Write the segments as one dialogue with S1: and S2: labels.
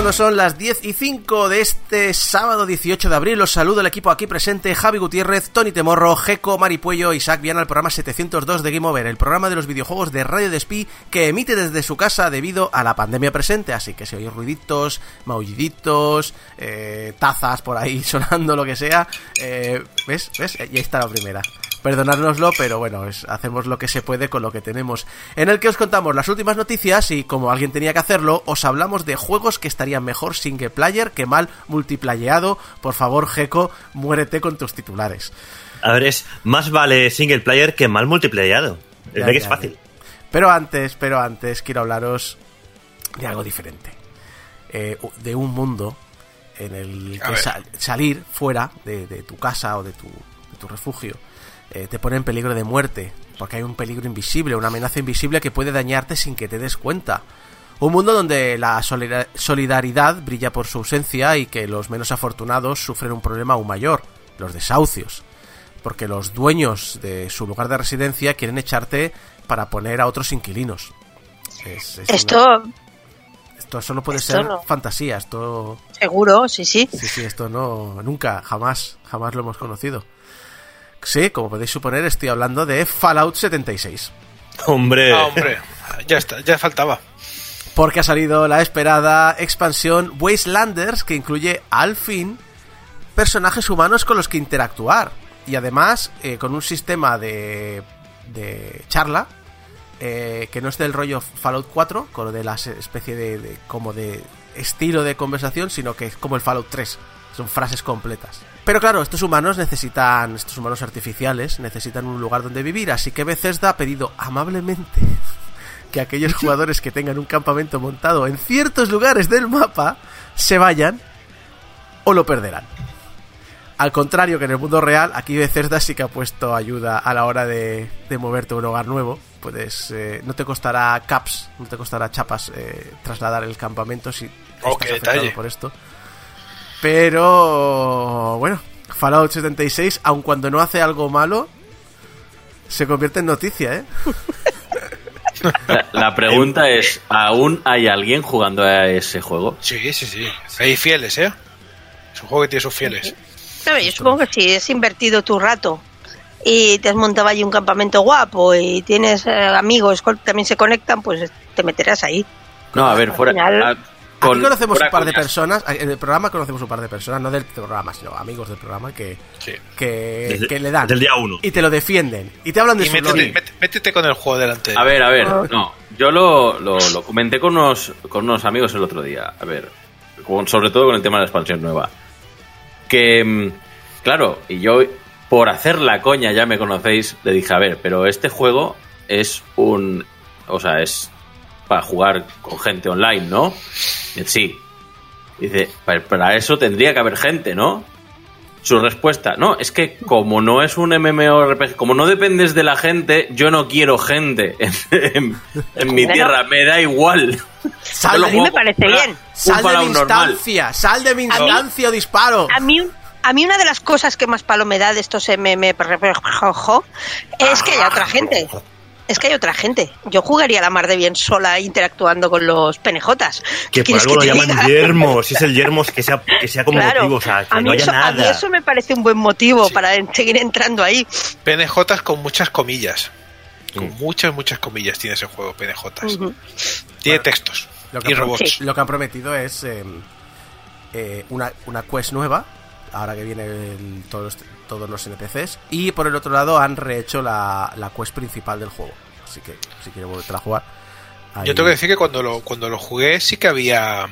S1: Cuando son las 10 y 5 de este sábado 18 de abril, os saludo el equipo aquí presente, Javi Gutiérrez, Tony Temorro, Jeco, Maripuello, Isaac Viana al programa 702 de Game Over, el programa de los videojuegos de Radio Despí que emite desde su casa debido a la pandemia presente, así que si oís ruiditos, maulliditos, eh, tazas por ahí sonando, lo que sea, eh, ¿ves? ¿ves? Y ahí está la primera perdonárnoslo, pero bueno, es, hacemos lo que se puede con lo que tenemos. En el que os contamos las últimas noticias y, como alguien tenía que hacerlo, os hablamos de juegos que estarían mejor single player que mal multiplayado. Por favor, Geco, muérete con tus titulares.
S2: A ver, es más vale single player que mal multiplayado. Es que
S1: ya,
S2: es fácil.
S1: Pero antes, pero antes, quiero hablaros de algo diferente. Eh, de un mundo en el que sal- salir fuera de, de tu casa o de tu, de tu refugio eh, te pone en peligro de muerte, porque hay un peligro invisible, una amenaza invisible que puede dañarte sin que te des cuenta. Un mundo donde la solida- solidaridad brilla por su ausencia y que los menos afortunados sufren un problema aún mayor, los desahucios. Porque los dueños de su lugar de residencia quieren echarte para poner a otros inquilinos. Es- es una-
S3: Esto,
S1: esto solo puede
S3: esto
S1: ser
S3: no.
S1: fantasía, esto...
S3: seguro, sí, sí.
S1: Sí, sí, esto no, nunca, jamás, jamás lo hemos conocido. Sí, como podéis suponer, estoy hablando de Fallout 76.
S2: Hombre,
S4: Ah, hombre, ya está, ya faltaba.
S1: Porque ha salido la esperada expansión Wastelanders, que incluye al fin personajes humanos con los que interactuar. Y además, eh, con un sistema de, de charla, eh, que no es del rollo Fallout 4, con lo de la especie de, de- como de estilo de conversación, sino que es como el Fallout 3. Son frases completas. Pero claro, estos humanos necesitan, estos humanos artificiales, necesitan un lugar donde vivir, así que Bethesda ha pedido amablemente que aquellos jugadores que tengan un campamento montado en ciertos lugares del mapa se vayan o lo perderán. Al contrario que en el mundo real, aquí Bethesda sí que ha puesto ayuda a la hora de, de moverte a un hogar nuevo. Puedes, eh, no te costará caps, no te costará chapas eh, trasladar el campamento si
S4: Oh,
S1: estás afectado por esto. Pero bueno, Fallout 76, aun cuando no hace algo malo, se convierte en noticia, ¿eh?
S5: La, la pregunta es, ¿aún hay alguien jugando a ese juego?
S4: Sí, sí, sí. Hay fieles, ¿eh? Es un juego que tiene sus fieles.
S3: Claro, yo supongo que si es invertido tu rato y te has montado allí un campamento guapo y tienes eh, amigos que también se conectan, pues te meterás ahí.
S5: No, a ver, fuera...
S3: final-
S1: Aquí
S5: con-
S1: conocemos un par de personas, en el programa conocemos un par de personas, no del programa, sino amigos del programa que,
S4: Sí.
S1: que,
S2: Desde-
S1: que le dan
S2: desde el día uno.
S1: y te lo defienden y te hablan de
S4: Y
S1: su
S4: métete,
S1: lore.
S4: métete- métete con el juego delante. de
S5: A ver, a ver,
S3: Ah.
S5: no. Yo lo, lo, lo comenté con unos, con unos amigos el otro día. A ver, con- sobre todo con el tema de la expansión nueva. Que, mm, claro, y yo, por hacer la coña, ya me conocéis, le dije, a ver, pero este juego es un... O sea, es para jugar con gente online, ¿no? Sí. Dice, "Pa- para eso tendría que haber gente, ¿no? Su respuesta, no, es que como no es un MMORPG, como no dependes de la gente, yo no quiero gente en, en- en mi tierra, me da igual.
S1: Sal
S3: A mí
S1: mi,
S3: me parece bien.
S1: sal de mi
S5: normal.
S1: instancia, sal de mi
S3: A mí-
S1: instancia o disparo.
S3: A mí, a mí una de las cosas que más palo me da de estos MMORPG es que hay otra gente. Es que hay otra gente. Yo jugaría la mar de bien sola interactuando con los penejotas.
S2: Que
S3: ¿Qué
S2: por algo lo
S3: te
S2: llaman yermos. Si es el yermos, que sea, que sea como
S3: Claro,
S2: motivo, o sea, que
S3: a, mí
S2: no haya
S3: eso, a mí
S2: nada.
S3: eso me parece un buen motivo
S4: Sí.
S3: para seguir entrando ahí.
S4: PNJs con muchas comillas. Con muchas, muchas comillas tiene ese juego, PNJs.
S3: Ujú.
S4: Tiene textos
S1: Lo que,
S4: y robots.
S3: Sí.
S1: lo que han prometido es eh, eh, una, una quest nueva, ahora que vienen todos, los- todos los NPCs, y por el otro lado han rehecho la, la quest principal del juego. Así que si quieres volver a jugar... ahí-
S4: Yo tengo que decir que cuando lo, cuando lo jugué sí que había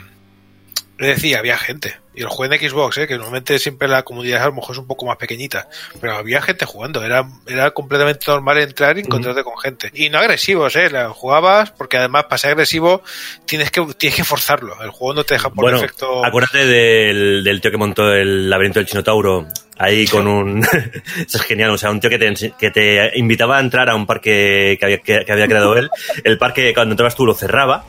S4: Es decir, había gente. Y lo jugué en Xbox, ¿eh? que normalmente siempre la comunidad a lo mejor es un poco más pequeñita. Pero había gente jugando. Era, era completamente normal entrar y encontrarte con gente. Y no agresivos, ¿eh? La jugabas porque además para ser agresivo tienes que, tienes que forzarlo. El juego no te deja por
S2: bueno,
S4: defecto.
S2: acuérdate del, del tío que montó el laberinto del Chinotauro. Ahí con un... Eso es genial, o sea, un tío que te, que te invitaba a entrar a un parque que había, que, que había creado él. El parque, cuando entrabas tú, lo cerraba,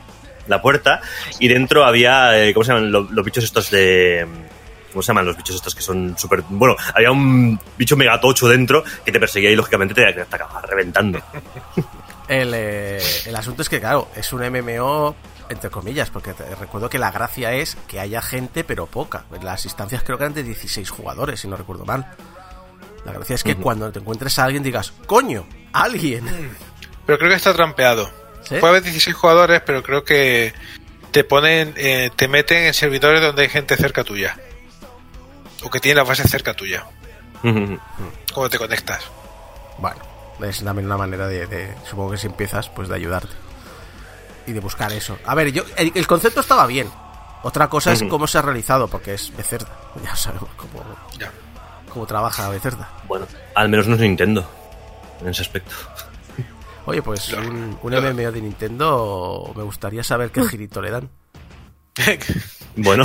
S2: la puerta, y dentro había, eh, ¿cómo se llaman? Los, los bichos estos de... ¿Cómo se llaman los bichos estos que son súper... Bueno, había un bicho megatocho dentro que te perseguía y lógicamente te, te acababa reventando.
S1: El, eh, el asunto es que, claro, es un MMO entre comillas, porque te- recuerdo que la gracia es que haya gente, pero poca. Las instancias creo que eran de 16 jugadores, si no recuerdo mal. La gracia es que cuando te encuentres a alguien digas, coño, alguien.
S4: Pero creo que está trampeado.
S1: ¿Sí?
S4: Puede haber 16 jugadores, pero creo que te ponen, eh, te meten en servidores donde hay gente cerca tuya. O que tiene la base cerca tuya. Cuando te conectas.
S1: Bueno, es también una manera de, de- supongo que si empiezas, pues de ayudarte. Y de buscar eso. A ver, yo el, el concepto estaba bien. Otra cosa es cómo se ha realizado, porque es Becerda. Ya sabemos cómo,
S4: Ya.
S1: cómo trabaja Becerda.
S2: bueno, al menos no es Nintendo en ese aspecto.
S1: Oye, pues un, un MMO de Nintendo me gustaría saber qué girito le dan.
S2: Bueno.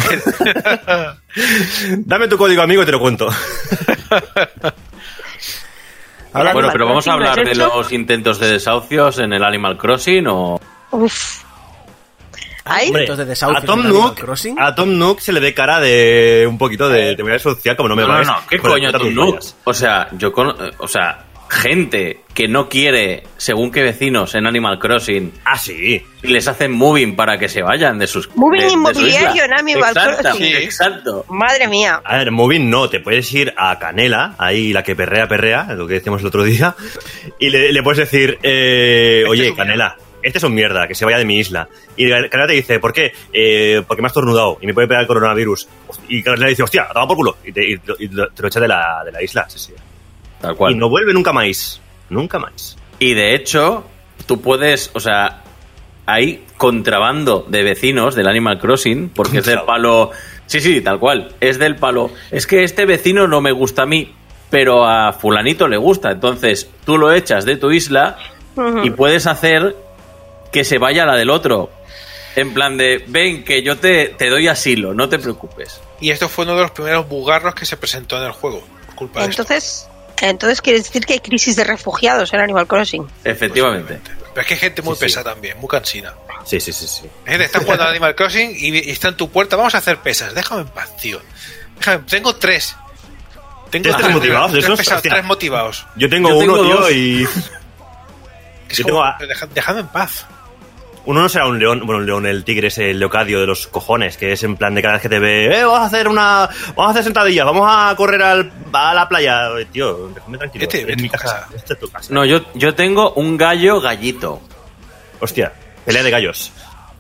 S2: Dame tu código amigo y te lo cuento.
S5: Bueno, pero vamos a
S3: ¿Lo has
S5: hablar de los intentos de desahucios en el Animal Crossing o...
S3: Uf. ¿Ahí?
S1: Hombre, de
S2: a Tom Nook,
S1: Crossing.
S2: a Tom Nook se le ve cara de un poquito de te voy a desahuciar como no me
S5: No, no,
S2: vayas.
S5: no, ¿qué coño
S2: puta
S5: tú
S2: tus
S5: no?
S2: vallas.
S5: O sea, yo con... O sea, gente que no quiere, según qué vecinos en Animal Crossing,
S2: Ah, sí.
S5: y les hacen moving para que se vayan de sus...
S3: Moving
S5: de-
S3: inmobiliario en Animal
S5: Exacto,
S3: Crossing.
S5: sí, Exacto.
S3: Madre mía.
S2: A ver, Moving no, te puedes ir a Canela, ahí la que perrea, perrea, lo que decíamos el otro día, y le, le puedes decir, eh,
S4: Este es
S2: oye, Canela, este es un mierda, que se vaya de mi isla. Y Canela te dice, ¿por qué? Eh, porque me has tornudado y me puede pegar el coronavirus. Y Canela dice, hostia, toma por culo. Y te, y te lo echa de la, de la isla, sí, sí.
S5: Tal cual.
S2: Y no vuelve nunca más. Nunca más.
S5: Y de hecho, tú puedes, o sea, hay contrabando de vecinos del Animal Crossing, porque es del palo. Sí, sí, tal cual. Es del palo. Es que este vecino no me gusta a mí, pero a Fulanito le gusta. Entonces tú lo echas de tu isla y puedes hacer que se vaya a la del otro. En plan de, ven, que yo te, te doy asilo, no te preocupes.
S4: Y esto fue uno de los primeros bugarros que se presentó en el juego. Por culpa de esto.
S3: Entonces, entonces quiere decir que hay crisis de refugiados en Animal Crossing.
S5: Efectivamente.
S4: Pero es que hay gente muy
S2: Sí, sí.
S4: pesada también, muy cansina.
S2: Sí, sí, sí, sí.
S4: Gente está jugando a Animal Crossing y, y está en tu puerta. Vamos a hacer pesas. Déjame en paz, tío. Déjame- tengo tres. Tengo
S2: ¿Tres motivados
S4: tres
S2: esos?
S4: motivados.
S2: Yo tengo
S5: Yo
S2: uno, tío, y... Yo
S4: como,
S2: tengo a-
S4: deja- dejadme en paz.
S2: Uno no será un león, bueno, un león, el tigre es el leocadio de los cojones, que es en plan de cada vez que te ve, eh, vamos a hacer una, vamos a hacer sentadillas, vamos a correr al, a la playa. Tío, déjame tranquilo.
S4: Vete,
S2: es
S4: vete
S2: mi
S4: tu
S2: casa.
S4: casa.
S2: Esta es tu casa.
S5: No, yo, yo tengo un gallo gallito.
S2: Hostia, pelea de gallos.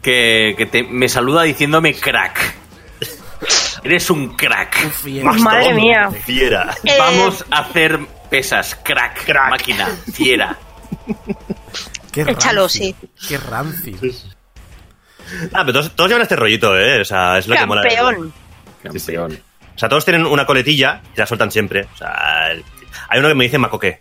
S5: que, que te- me saluda diciéndome crack. Eres un crack.
S3: Madre mía.
S2: Fiera.
S3: Eh,
S5: Vamos a hacer pesas, crack,
S2: Crack.
S5: máquina, fiera.
S1: Qué
S3: Échalo,
S1: rancio,
S3: sí.
S1: Qué rancio.
S2: Ah, pero todos, todos llevan este rollito, eh. O sea, es lo que mola.
S3: Campeón.
S5: Campeón.
S2: O sea, todos tienen una coletilla y la sueltan siempre. O sea, hay uno que me dice macoque.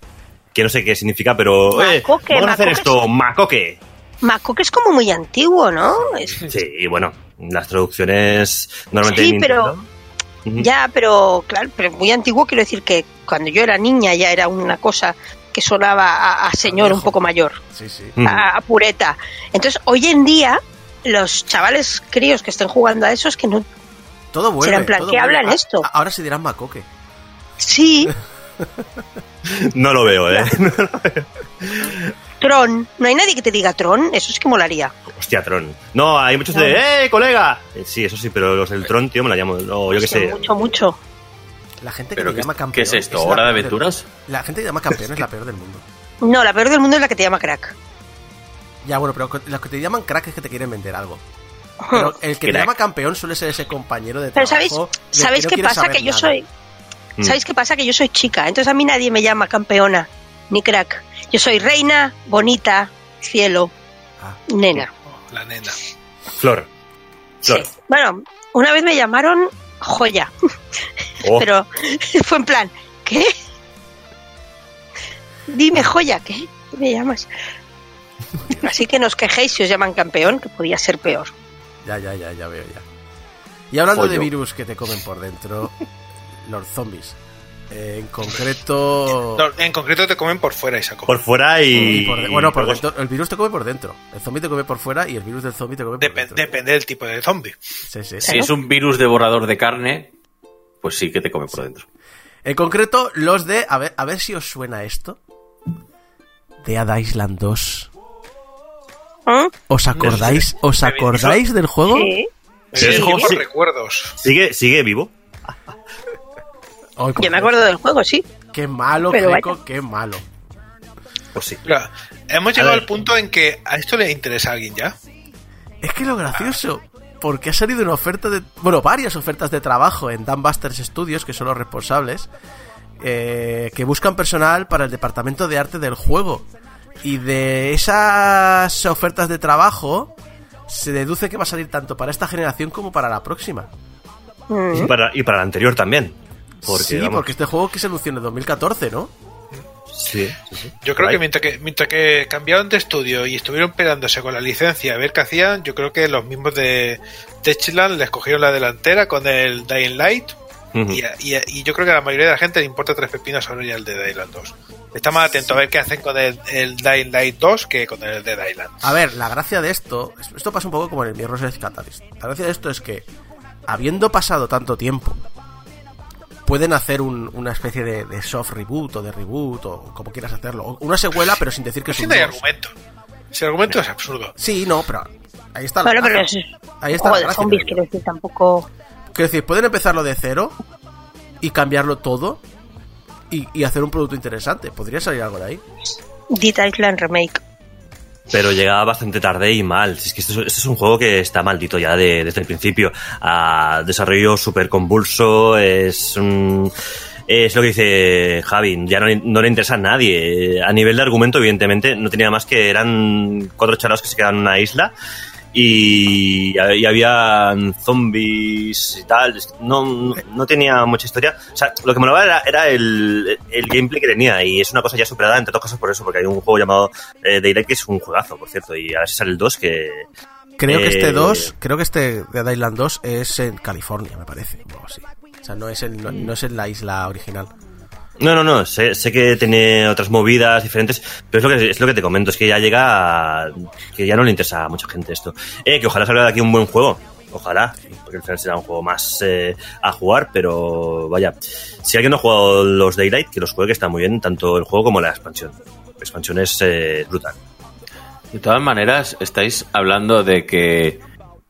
S2: Que no sé qué significa, pero. eh,
S3: Macoque,
S2: vamos a hacer
S3: macoque
S2: esto, macoque.
S3: Maco, que es como muy antiguo, ¿no? Es-
S2: Sí, bueno, las traducciones normalmente.
S3: Sí, pero-. Ya, pero claro, pero muy antiguo quiero decir que cuando yo era niña ya era una cosa que sonaba a, a señor un poco mayor,
S1: Sí, sí.
S2: Ujú.
S3: a, a pureta. Entonces, hoy en día, los chavales críos que estén jugando a eso es que no...
S1: Todo vuelve.
S3: Será en plan,
S1: todo
S3: ¿qué
S1: vuelve.
S3: hablan esto?
S1: ah, Ahora se dirán macoque.
S3: Sí,
S2: No lo veo, eh.
S3: Tron. No hay nadie que te diga Tron, eso es que molaría.
S2: Hostia, Tron. No, hay muchos de, ¡eh, colega! Eh, Sí, eso sí, pero los del Tron, tío, me la llamo. No, yo qué sé.
S3: Mucho, mucho.
S1: La gente que
S5: ¿Pero
S1: le
S5: qué,
S1: llama
S5: qué
S1: campeón.
S5: es esto?
S1: la
S5: ¿Hora de
S1: del-
S5: aventuras?
S1: La gente que llama campeón es la peor del mundo.
S3: No, la peor del mundo es la que te llama crack.
S1: Ya, bueno, pero los que te llaman crack es que te quieren vender algo. Pero el que te llama campeón suele ser ese compañero de
S3: Pero
S1: trabajo.
S3: ¿sabéis, ¿sabéis qué pasa? Que yo
S1: nada.
S3: soy...
S2: Mm.
S3: ¿Sabéis qué pasa? Que yo soy chica, entonces a mí nadie me llama campeona, ni crack. Yo soy reina, bonita, cielo,
S1: Ah.
S3: nena.
S4: La nena.
S2: Flor. Flor.
S3: Sí. Bueno, Una vez me llamaron joya,
S2: Oh,
S3: pero fue en plan, ¿qué? Dime joya, ¿qué? ¿Qué me llamas? Así que no os quejéis si os llaman campeón, que podía ser peor.
S1: Ya, ya, ya, ya veo ya. Y hablando de virus que te comen por dentro, los zombies. Eh, en concreto.
S4: No, en concreto te comen por fuera y saco.
S2: por fuera y...
S1: y por de- bueno, por dentro, el virus te come por dentro. El zombie te come por fuera y el virus del zombie te come por dentro.
S4: depende del tipo de zombie.
S1: Sí, sí.
S5: Si es un virus devorador de carne, pues sí que te come por dentro.
S1: En concreto, los de. A ver, a ver si os suena esto. Dead Island 2.
S3: ¿Eh?
S1: ¿Os acordáis? ¿Os acordáis del juego?
S3: Sí.
S2: Sí,
S4: Sí,
S2: sí.
S4: por recuerdos.
S2: ¿Sigue, ¿Sigue vivo?
S3: Yo me acuerdo del juego, sí.
S1: Qué malo,
S3: Pero
S1: Keiko, qué malo.
S2: Pues sí.
S4: Hemos llegado al punto en que a esto le interesa a alguien ya.
S1: Es que lo gracioso, porque ha salido una oferta de. Bueno, varias ofertas de trabajo en Dunbusters Studios, que son los responsables, eh, que buscan personal para el departamento de arte del juego. Y de esas ofertas de trabajo, se deduce que va a salir tanto para esta generación como para la próxima.
S2: Y para, y para el anterior también. Porque,
S1: sí,
S2: vamos,
S1: porque este juego que se anunció en el 2014, ¿no?
S2: Sí, sí, sí.
S4: Yo creo que mientras, que mientras que cambiaron de estudio y estuvieron pegándose con la licencia a ver qué hacían, yo creo que los mismos de Techland les cogieron la delantera con el Dying Light y, y- y yo creo que a la mayoría de la gente le importa tres pepinos ahora ya el de Dying 2. Está más atento a ver qué hacen con el, el Dying Light 2 que con el de Dying
S1: A ver, la gracia de esto, esto pasa un poco como en el Mirror's Edge Catalyst. La gracia de esto es que, habiendo pasado tanto tiempo, pueden hacer un- una especie de, de soft reboot o de reboot o como quieras hacerlo. Una secuela, pero sin decir que es un
S4: no hay
S1: dos.
S4: argumento. Ese argumento es absurdo.
S1: Sí, no, pero ahí está la
S3: Bueno, pero es
S1: Ahí está
S3: juego
S1: la
S3: zombies, quiero decir, tampoco...
S1: Quiero decir, pueden empezarlo de cero y cambiarlo todo y, y hacer un producto interesante. Podría salir algo de ahí.
S3: Dead Island Remake.
S2: Pero llegaba bastante tarde y mal. Es que esto, es- un juego que está maldito ya de- desde el principio. A desarrollo súper convulso, es un- Es lo que dice Javi, ya no, no le interesa a nadie. A nivel de argumento, evidentemente, no tenía más que eran cuatro charados que se quedaban en una isla y, y había zombies y tal. No, no, no tenía mucha historia. O sea, lo que me molaba era, era el, el gameplay que tenía y es una cosa ya superada, entre otras cosas por eso, porque hay un juego llamado eh, Daylight que es un juegazo, por cierto, y a ver si sale el 2 que...
S1: Creo que este
S2: Eh,
S1: 2, creo que este de Island 2 es en California, me parece. O así. O sea, no es, en, no, no es en la isla original.
S2: No, no, no, sé, que tiene otras movidas diferentes, pero es lo que es lo que te comento, es que ya llega a- que ya no le interesa a mucha gente esto. Eh, que ojalá salga de aquí un buen juego, ojalá, porque al final será un juego más eh, a jugar, pero vaya, si alguien no ha jugado los Daylight, que los juegue, que está muy bien, tanto el juego como la expansión. La expansión es eh, brutal.
S5: De todas maneras, estáis hablando de que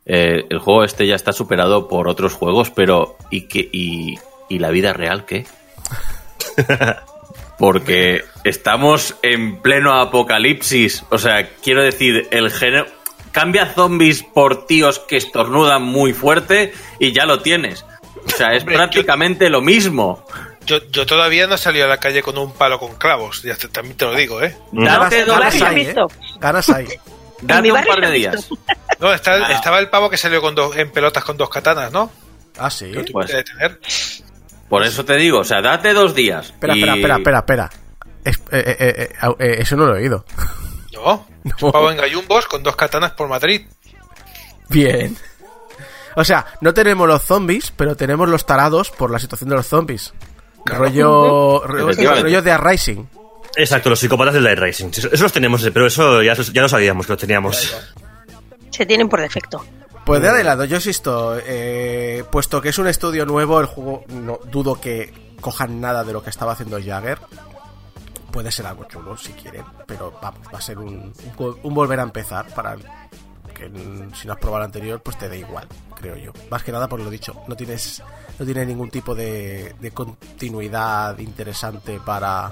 S5: eh, el juego este ya está superado por otros juegos, pero ¿y, qué, y, y la vida real qué? Porque estamos en pleno apocalipsis. O sea, quiero decir, el género. Cambia zombies por tíos que estornudan muy fuerte y ya lo tienes. O sea, es
S4: Hombre, yo-
S5: prácticamente lo mismo.
S4: Yo, yo todavía no he salido a la calle con un palo con clavos, ya te- también te lo digo, ¿eh?
S5: Date
S1: Ganas-
S5: dos
S1: ganas hay, ¿eh?
S3: visto.
S1: Ganas hay.
S5: Date un par de días.
S3: visto.
S4: No, está,
S5: Ah.
S4: estaba el pavo que salió con dos, en pelotas con dos katanas, ¿no?
S1: Ah, sí.
S5: Pues-
S4: detener.
S5: Por eso te digo, o sea, date dos días.
S1: Espera,
S5: y-
S1: espera, espera, espera, espera. Es- eh, eh, eh, eso no lo he oído.
S4: No, es un pavo en gallumbos con dos katanas por Madrid.
S1: Bien. O sea, no tenemos los zombies, pero tenemos los tarados por la situación de los zombies. Rollo, rollo, rollo de Uprising.
S2: Exacto, los psicópatas del Light Racing. Eso eso los tenemos, pero eso ya, ya lo sabíamos que los teníamos.
S3: Se tienen por defecto.
S1: Pues de adelante, yo insisto, eh, puesto que es un estudio nuevo, el juego no dudo que cojan nada de lo que estaba haciendo Jagger. Puede ser algo chulo si quieren, pero vamos, va a ser un, un, un volver a empezar para que mm, si no has probado el anterior, pues te da igual, creo yo. Más que nada por lo dicho, no tienes no tiene ningún tipo de, de continuidad interesante para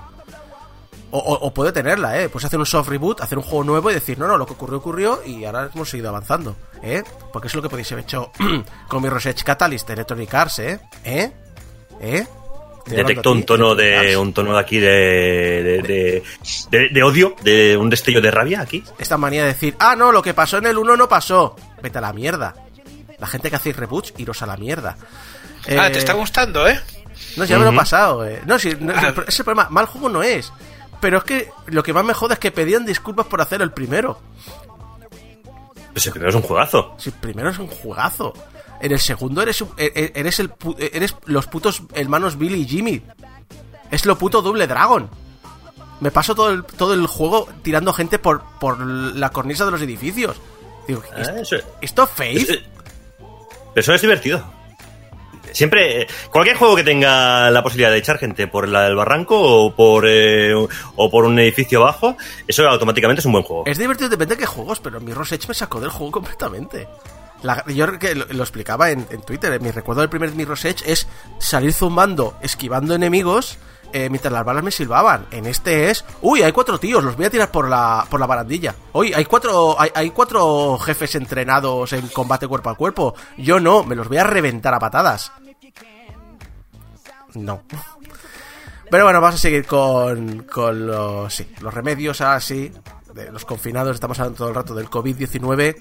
S1: o, o- o puede tenerla, ¿eh? Pues hacer un soft reboot, hacer un juego nuevo y decir, no, no, lo que ocurrió, ocurrió y ahora hemos seguido avanzando, ¿eh? Porque es lo que podéis haber hecho con mi Rosech Catalyst de Electronic Arts, ¿eh? ¿Eh? ¿Eh?
S2: Detectó un tono de un tono de aquí de de, de, de- de odio, de un destello de rabia aquí.
S1: Esta manía de decir, ah, no, lo que pasó en el 1 no pasó. Vete a la mierda. La gente que hacéis reboots, iros a la mierda.
S4: Ah,
S1: Eh,
S4: te está gustando, ¿eh?
S1: No, ya me lo he pasado. eh. No, sí, no,
S4: Ah.
S1: ese problema, mal juego no es. Pero es que lo que más me jode es que pedían disculpas por hacer el primero.
S2: Pues el primero es un juegazo.
S1: Si el primero es un juegazo. En el segundo eres, e- e- eres, el, pu- eres los putos hermanos Billy y Jimmy. Es lo puto Double Dragon. Me paso todo el, todo el juego tirando gente por, por la cornisa de los edificios. Digo, ¿est-
S2: Ah, eso-
S1: ¿esto Faith?
S2: eso es divertido. Siempre, eh, cualquier juego que tenga la posibilidad de echar gente por la- el barranco o por, eh, o por un edificio bajo, eso automáticamente es un buen juego.
S1: Es divertido, depende de qué juegos, pero Mirror's Edge me sacó del juego completamente. Yo lo, explicaba en, en Twitter, mi recuerdo del primer Mirror's Edge es salir zumbando, esquivando enemigos eh, mientras las balas me silbaban. En este es, uy, hay cuatro tíos, los voy a tirar por la, por la barandilla. Uy, hay cuatro, hay, cuatro jefes entrenados en combate cuerpo a cuerpo. Yo no, me los voy a reventar a patadas. No. Pero bueno, vamos a seguir con, con los, sí, los remedios, ahora sí, de los confinados, estamos hablando todo el rato del COVID-19.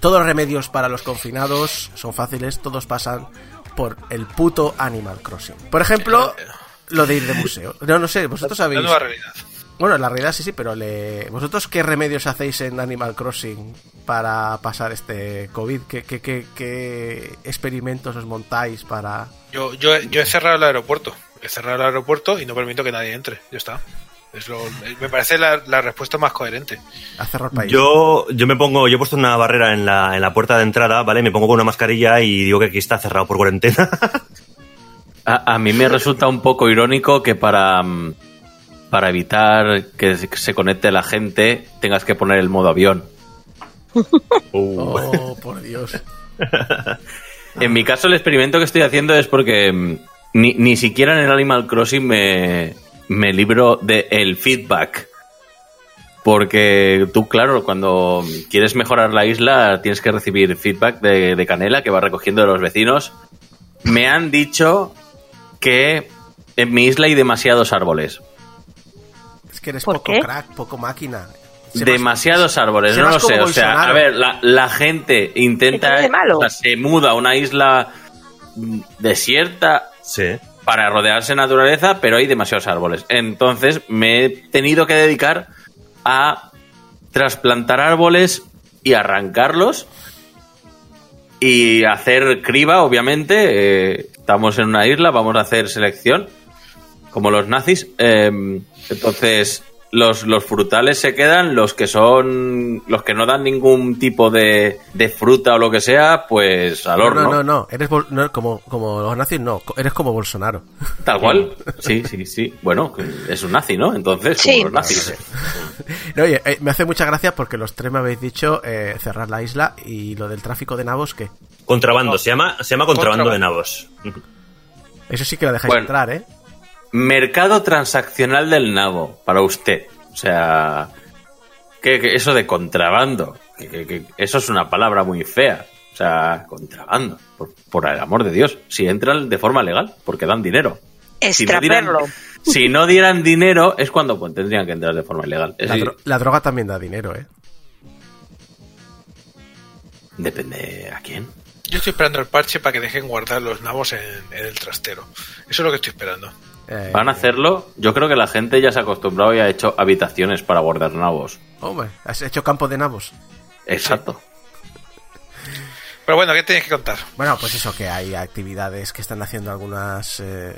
S1: Todos los remedios para los confinados son fáciles, todos pasan por el puto Animal Crossing. Por ejemplo, lo de ir de museo. No, no sé, vosotros
S4: La
S1: sabéis...
S4: nueva realidad.
S1: Bueno, en la realidad sí, sí, pero le... ¿vosotros qué remedios hacéis en Animal Crossing para pasar este COVID? ¿Qué, qué, qué, qué experimentos os montáis para...?
S4: Yo, yo, yo he cerrado el aeropuerto. He cerrado el aeropuerto y no permito que nadie entre. Ya está. Es lo- me parece la, la respuesta más coherente.
S1: a cerrar país?
S2: Yo, yo me pongo, yo he puesto una barrera en la, en la puerta de entrada, ¿vale? Me pongo con una mascarilla y digo que aquí está cerrado por cuarentena.
S5: A, a mí me resulta un poco irónico que para, mm, para evitar que se- conecte la gente tengas que poner el modo avión.
S1: Oh, por Dios.
S5: En mi caso, el experimento que estoy haciendo es porque mm, ni, ni siquiera en el Animal Crossing me, me libro del feedback. Porque tú, claro, cuando quieres mejorar la isla, tienes que recibir feedback de, de Canela que va recogiendo de los vecinos. Me han dicho que en mi isla hay demasiados árboles.
S1: Es que eres
S3: ¿Por
S1: poco
S3: qué?
S1: crack, poco máquina.
S5: Demasiados árboles, no lo sé. O sea, a ver, la, la gente intenta. Se muda a una isla mm, desierta
S2: sí.
S5: para rodearse de naturaleza, pero hay demasiados árboles. Entonces me he tenido que dedicar a trasplantar árboles y arrancarlos y hacer criba, obviamente. Eh, estamos en una isla, vamos a hacer selección, como los nazis. Eh, entonces, los, los frutales se quedan, los que son. los que no dan ningún tipo de, de fruta o lo que sea, pues al
S1: No,
S5: horno.
S1: no, no, no. Eres bol- no, como, como los nazis, no. Eres como Bolsonaro.
S5: Tal cual. Sí, sí, sí. Bueno, es un nazi, ¿no? Entonces, como
S3: Sí.
S5: los nazis.
S1: No, oye, eh, me hace mucha gracia porque los tres me habéis dicho eh, cerrar la isla y lo del tráfico de nabos, que
S2: Contrabando, se llama, se llama contrabando de nabos.
S1: eso sí que lo dejáis
S5: Bueno.
S1: entrar, ¿eh?
S5: Mercado transaccional del nabo, para usted. O sea, que, que eso de contrabando, que, que- que eso es una palabra muy fea. O sea, contrabando, por, por el amor de Dios. Si entran de forma legal, porque dan dinero. Si no, dieran, si no dieran dinero, es cuando pues, tendrían que entrar de forma ilegal.
S1: La, dro- la droga también da dinero, ¿eh?
S5: depende a quién.
S4: Yo estoy esperando el parche para que dejen guardar los nabos en, en el trastero. Eso es lo que estoy esperando.
S1: Eh,
S5: Van a hacerlo. Yo creo que la gente ya se ha acostumbrado y ha hecho habitaciones para guardar nabos.
S1: Hombre, has hecho campo de nabos.
S5: Exacto.
S4: Pero bueno, ¿qué tenéis que contar?
S1: Bueno, pues eso, que hay actividades que están haciendo algunas eh,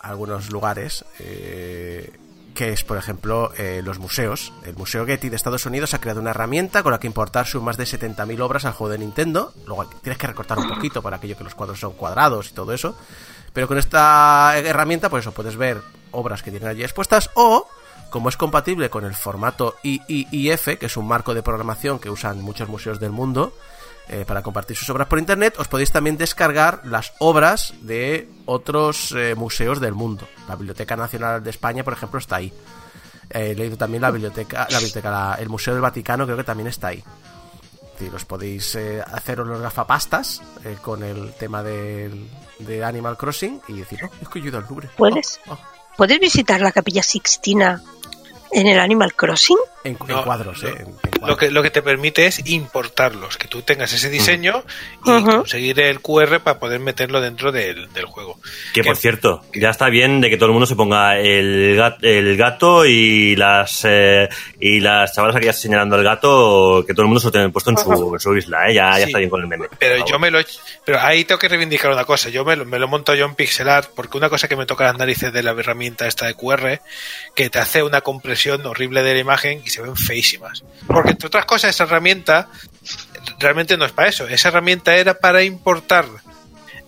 S1: algunos lugares, eh, que es, por ejemplo, eh, los museos. El Museo Getty de Estados Unidos ha creado una herramienta con la que importar sus más de 70.000 obras al juego de Nintendo. Luego tienes que recortar un poquito para aquello que los cuadros son cuadrados y todo eso. Pero con esta herramienta, pues eso, puedes ver obras que tienen allí expuestas o... Como es compatible con el formato IIIF, que es un marco de programación que usan muchos museos del mundo, eh, para compartir sus obras por internet, os podéis también descargar las obras de otros eh, museos del mundo. La Biblioteca Nacional de España, por ejemplo, está ahí. Eh, he leído también la biblioteca, la biblioteca, la- el Museo del Vaticano, creo que también está ahí. Es decir, os podéis eh, haceros los gafapastas eh, con el tema del, de Animal Crossing y decir, oh, es que yo he ido al Louvre.
S3: ¿Puedes?
S1: Oh, oh".
S3: ¿Puedes visitar la capilla Sixtina en el Animal Crossing?
S1: En, en
S4: No,
S1: cuadros,
S4: no.
S1: eh. en- en
S4: lo que, lo que te permite es importarlos, que tú tengas ese diseño y conseguir el QR para poder meterlo dentro del, del juego.
S2: Que por cierto, ya está bien de que todo el mundo se ponga el, gat- el gato y las eh, y las chavalas aquellas señalando al gato, que todo el mundo se lo tenga puesto en su, en su isla, ¿eh? ya, está bien con el meme.
S4: Pero yo me lo pero ahí tengo que reivindicar una cosa, yo me lo, me lo monto yo en pixel art porque una cosa que me toca las narices de la herramienta esta de QR que te hace una compresión horrible de la imagen y se ven feísimas. Porque entre otras cosas esa herramienta realmente no es para eso, esa herramienta era para importar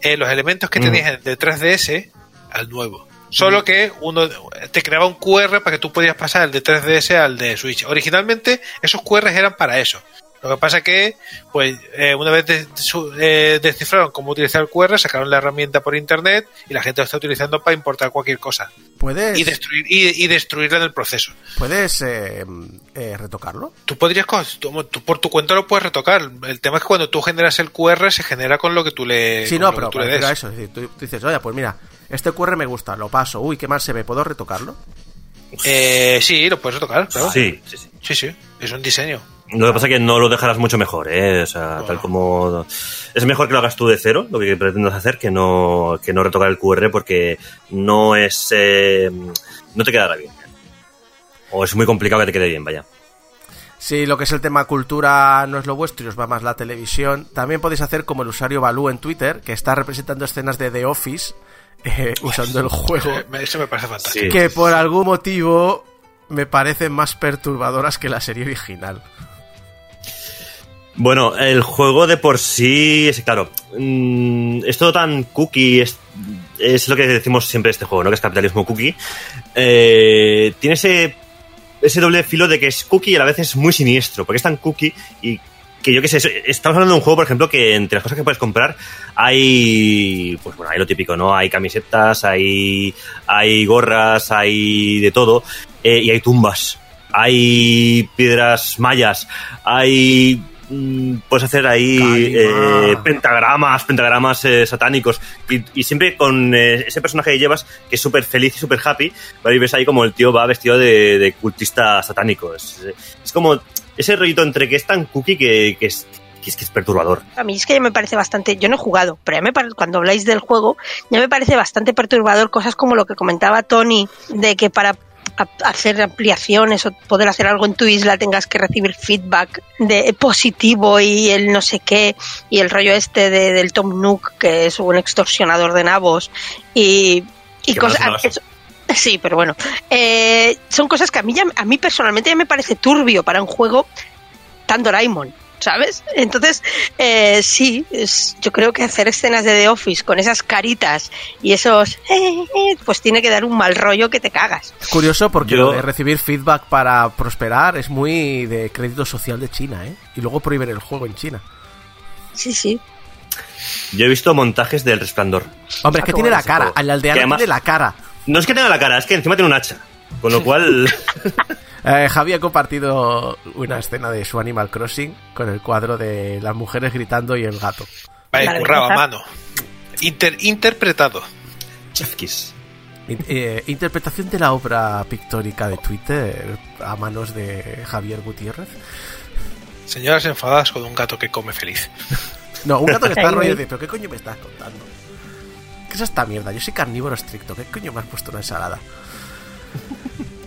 S4: eh, los elementos que
S2: Mm.
S4: tenías de 3DS al nuevo. Solo que uno te creaba un QR para que tú pudieras pasar el de 3DS al de Switch. Originalmente esos QR eran para eso. Lo que pasa que, pues, eh, una vez de- su- eh, descifraron cómo utilizar el QR, sacaron la herramienta por internet y la gente lo está utilizando para importar cualquier cosa
S1: ¿Puedes,
S4: y destruir y, y destruirla en el proceso.
S1: ¿puedes eh, eh, retocarlo?
S4: Tú podrías, co- tú- tú por tu cuenta lo puedes retocar. El tema es que cuando tú generas el QR se genera con lo que tú le,
S1: Sí, no, pero
S4: tú le des.
S1: eso. Es decir, tú, tú dices, oye, pues mira, este QR me gusta, lo paso. Uy, qué mal se ve, ¿puedo retocarlo?
S4: Eh, sí, lo puedes retocar, claro.
S2: Sí, sí, sí.
S4: Sí, sí, es un diseño.
S2: Lo que pasa es que no lo dejarás mucho mejor, ¿eh? O sea,
S4: Bueno.
S2: tal como... Es mejor que lo hagas tú de cero, lo que pretendas hacer, que no, que no retocar el QR porque no es... eh, no te quedará bien. O es muy complicado que te quede bien, vaya.
S1: Si lo que es el tema cultura no es lo vuestro y os va más la televisión, también podéis hacer como el usuario Balú en Twitter, que está representando escenas de The Office eh, usando el juego,
S4: me- Eso me parece fantástico.
S2: Sí.
S1: que por algún motivo me parecen más perturbadoras que la serie original.
S2: Bueno, el juego de por sí, es claro, mm, es todo tan cookie, es, lo que decimos siempre este juego, ¿no? Que es capitalismo cookie. Eh, tiene ese, doble filo de que es cookie y a la vez es muy siniestro, porque es tan cookie y que yo qué sé, es- estamos hablando de un juego, por ejemplo, que entre las cosas que puedes comprar hay, pues bueno, hay lo típico, ¿no? Hay camisetas, hay, hay gorras, hay de todo, eh, y hay tumbas, hay piedras mayas, hay mm, puedes hacer ahí eh, pentagramas, pentagramas eh, satánicos y, y siempre con eh, ese personaje que llevas que es súper feliz y súper happy, ¿vale? y ves ahí como el tío va vestido de, de cultista satánico. Es, es como ese rollito entre que es tan cookie que, que es, que es que es perturbador.
S3: A mí es que ya me parece bastante, yo no he jugado, pero ya me pare- cuando habláis del juego, ya me parece bastante perturbador cosas como lo que comentaba Tony, de que para a- hacer ampliaciones o poder hacer algo en tu isla tengas que recibir feedback de positivo y el no sé qué y el rollo este de, del Tom Nook que es un extorsionador de nabos y, y cosas sí pero bueno eh, son cosas que a mí ya, a mí personalmente ya me parece turbio para un juego tan Doraemon ¿sabes? Entonces, eh, sí, es- yo creo que hacer escenas de The Office con esas caritas y esos, eh, eh, pues tiene que dar un mal rollo que te cagas.
S1: Es curioso porque
S2: Yo-
S1: recibir feedback para prosperar es muy de crédito social de China, ¿eh? Y luego prohíben el juego en China.
S3: Sí, sí.
S2: Yo he visto montajes del resplandor.
S1: Hombre, es que
S3: Ah,
S1: tiene la cara, al aldeano
S2: además-
S1: tiene la cara.
S2: No es que tenga la cara, es que encima tiene un hacha. Con lo cual,
S1: Eh, Javi ha compartido una escena de su Animal Crossing con el cuadro de las mujeres gritando y el gato.
S4: Vale,
S3: La
S4: currado a
S3: vergüenza.
S4: mano. Inter- interpretado.
S2: Chef Kiss.
S1: In- eh, interpretación de la obra pictórica de Twitter a manos de Javier Gutiérrez.
S4: Señoras enfadadas con un gato que come feliz.
S1: No, un gato que está rollo
S3: güey.
S1: de, pero ¿qué coño me estás contando? ¿Qué es esta mierda? Yo soy carnívoro estricto, ¿qué coño me has puesto una ensalada?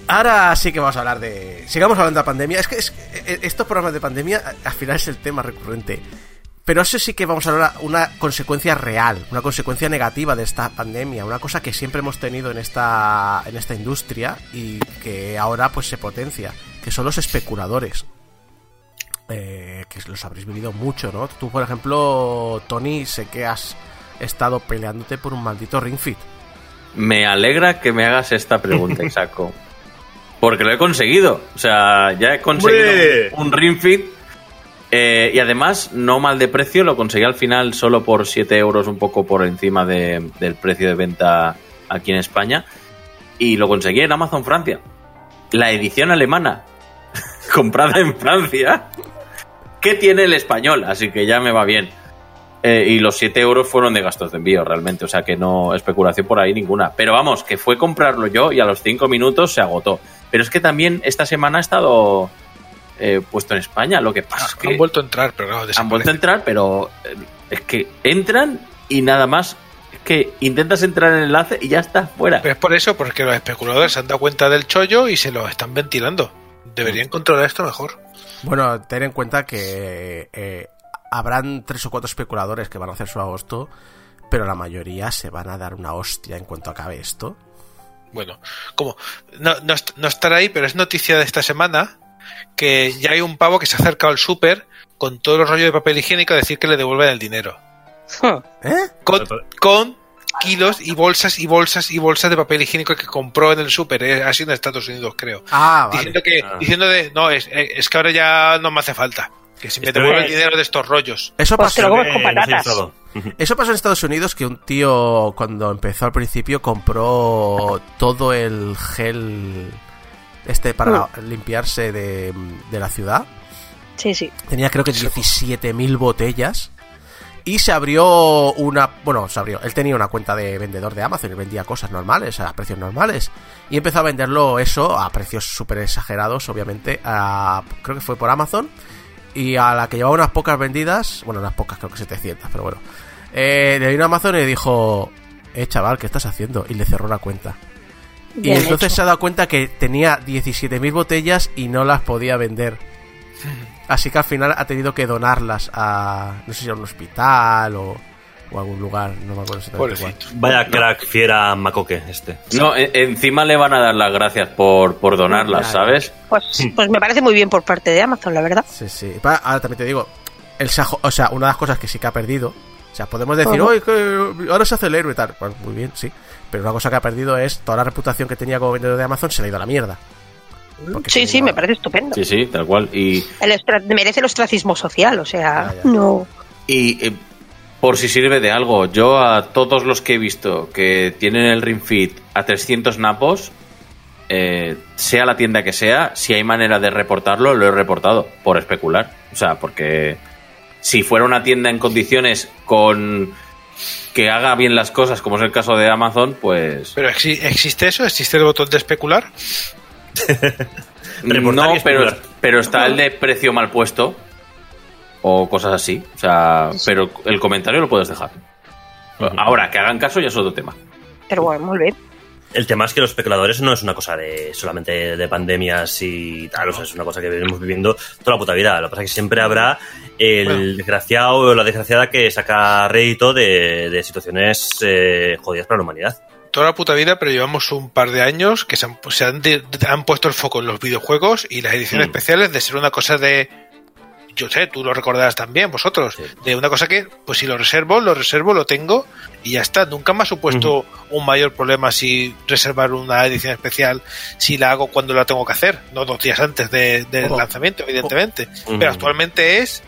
S1: Ahora sí que vamos a hablar de... Sigamos hablando de pandemia. Es que es- eh, estos programas de pandemia al final es el tema recurrente. Pero eso sí que vamos a hablar una consecuencia real, una consecuencia negativa de esta pandemia, una cosa que siempre hemos tenido en esta, en esta industria y que ahora pues se potencia, que son los especuladores. Eh, que los habréis vivido mucho, ¿no? Tú, por ejemplo, Tony, sé que has estado peleándote por un maldito Ring Fit.
S5: Me alegra que me hagas esta pregunta, Isaco. Porque lo he conseguido. O sea, ya he conseguido un Ring Fit. eh, y además, no mal de precio, lo conseguí al final solo por 7 euros, un poco por encima de- del precio de venta aquí en España. Y lo conseguí en Amazon Francia. La edición alemana, comprada en Francia, que tiene el español, así que ya me va bien. Eh, y los 7 euros fueron de gastos de envío realmente, o sea que no especulación por ahí ninguna. Pero vamos, que fue comprarlo yo y a los 5 minutos se agotó. Pero es que también esta semana he estado eh, puesto en España. Lo que pasa es que
S4: Han vuelto a entrar, pero claro,
S5: han vuelto a entrar, pero eh, es que entran y nada más. Es que intentas entrar en el enlace y ya estás fuera.
S4: Pero es por eso, porque los especuladores se han dado cuenta del chollo y se lo están ventilando. Deberían controlar esto mejor.
S1: Bueno, ten en cuenta que eh, habrán tres o cuatro especuladores que van a hacer su agosto, pero la mayoría se van a dar una hostia en cuanto acabe esto.
S4: Bueno, como no, no, no estará ahí, pero es noticia de esta semana que ya hay un pavo que se ha acercado al súper con todo el rollo de papel higiénico a decir que le devuelven el dinero.
S1: ¿Eh?
S4: Con, con kilos y bolsas y bolsas y bolsas de papel higiénico que compró en el súper. eh, Ha sido en Estados Unidos, creo.
S1: Ah, vale.
S4: diciendo que,
S2: Ah.
S4: diciendo de, no, es, eh, es que ahora ya no me hace falta. Que si me
S2: Esto
S4: devuelve el dinero de estos rollos.
S1: Eso
S3: Pues te
S1: pasó,
S3: lo comes con patatas.
S1: Eso pasó en Estados Unidos que un tío cuando empezó al principio compró todo el gel este para limpiarse de, de la ciudad.
S3: Sí, sí.
S1: Tenía creo que 17.000 botellas. Y se abrió una... Bueno, se abrió. Él tenía una cuenta de vendedor de Amazon y vendía cosas normales, a precios normales. Y empezó a venderlo eso a precios súper exagerados, obviamente. a- creo que fue por Amazon. Y a la que llevaba unas pocas vendidas, bueno, unas pocas, creo que 700, pero bueno. Eh, le vino a Amazon y le dijo, eh, chaval, ¿qué estás haciendo? Y le cerró la cuenta. Y entonces
S3: hecho.
S1: se ha dado cuenta que tenía 17.000 botellas y no las podía vender. Así que al final ha tenido que donarlas a, no sé si a un hospital o, o a algún lugar, no me acuerdo exactamente cuál.
S2: Vaya crack, fiera macoque este.
S5: No, e- encima le van a dar las gracias por, por donarlas, ¿sabes?
S3: Pues, pues me parece muy bien por parte de Amazon, la verdad.
S1: Sí, sí. Ahora también te digo, el sajo, o sea, una de las cosas que sí que ha perdido, sea, podemos decir. "Oye, que ahora se hace el héroe y tal. Pues muy bien, sí. Pero una cosa que ha perdido es toda la reputación que tenía como vendedor de Amazon se le ha ido a la mierda. Porque
S3: Sí, sí,
S1: iba-
S3: me parece estupendo.
S5: Sí, sí, tal cual. Y,
S3: El merece el ostracismo social, o sea, no.
S5: y eh, por si sirve de algo, yo a todos los que he visto que tienen el Ring Fit a 300 napos, eh, sea la tienda que sea, si hay manera de reportarlo, lo he reportado por especular. O sea, porque si fuera una tienda en condiciones con que haga bien las cosas, como es el caso de Amazon, pues
S4: Pero exi- ¿existe eso? ¿Existe el botón de especular?
S5: No, pero, pero está el de precio mal puesto o cosas así. O sea, pero el comentario lo puedes dejar. Ahora, que hagan caso ya es otro tema.
S3: Pero bueno, muy bien.
S2: El tema es que los especuladores no es una cosa de solamente de pandemias y tal, o sea, es una cosa que venimos viviendo toda la puta vida. Lo que pasa es que siempre habrá el
S4: Bueno.
S2: desgraciado o la desgraciada que saca rédito de, de situaciones eh, jodidas para la humanidad.
S4: Toda la puta vida, pero llevamos un par de años que se han, se han, de- han puesto el foco en los videojuegos y las ediciones
S2: Mm.
S4: especiales de ser una cosa de. Yo sé, tú lo recordarás también, vosotros.
S2: Sí.
S4: De una cosa que, pues si lo reservo, lo reservo, lo tengo y ya está. Nunca me ha supuesto un mayor problema si reservar una edición especial, si la hago cuando la tengo que hacer, no dos días antes de- del
S1: Ojo.
S4: lanzamiento, evidentemente. Pero actualmente es.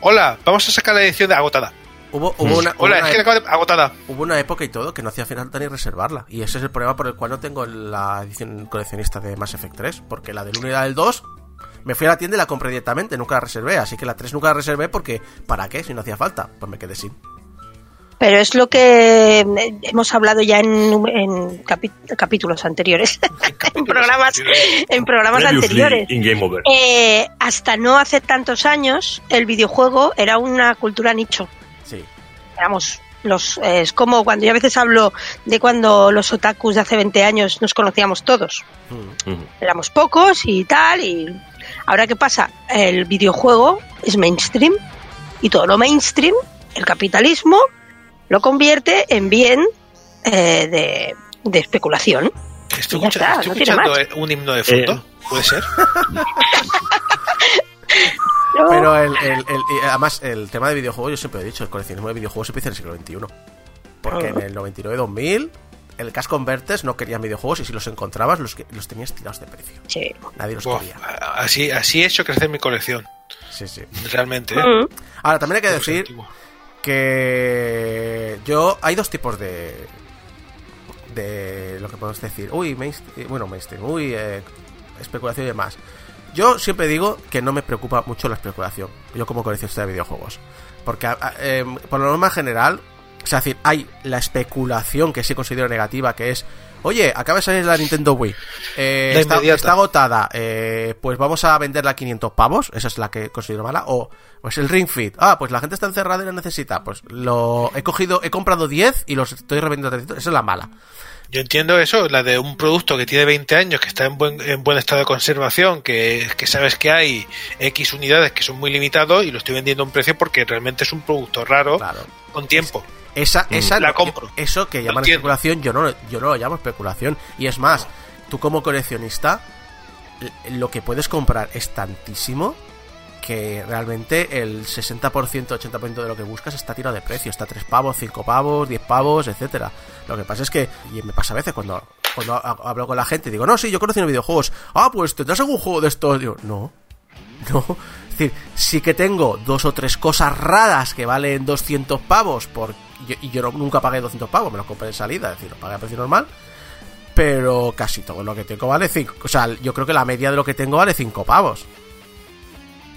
S4: Hola, vamos a sacar la edición de agotada.
S1: Hubo, hubo una, hubo
S4: Hola,
S1: una
S4: es que de- agotada.
S1: hubo una época y todo que no hacía falta ni reservarla. Y ese es el problema por el cual no tengo la edición coleccionista de Mass Effect 3. Porque la del 1 y la del 2 me fui a la tienda y la compré directamente, nunca la reservé. Así que la 3 nunca la reservé porque ¿para qué? Si no hacía falta. Pues me quedé sin.
S3: Pero es lo que eh, hemos hablado ya en, en capítulos anteriores, en programas, en programas
S2: Previously
S3: anteriores.
S2: in Game Over.
S3: Eh, hasta no hace tantos años, el videojuego era una cultura nicho.
S1: Sí.
S3: Éramos los, eh, es como cuando yo a veces hablo de cuando los otakus de hace 20 años nos conocíamos todos.
S1: Mm.
S3: Éramos pocos y tal. Y ahora qué pasa? El videojuego es mainstream y todo lo mainstream, el capitalismo, lo convierte en bien eh, de, de especulación.
S4: Estoy, escucha-
S3: está,
S4: estoy
S3: no tiene
S4: escuchando eh, un himno de fondo. ¿Puede ser?
S1: Pero el, el- además, el tema de videojuegos, yo siempre he dicho, el coleccionismo de videojuegos empieza en el siglo XXI. Porque en el 99-2000, el Cash Converters no querían videojuegos y si los encontrabas, los, que- los tenías tirados de precio.
S3: sí.
S1: Nadie los
S4: Buah,
S1: quería.
S4: así, así he hecho crecer mi colección.
S1: Sí, sí.
S4: Realmente, ¿eh?
S3: Mm.
S1: Ahora, también hay que decir
S4: antiguos.
S1: que yo hay dos tipos de de lo que podemos decir uy mainstream, bueno mainstream uy eh, especulación y demás yo siempre digo que no me preocupa mucho la especulación yo como coleccionista de videojuegos porque em, por lo normal general es decir hay la especulación que sí considero negativa que es oye, acaba de salir la Nintendo Wii. Eh,
S4: La
S1: está,
S4: inmediata.
S1: está agotada. eh, pues vamos a venderla a 500 pavos. Esa es la que considero mala. O, pues el Ring Fit. Ah, pues la gente está encerrada y la necesita. Pues lo he cogido, he comprado 10 y los estoy revendiendo a 300. Esa es la mala.
S4: Yo entiendo eso, la de un producto que tiene 20 años, que está en buen, en buen estado de conservación, que, que sabes que hay X unidades que son muy limitados y lo estoy vendiendo a un precio porque realmente es un producto raro
S1: Claro.
S4: con tiempo.
S1: Esa, esa
S4: La compro.
S1: Eso que llaman especulación, yo no, lo- yo no lo llamo especulación. Y es más, tú como coleccionista, lo que puedes comprar es tantísimo que realmente el 60%, 80% de lo que buscas está tirado de precio. Está 3 pavos, 5 pavos, 10 pavos, etcétera. Lo que pasa es que, y me pasa a veces cuando, cuando ha- hablo con la gente y digo, no, sí, yo colecciono videojuegos. Ah, pues tendrás algún juego de estos. Digo, no, no. Es decir, sí que tengo dos o tres cosas raras que valen 200 pavos por, yo- y yo no- nunca pagué 200 pavos, me los compré de salida, es decir, lo pagué a precio normal. Pero casi todo lo que tengo vale 5. O sea, yo creo que la media de lo que tengo vale 5 pavos.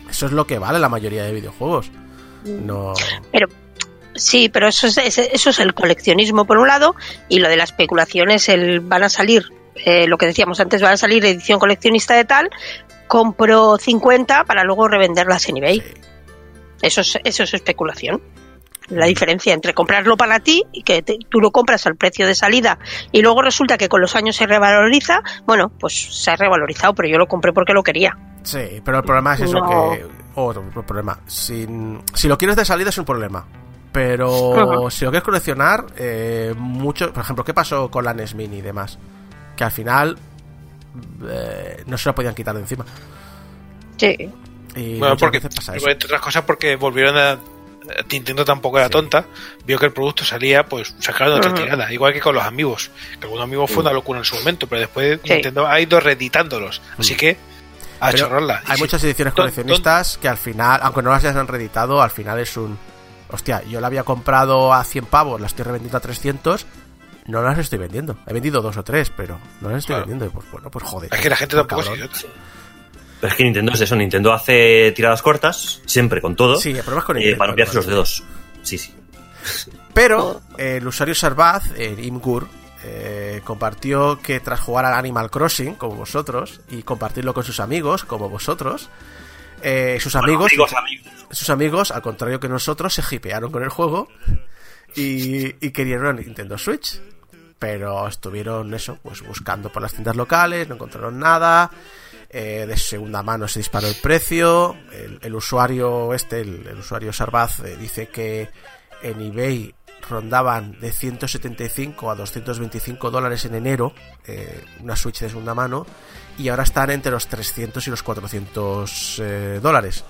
S1: Eso es lo que vale la mayoría de videojuegos. No.
S3: Pero sí, pero eso es, eso es el coleccionismo por un lado y lo de la especulación es el van a salir, eh, lo que decíamos antes, van a salir edición coleccionista de tal, compro 50 para luego revenderlas en eBay.
S1: Sí.
S3: Eso es, eso es especulación. La diferencia entre comprarlo para ti y que te- tú lo compras al precio de salida y luego resulta que con los años se revaloriza, bueno, pues se ha revalorizado, pero yo lo compré porque lo quería.
S1: Sí, pero el problema es eso
S3: No.
S1: que... Otro problema. Si, si lo quieres de salida es un problema. Pero si lo quieres coleccionar, eh, mucho... Por ejemplo, ¿qué pasó con la NES Mini y demás? Que al final... eh, no se la podían quitar de encima.
S3: Sí.
S1: Y
S4: Bueno, porque,
S1: veces pasa eso.
S4: entre otras cosas, porque volvieron a. Nintendo tampoco era
S1: Sí.
S4: tonta, vio que el producto salía, pues sacaron otra tirada, igual que con los amigos. Que algunos amigos fue una locura en su momento, pero después
S3: Sí.
S4: Nintendo ha ido reeditándolos. Así que, a
S1: Pero
S4: chorrarla.
S1: Hay
S4: sí,
S1: muchas ediciones coleccionistas que al final, aunque no las hayan reeditado, al final es un... Hostia, yo la había comprado a 100 pavos, la estoy revendiendo a 300, no las estoy vendiendo. He vendido dos o tres, pero no las estoy
S4: Claro.
S1: vendiendo. Y pues bueno, pues joder.
S4: Es que la gente tampoco es
S2: es que Nintendo es eso, Nintendo hace tiradas cortas, siempre con todo,
S1: Sí, es con
S2: eh,
S1: Nintendo,
S2: para no pillarse los dedos. Sí, sí.
S1: Pero eh, el usuario Sarbaz, el Imgur, eh, compartió que tras jugar al Animal Crossing, como vosotros, y compartirlo con sus amigos, como vosotros, eh, sus amigos,
S2: amigos, amigos.
S1: sus amigos, al contrario que nosotros, se hipearon con el juego y, y querían una Nintendo Switch. Pero estuvieron eso, pues buscando por las tiendas locales, no encontraron nada. eh, de segunda mano se disparó el precio. El, usuario este, el, el usuario Sarbaz, eh, dice que en eBay rondaban de 175 a 225 dólares en enero eh, una Switch de segunda mano y ahora están entre los 300 y los 400 eh, dólares.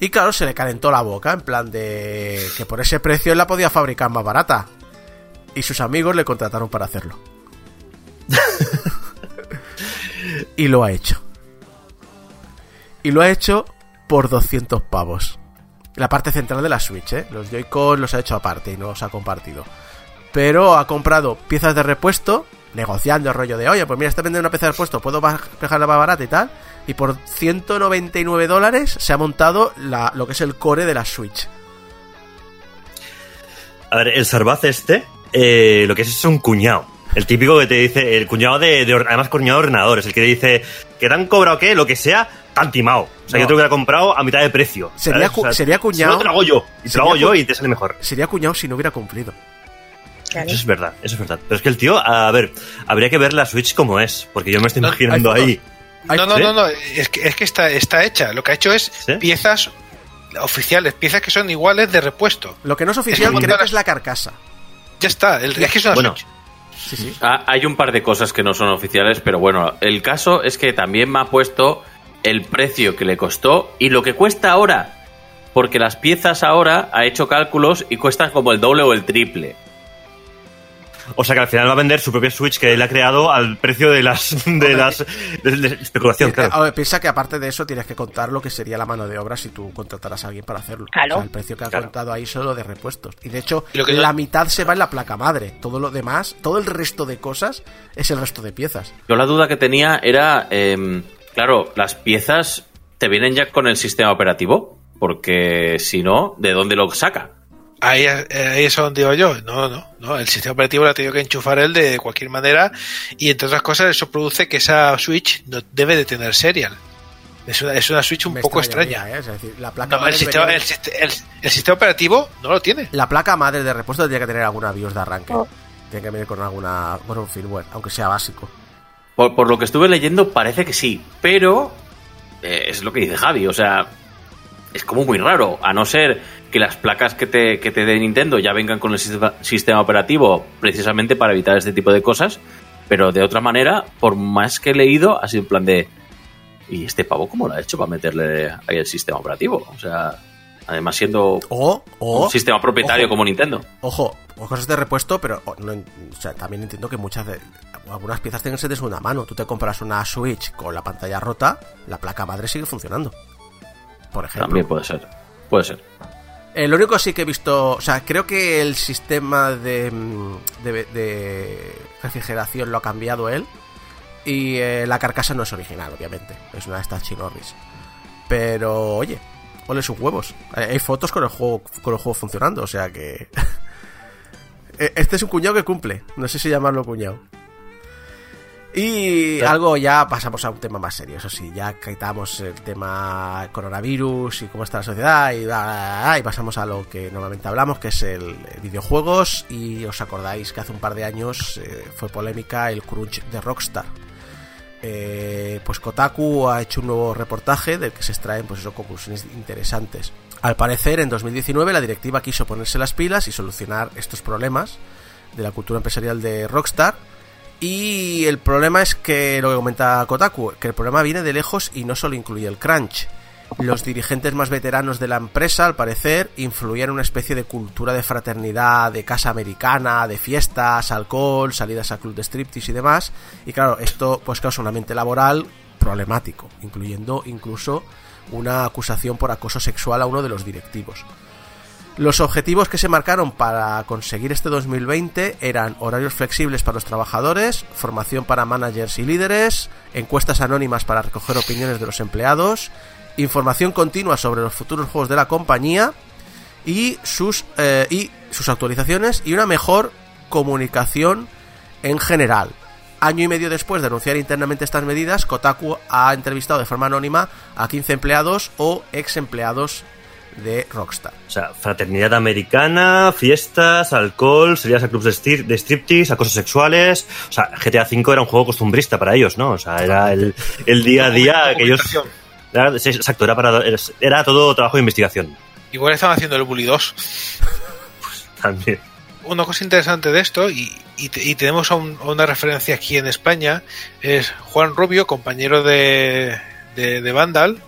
S1: Y claro, se le calentó la boca en plan de que por ese precio él la podía fabricar más barata. Y sus amigos le contrataron para hacerlo. y lo ha hecho. Y lo ha hecho por 200 pavos. La parte central de la Switch, ¿eh? Los Joy-Con los ha hecho aparte y no los ha compartido. Pero ha comprado piezas de repuesto, negociando el rollo de, oye, pues mira, está vendiendo una pieza de repuesto, puedo dejarla más barata y tal. Y por 199 dólares se ha montado la- lo que es el core de la Switch.
S2: A ver, el Sarbaz este, eh, lo que es es un cuñado. El típico que te dice, el cuñado de, además cuñado de ordenadores, el que te dice que te han cobrado qué, lo que sea, tan timado. O sea,
S1: No.
S2: yo te lo hubiera comprado a mitad de precio.
S1: Sería
S2: ¿sabes?
S1: cu-
S2: O sea,
S1: sería cuñado-
S2: si no, te lo hago yo. Y te lo hago yo y te sale mejor.
S1: Sería cuñado si no hubiera cumplido.
S2: Eso es verdad, eso es verdad. Pero es que el tío, a ver, habría que ver la Switch como es, porque yo me estoy imaginando ahí.
S4: No, no,
S2: ¿sí?
S4: no, no, es que, es que está, está hecha. Lo que ha hecho es
S2: ¿Sí?
S4: piezas oficiales, piezas que son iguales de repuesto.
S1: Lo que no es oficial
S4: como
S1: creo que es la carcasa.
S4: Ya está, el, es que es una
S2: Bueno.
S4: Switch.
S1: Sí, sí.
S5: Ah, hay un par de cosas que no son oficiales, pero bueno, el caso es que también me ha puesto el precio que le costó y lo que cuesta ahora. Porque las piezas ahora ha hecho cálculos y cuestan como el doble o el triple.
S2: O sea que al final va a vender su propia Switch que él ha creado al precio de las de las de, de especulación, claro.
S1: a ver, piensa que aparte de eso tienes que contar lo que sería la mano de obra si tú contrataras a alguien para hacerlo.
S3: Claro.
S1: O sea, el precio que ha
S2: Claro.
S1: contado ahí solo de repuestos. Y de hecho,
S4: Y lo que yo-
S1: la mitad se va en la placa madre. Todo lo demás, todo el resto de cosas es el resto de piezas.
S5: Yo la duda que tenía era, em, claro, las piezas te vienen ya con el sistema operativo, porque si no, ¿de dónde lo saca?
S4: Ahí, ahí es a donde iba yo. No, no, no. El sistema operativo lo ha tenido que enchufar él de cualquier manera y entre otras cosas eso produce que esa Switch no debe de tener serial. Es una, es una Switch un
S1: Me
S4: poco extraña.
S1: ¿eh? Es decir, la placa,
S4: No, el,
S1: madre
S4: sistema, el, sist- el- el sistema operativo no lo tiene.
S1: la placa madre de repuesto tendría que tener alguna BIOS de arranque.
S3: Oh.
S1: Tiene que venir con alguna con un firmware, aunque sea básico.
S5: Por, por lo que estuve leyendo, parece que sí, pero eh, es lo que dice Javi, o sea, es como muy raro, a no ser que las placas que te, que te dé Nintendo ya vengan con el sistema, sistema operativo precisamente para evitar este tipo de cosas, pero de otra manera, por más que he leído, ha sido en plan de... ¿Y este pavo cómo lo ha hecho para meterle ahí el sistema operativo? O sea, además siendo
S1: O, o
S5: un sistema propietario
S1: ojo.
S5: como Nintendo.
S1: Ojo, cosas de repuesto, pero o, no en- o sea, también entiendo que muchas de, algunas piezas tienen que ser de segunda mano. Tú te compras una Switch con la pantalla rota, la placa madre sigue funcionando. Por ejemplo.
S5: También puede ser. Puede ser.
S1: Eh, lo único sí que he visto, o sea, creo que el sistema de, mm, de, de refrigeración lo ha cambiado él. Y eh, la carcasa no es original, obviamente. Es una de estas chinorris. Pero, oye, ole sus huevos. Hay hay fotos con el juego, con el juego funcionando, o sea que. Eh, este es un cuñado que cumple. No sé si llamarlo cuñado. Y algo ya pasamos a un tema más serio, eso sí, ya quitamos el tema coronavirus y cómo está la sociedad y, bla, bla, bla, y pasamos a lo que normalmente hablamos, que es el eh, videojuegos y os acordáis que hace un par de años eh, fue polémica el crunch de Rockstar. Eh, pues Kotaku ha hecho un nuevo reportaje del que se extraen pues eso, conclusiones interesantes. Al parecer, en 2019 la directiva quiso ponerse las pilas y solucionar estos problemas de la cultura empresarial de Rockstar. Y el problema es que lo que comenta Kotaku, que el problema viene de lejos y no solo incluye el crunch. Los dirigentes más veteranos de la empresa, al parecer, influían en una especie de cultura de fraternidad, de casa americana, de fiestas, alcohol, salidas a club de striptease y demás. Y claro, esto pues causa un ambiente laboral problemático, incluyendo incluso una acusación por acoso sexual a uno de los directivos. Los objetivos que se marcaron para conseguir este 2020 eran horarios flexibles para los trabajadores, formación para managers y líderes, encuestas anónimas para recoger opiniones de los empleados, información continua sobre los futuros juegos de la compañía y sus, eh, y sus actualizaciones y una mejor comunicación en general. Año y medio después de anunciar internamente estas medidas, Kotaku ha entrevistado de forma anónima a 15 empleados o ex empleados de Rockstar.
S2: O sea, fraternidad americana, fiestas, alcohol, salidas a clubs de, strip- de striptease, acosos sexuales. O sea, GTA V era un juego costumbrista para ellos, ¿no? O sea, era el, el día a día que ellos... Era, exacto, era, para, era, todo trabajo de investigación
S4: Igual están haciendo el Bully 2.
S2: también.
S4: Una cosa interesante de esto, y, y te- y tenemos a, un- a una referencia aquí en España, es Juan Rubio, compañero de, de, de Vandal.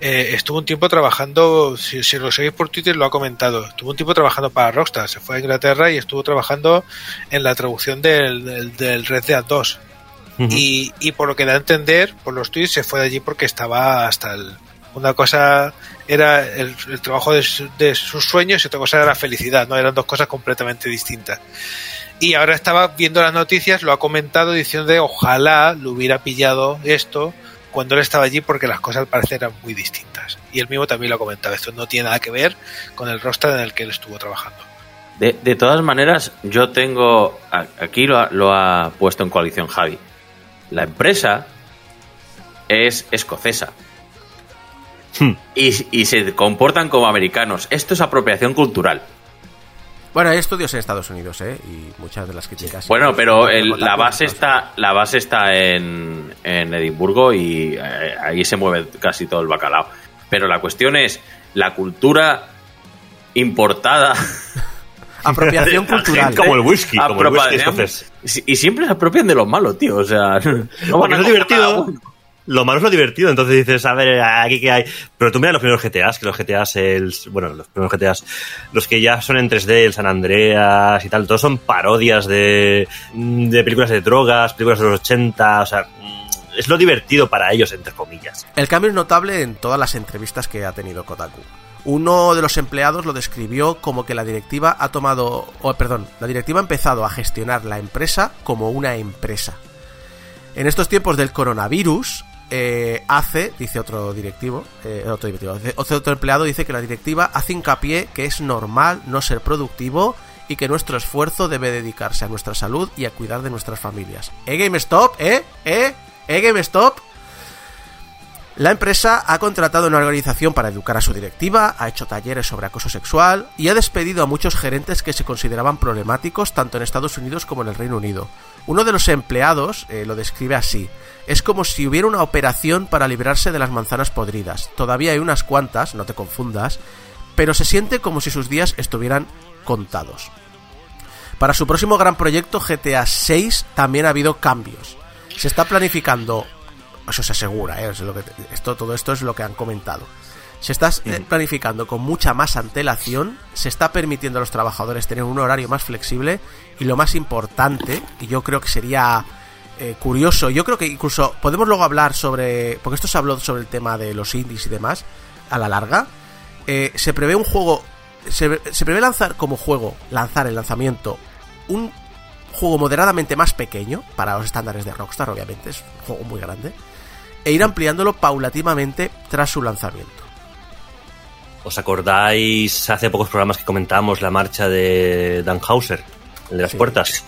S4: Eh, estuvo un tiempo trabajando, si, si lo seguís por Twitter lo ha comentado, estuvo un tiempo trabajando para Rockstar, se fue a Inglaterra y estuvo trabajando en la traducción del, del, del Red Dead 2.
S2: Ujú.
S4: y, y por lo que da a entender por los tweets se fue de allí porque estaba hasta el una cosa era el, el trabajo de, su- de sus sueños y otra cosa era la felicidad no eran dos cosas completamente distintas y ahora estaba viendo las noticias lo ha comentado diciendo de ojalá lo hubiera pillado esto cuando él estaba allí porque las cosas al parecer eran muy distintas y él mismo también lo ha comentado esto no tiene nada que ver con el rostro en el que él estuvo trabajando
S5: De, de todas maneras, yo tengo. Aquí lo ha, lo ha puesto en coalición Javi. La empresa es escocesa.
S2: Hmm.
S5: Y, y se comportan como americanos. Esto es apropiación cultural.
S1: Bueno, hay estudios en Estados Unidos, ¿eh? Y muchas de las críticas.
S5: Bueno, pero el- la base está, la base está en, en Edimburgo y eh, ahí se mueve casi todo el bacalao. Pero la cuestión es la cultura importada.
S1: Apropiación cultural.
S2: Como el whisky, como el whisky escocés.
S5: Y siempre se apropian de lo malo, tío. O sea, no van a
S2: es divertido. Lo malo es lo divertido, entonces dices, a ver, aquí que hay. Pero tú mira los primeros GTAs, que los GTAs, el, bueno, los primeros GTAs, los que ya son en 3D, el San Andreas y tal, todos son parodias de, de películas de drogas, películas de los 80, o sea, es lo divertido para ellos, entre comillas.
S1: El cambio es notable en todas las entrevistas que ha tenido Kotaku. Uno de los empleados lo describió como que la directiva ha tomado, o perdón, la directiva ha empezado a gestionar la empresa como una empresa. En estos tiempos del coronavirus, eh, hace, dice otro directivo, eh, otro directivo, otro empleado dice que la directiva hace hincapié que es normal no ser productivo y que nuestro esfuerzo debe dedicarse a nuestra salud y a cuidar de nuestras familias. ¿Eh, GameStop? ¿Eh? ¿Eh? ¿Eh, GameStop? La empresa ha contratado una organización para educar a su directiva, ha hecho talleres sobre acoso sexual y ha despedido a muchos gerentes que se consideraban problemáticos tanto en Estados Unidos como en el Reino Unido. Uno de los empleados eh, lo describe así. Es como si hubiera una operación para librarse de las manzanas podridas. Todavía hay unas cuantas, no te confundas, pero se siente como si sus días estuvieran contados. Para su próximo gran proyecto GTA 6 también ha habido cambios. Se está planificando, eso se asegura, ¿eh? Es lo que te- esto, todo esto es lo que han comentado. Se está eh, planificando con mucha más antelación, se está permitiendo a los trabajadores tener un horario más flexible y lo más importante, y yo creo que sería eh, curioso, yo creo que incluso podemos luego hablar sobre, porque esto se habló sobre el tema de los indies y demás, a la larga, eh, se prevé un juego, se, se prevé lanzar como juego, lanzar el lanzamiento, un juego moderadamente más pequeño, para los estándares de Rockstar obviamente, es un juego muy grande, e ir ampliándolo paulatinamente tras su lanzamiento.
S2: ¿Os acordáis hace pocos programas que comentamos la marcha de Dan Hauser, el de las
S1: Sí.
S2: puertas?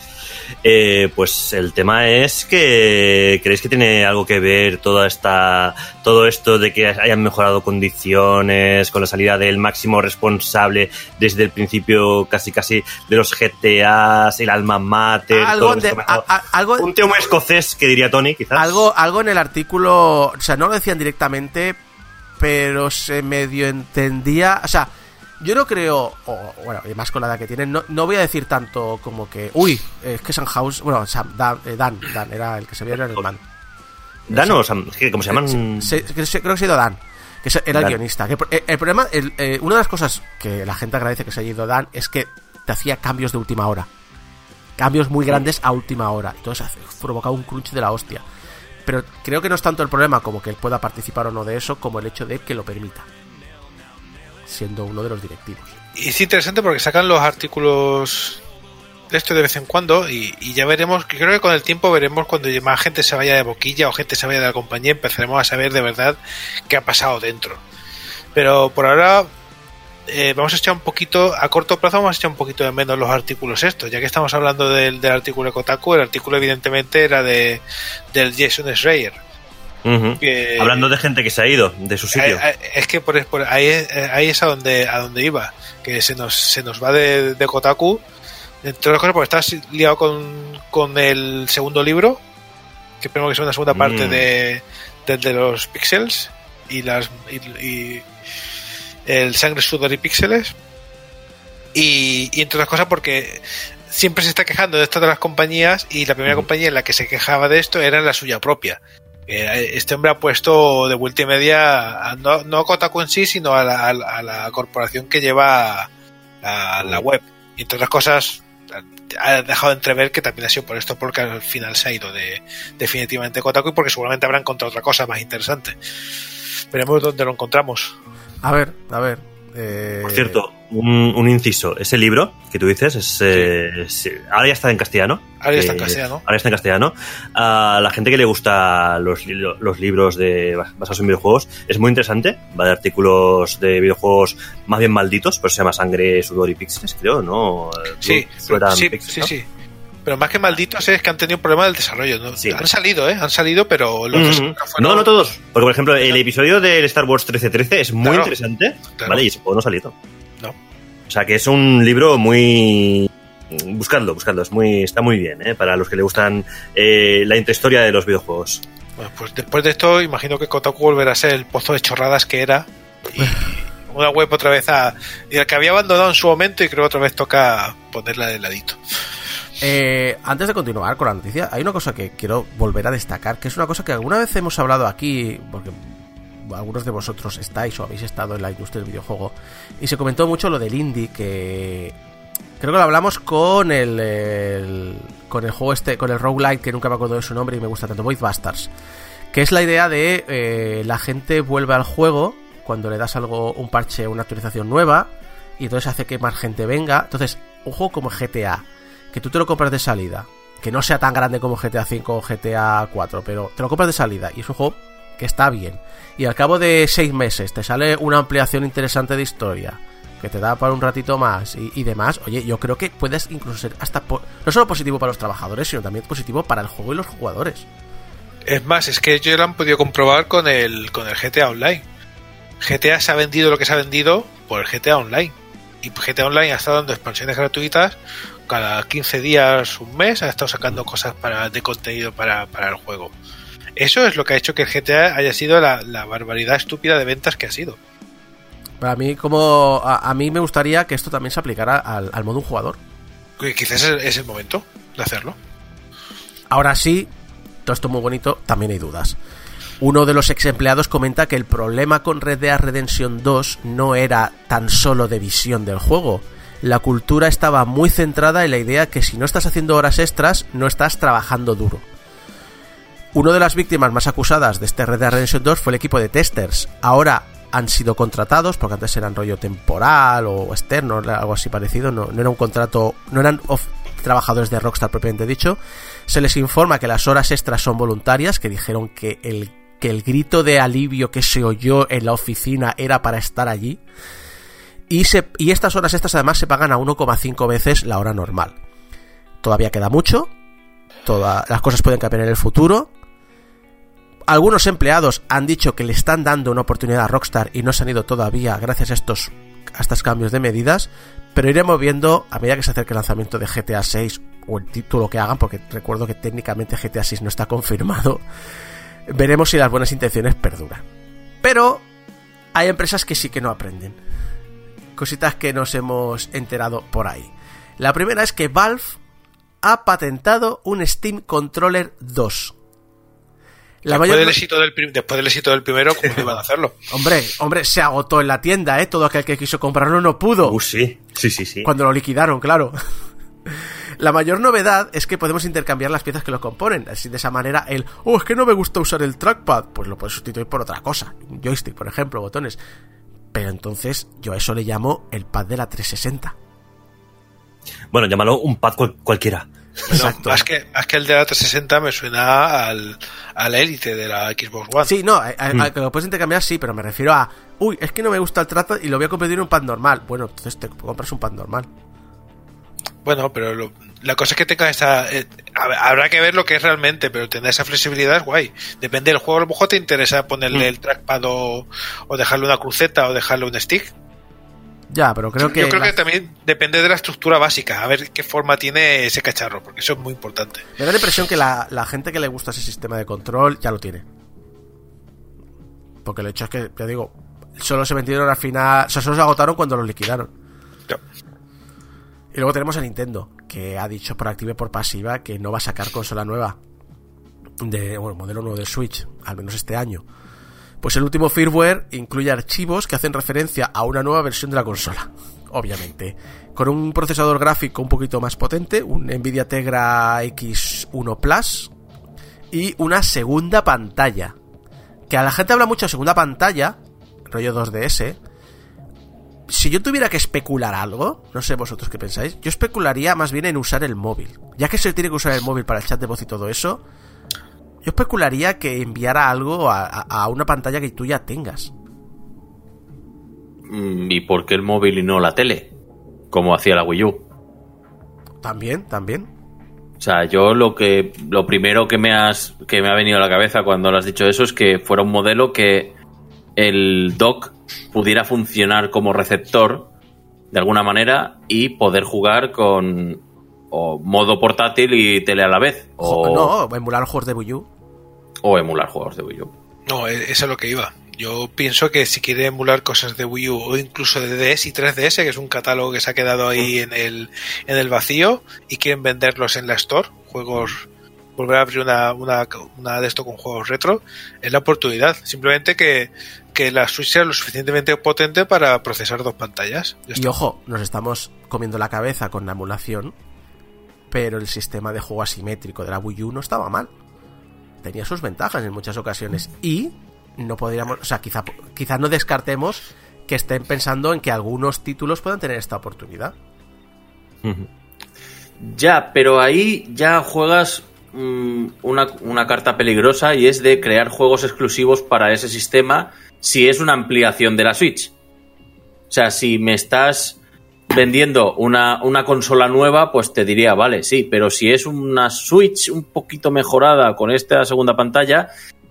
S2: Eh, pues el tema es que creéis que tiene algo que ver toda esta todo esto de que hayan mejorado condiciones con la salida del máximo responsable desde el principio casi casi de los GTAs, el alma mater,
S1: Algo
S2: todo
S1: de- a- a- algo-
S2: un muy escocés que diría Tony, quizás.
S1: Algo, algo en el artículo, o sea, no lo decían directamente, pero se medio entendía, o sea, yo no creo, o bueno, y más con la edad que tienen, no, no voy a decir tanto como que, uy, es que House, bueno, Sam, Dan, eh, Dan, Dan, era el que se veía en el man.
S2: Dan o Sam, como se llaman
S1: Se- se- creo que se ha ido Dan, que era el guionista. Que, el, el problema, el, eh, una de las cosas que la gente agradece que se haya ido Dan es que te hacía cambios de última hora. Cambios muy grandes a última hora. Entonces provocaba un crunch de la hostia. Pero creo que no es tanto el problema como que él pueda participar o no de eso, como el hecho de que lo permita. Siendo uno de los directivos.
S4: Y es interesante porque sacan los artículos de esto de vez en cuando y, ya veremos, creo que con el tiempo veremos cuando más gente se vaya de boquilla o gente se vaya de la compañía, empezaremos a saber de verdad qué ha pasado dentro. Pero por ahora eh, vamos a echar un poquito, a corto plazo vamos a echar un poquito de menos los artículos estos, ya que estamos hablando del, del artículo de Kotaku, el artículo evidentemente era de del Jason Schreier.
S2: Hablando de gente que se ha ido de su sitio.
S4: Eh, eh, Es que por, por ahí, eh, ahí es a donde, a donde iba, que se nos, se nos va de, de Kotaku, entre otras cosas porque estás liado con, con el segundo libro, que primero que es una segunda parte
S2: Mm.
S4: de, de los pixels y las y, y el sangre, sudor y píxeles. Y, y entre otras cosas porque siempre se está quejando de esto de las compañías y la primera compañía en la que se quejaba de esto era la suya propia. Este hombre ha puesto de vuelta y media, a- no, no a Kotaku en sí, sino a la, a la- a la corporación que lleva la, la web. Y entre otras cosas, ha dejado de entrever que también ha sido por esto, porque al final se ha ido de, definitivamente Kotaku y porque seguramente habrá encontrado otra cosa más interesante. Veremos dónde lo encontramos.
S1: A ver, a ver. Eh,
S2: Por cierto, un, un inciso. Ese libro que tú dices, es, eh, sí, ahora ya está en castellano.
S4: Ahora ya está
S2: Que-
S4: en castellano.
S2: Ahora está en castellano. A la gente que le gusta los, los libros de, basados en videojuegos, es muy interesante. Va de artículos de videojuegos más bien malditos, pero se llama Sangre, Sudor y Píxeles, creo, ¿no?
S4: Sí,
S2: Sueran
S4: sí, sí,
S2: ¿no?
S4: sí. Pero más que malditos es que han tenido un problema del desarrollo. ¿no?
S2: Sí.
S4: Han salido, ¿eh? Han salido, pero los
S2: Mm,
S4: fueron-
S2: No, no todos. Porque, por ejemplo, el episodio del Star Wars 1313 es muy
S4: Claro.
S2: interesante,
S4: Claro.
S2: ¿vale? Y ese juego no ha salido.
S4: No.
S2: O sea, que es un libro muy... Buscadlo, buscadlo. Es muy, está muy bien, ¿eh? Para los que le gustan eh, la intrahistoria de los videojuegos.
S4: Bueno, pues después de esto, imagino que Kotaku volverá a ser el pozo de chorradas que era. Y una web otra vez a. Y el que había abandonado en su momento, y creo que otra vez toca ponerla de ladito.
S1: Eh, antes de continuar con la noticia, hay una cosa que quiero volver a destacar, que es una cosa que alguna vez hemos hablado aquí, porque algunos de vosotros estáis o habéis estado en la industria del videojuego, y se comentó mucho lo del indie, que creo que lo hablamos con el, el- con el juego este, con el roguelike, que nunca me acuerdo de su nombre y me gusta tanto, Void Bastards, que es la idea de eh, la gente vuelve al juego cuando le das algo, un parche, una actualización nueva, y entonces hace que más gente venga. Entonces, un juego como GTA, que tú te lo compras de salida, que no sea tan grande como GTA V o GTA 4, pero te lo compras de salida y es un juego que está bien, y al cabo de seis meses te sale una ampliación interesante de historia, que te da para un ratito más y, demás, oye, yo creo que puedes incluso ser hasta no solo positivo para los trabajadores, sino también positivo para el juego y los jugadores.
S4: Es más, es que ellos lo han podido comprobar con el, con el GTA Online. GTA se ha vendido lo que se ha vendido por el GTA Online. Y GTA Online ha estado dando expansiones gratuitas cada 15 días, un mes, ha estado sacando cosas para, de contenido para, para el juego. Eso es lo que ha hecho que el GTA haya sido la, la barbaridad estúpida de ventas que ha sido.
S1: Para mí, como a, a mí me gustaría que esto también se aplicara al, al modo un jugador.
S4: Que Quizás es, es el momento de hacerlo.
S1: Ahora sí, todo esto muy bonito, también hay dudas. Uno de los ex empleados comenta que el problema con Red Dead Redemption 2 no era tan solo de visión del juego. La cultura estaba muy centrada en la idea que si no estás haciendo horas extras, no estás trabajando duro. Uno de las víctimas más acusadas de este Red Dead Redemption 2 fue el equipo de testers. Ahora han sido contratados, porque antes eran rollo temporal o externo, algo así parecido, no, no era un contrato, no eran trabajadores de Rockstar propiamente dicho. Se les informa que las horas extras son voluntarias, que dijeron que el, que el grito de alivio que se oyó en la oficina era para estar allí. Y, estas horas extras además se pagan a 1,5 veces la hora normal. Todavía queda mucho, todas las cosas pueden cambiar en el futuro. Algunos empleados han dicho que le están dando una oportunidad a Rockstar y no se han ido todavía gracias a estos, a estos cambios de medidas, pero iremos viendo a medida que se acerque el lanzamiento de GTA 6 o el título que hagan, porque recuerdo que técnicamente GTA 6 no está confirmado, veremos si las buenas intenciones perduran. Pero hay empresas que sí que no aprenden. Cositas que nos hemos enterado por ahí. La primera es que Valve ha patentado un Steam Controller 2. La
S4: después,
S1: mayor-
S4: del éxito del, prim- después del éxito del primero, ¿cómo iban a hacerlo?
S1: Hombre, hombre, se agotó en la tienda, ¿eh? Todo aquel que quiso comprarlo no pudo.
S2: Uh, sí, sí, sí, sí.
S1: Cuando lo liquidaron, claro. La mayor novedad es que podemos intercambiar las piezas que lo componen. Así de esa manera, el, oh, es que no me gusta usar el trackpad, pues lo puedes sustituir por otra cosa. Un joystick, por ejemplo, botones. Pero entonces yo a eso le llamo el pad de la 360.
S2: Bueno, llámalo un pad cual- cualquiera.
S4: Bueno,
S1: Exacto.
S4: más, que, más que el de la 360 me suena al, al Elite de la Xbox One.
S1: Sí, no, a- a- a- que lo puedes intercambiar sí, pero me refiero a, uy, es que no me gusta el trackpad y lo voy a convertir en un pad normal. Bueno, entonces te compras un pad normal.
S4: Bueno, pero lo- la cosa es que tenga esa... eh, hab- habrá que ver lo que es realmente, pero tener esa flexibilidad es guay. Depende del juego, a lo mejor te interesa ponerle el trackpad o, o dejarle una cruceta o dejarle un stick.
S1: Ya, pero creo que...
S4: Yo creo
S1: la-
S4: que también depende de la estructura básica, a ver qué forma tiene ese cacharro, porque eso es muy importante.
S1: Me da la impresión que la, la gente que le gusta ese sistema de control ya lo tiene. Porque el hecho es que, te digo, solo se vendieron al final. O sea, solo se agotaron cuando los liquidaron.
S4: Ya.
S1: Luego tenemos a Nintendo, que ha dicho por activa y por pasiva que no va a sacar consola nueva. De, bueno, modelo nuevo de Switch, al menos este año. Pues el último firmware incluye archivos que hacen referencia a una nueva versión de la consola. Obviamente. Con un procesador gráfico un poquito más potente, un Nvidia Tegra X1 Plus y una segunda pantalla. Que a la gente habla mucho de segunda pantalla, rollo 2DS. Si yo tuviera que especular algo, no sé vosotros qué pensáis, yo especularía más bien en usar el móvil. Ya que se tiene que usar el móvil para el chat de voz y todo eso, yo especularía que enviara algo a, a- a una pantalla que tú ya tengas.
S5: Mm, ¿Y por qué el móvil y no la tele? Como hacía la Wii U.
S1: También, también.
S5: O sea, yo lo que lo primero que me has que me ha venido a la cabeza cuando lo has dicho eso es que fuera un modelo que el dock pudiera funcionar como receptor de alguna manera y poder jugar con o modo portátil y tele a la vez o,
S1: No, emular juegos de Wii U.
S5: o emular juegos de Wii U.
S4: No, eso es lo que iba. Yo pienso que si quiere emular cosas de Wii U o incluso de DS y 3DS, que es un catálogo que se ha quedado ahí en el, en el vacío y quieren venderlos en la Store, juegos, volver a abrir una, una, una de esto con juegos retro, es la oportunidad. Simplemente que, que la Switch sea lo suficientemente potente para procesar dos pantallas.
S1: Y ojo, nos estamos comiendo la cabeza con la emulación, pero el sistema de juego asimétrico de la Wii U no estaba mal. Tenía sus ventajas en muchas ocasiones. Y no podríamos, o sea, quizá, quizá no descartemos que estén pensando en que algunos títulos puedan tener esta oportunidad.
S5: Ya, pero ahí ya juegas mm, una, una carta peligrosa y es de crear juegos exclusivos para ese sistema si es una ampliación de la Switch. O sea, si me estás vendiendo una, una consola nueva, pues te diría, vale, sí, pero si es una Switch un poquito mejorada con esta segunda pantalla,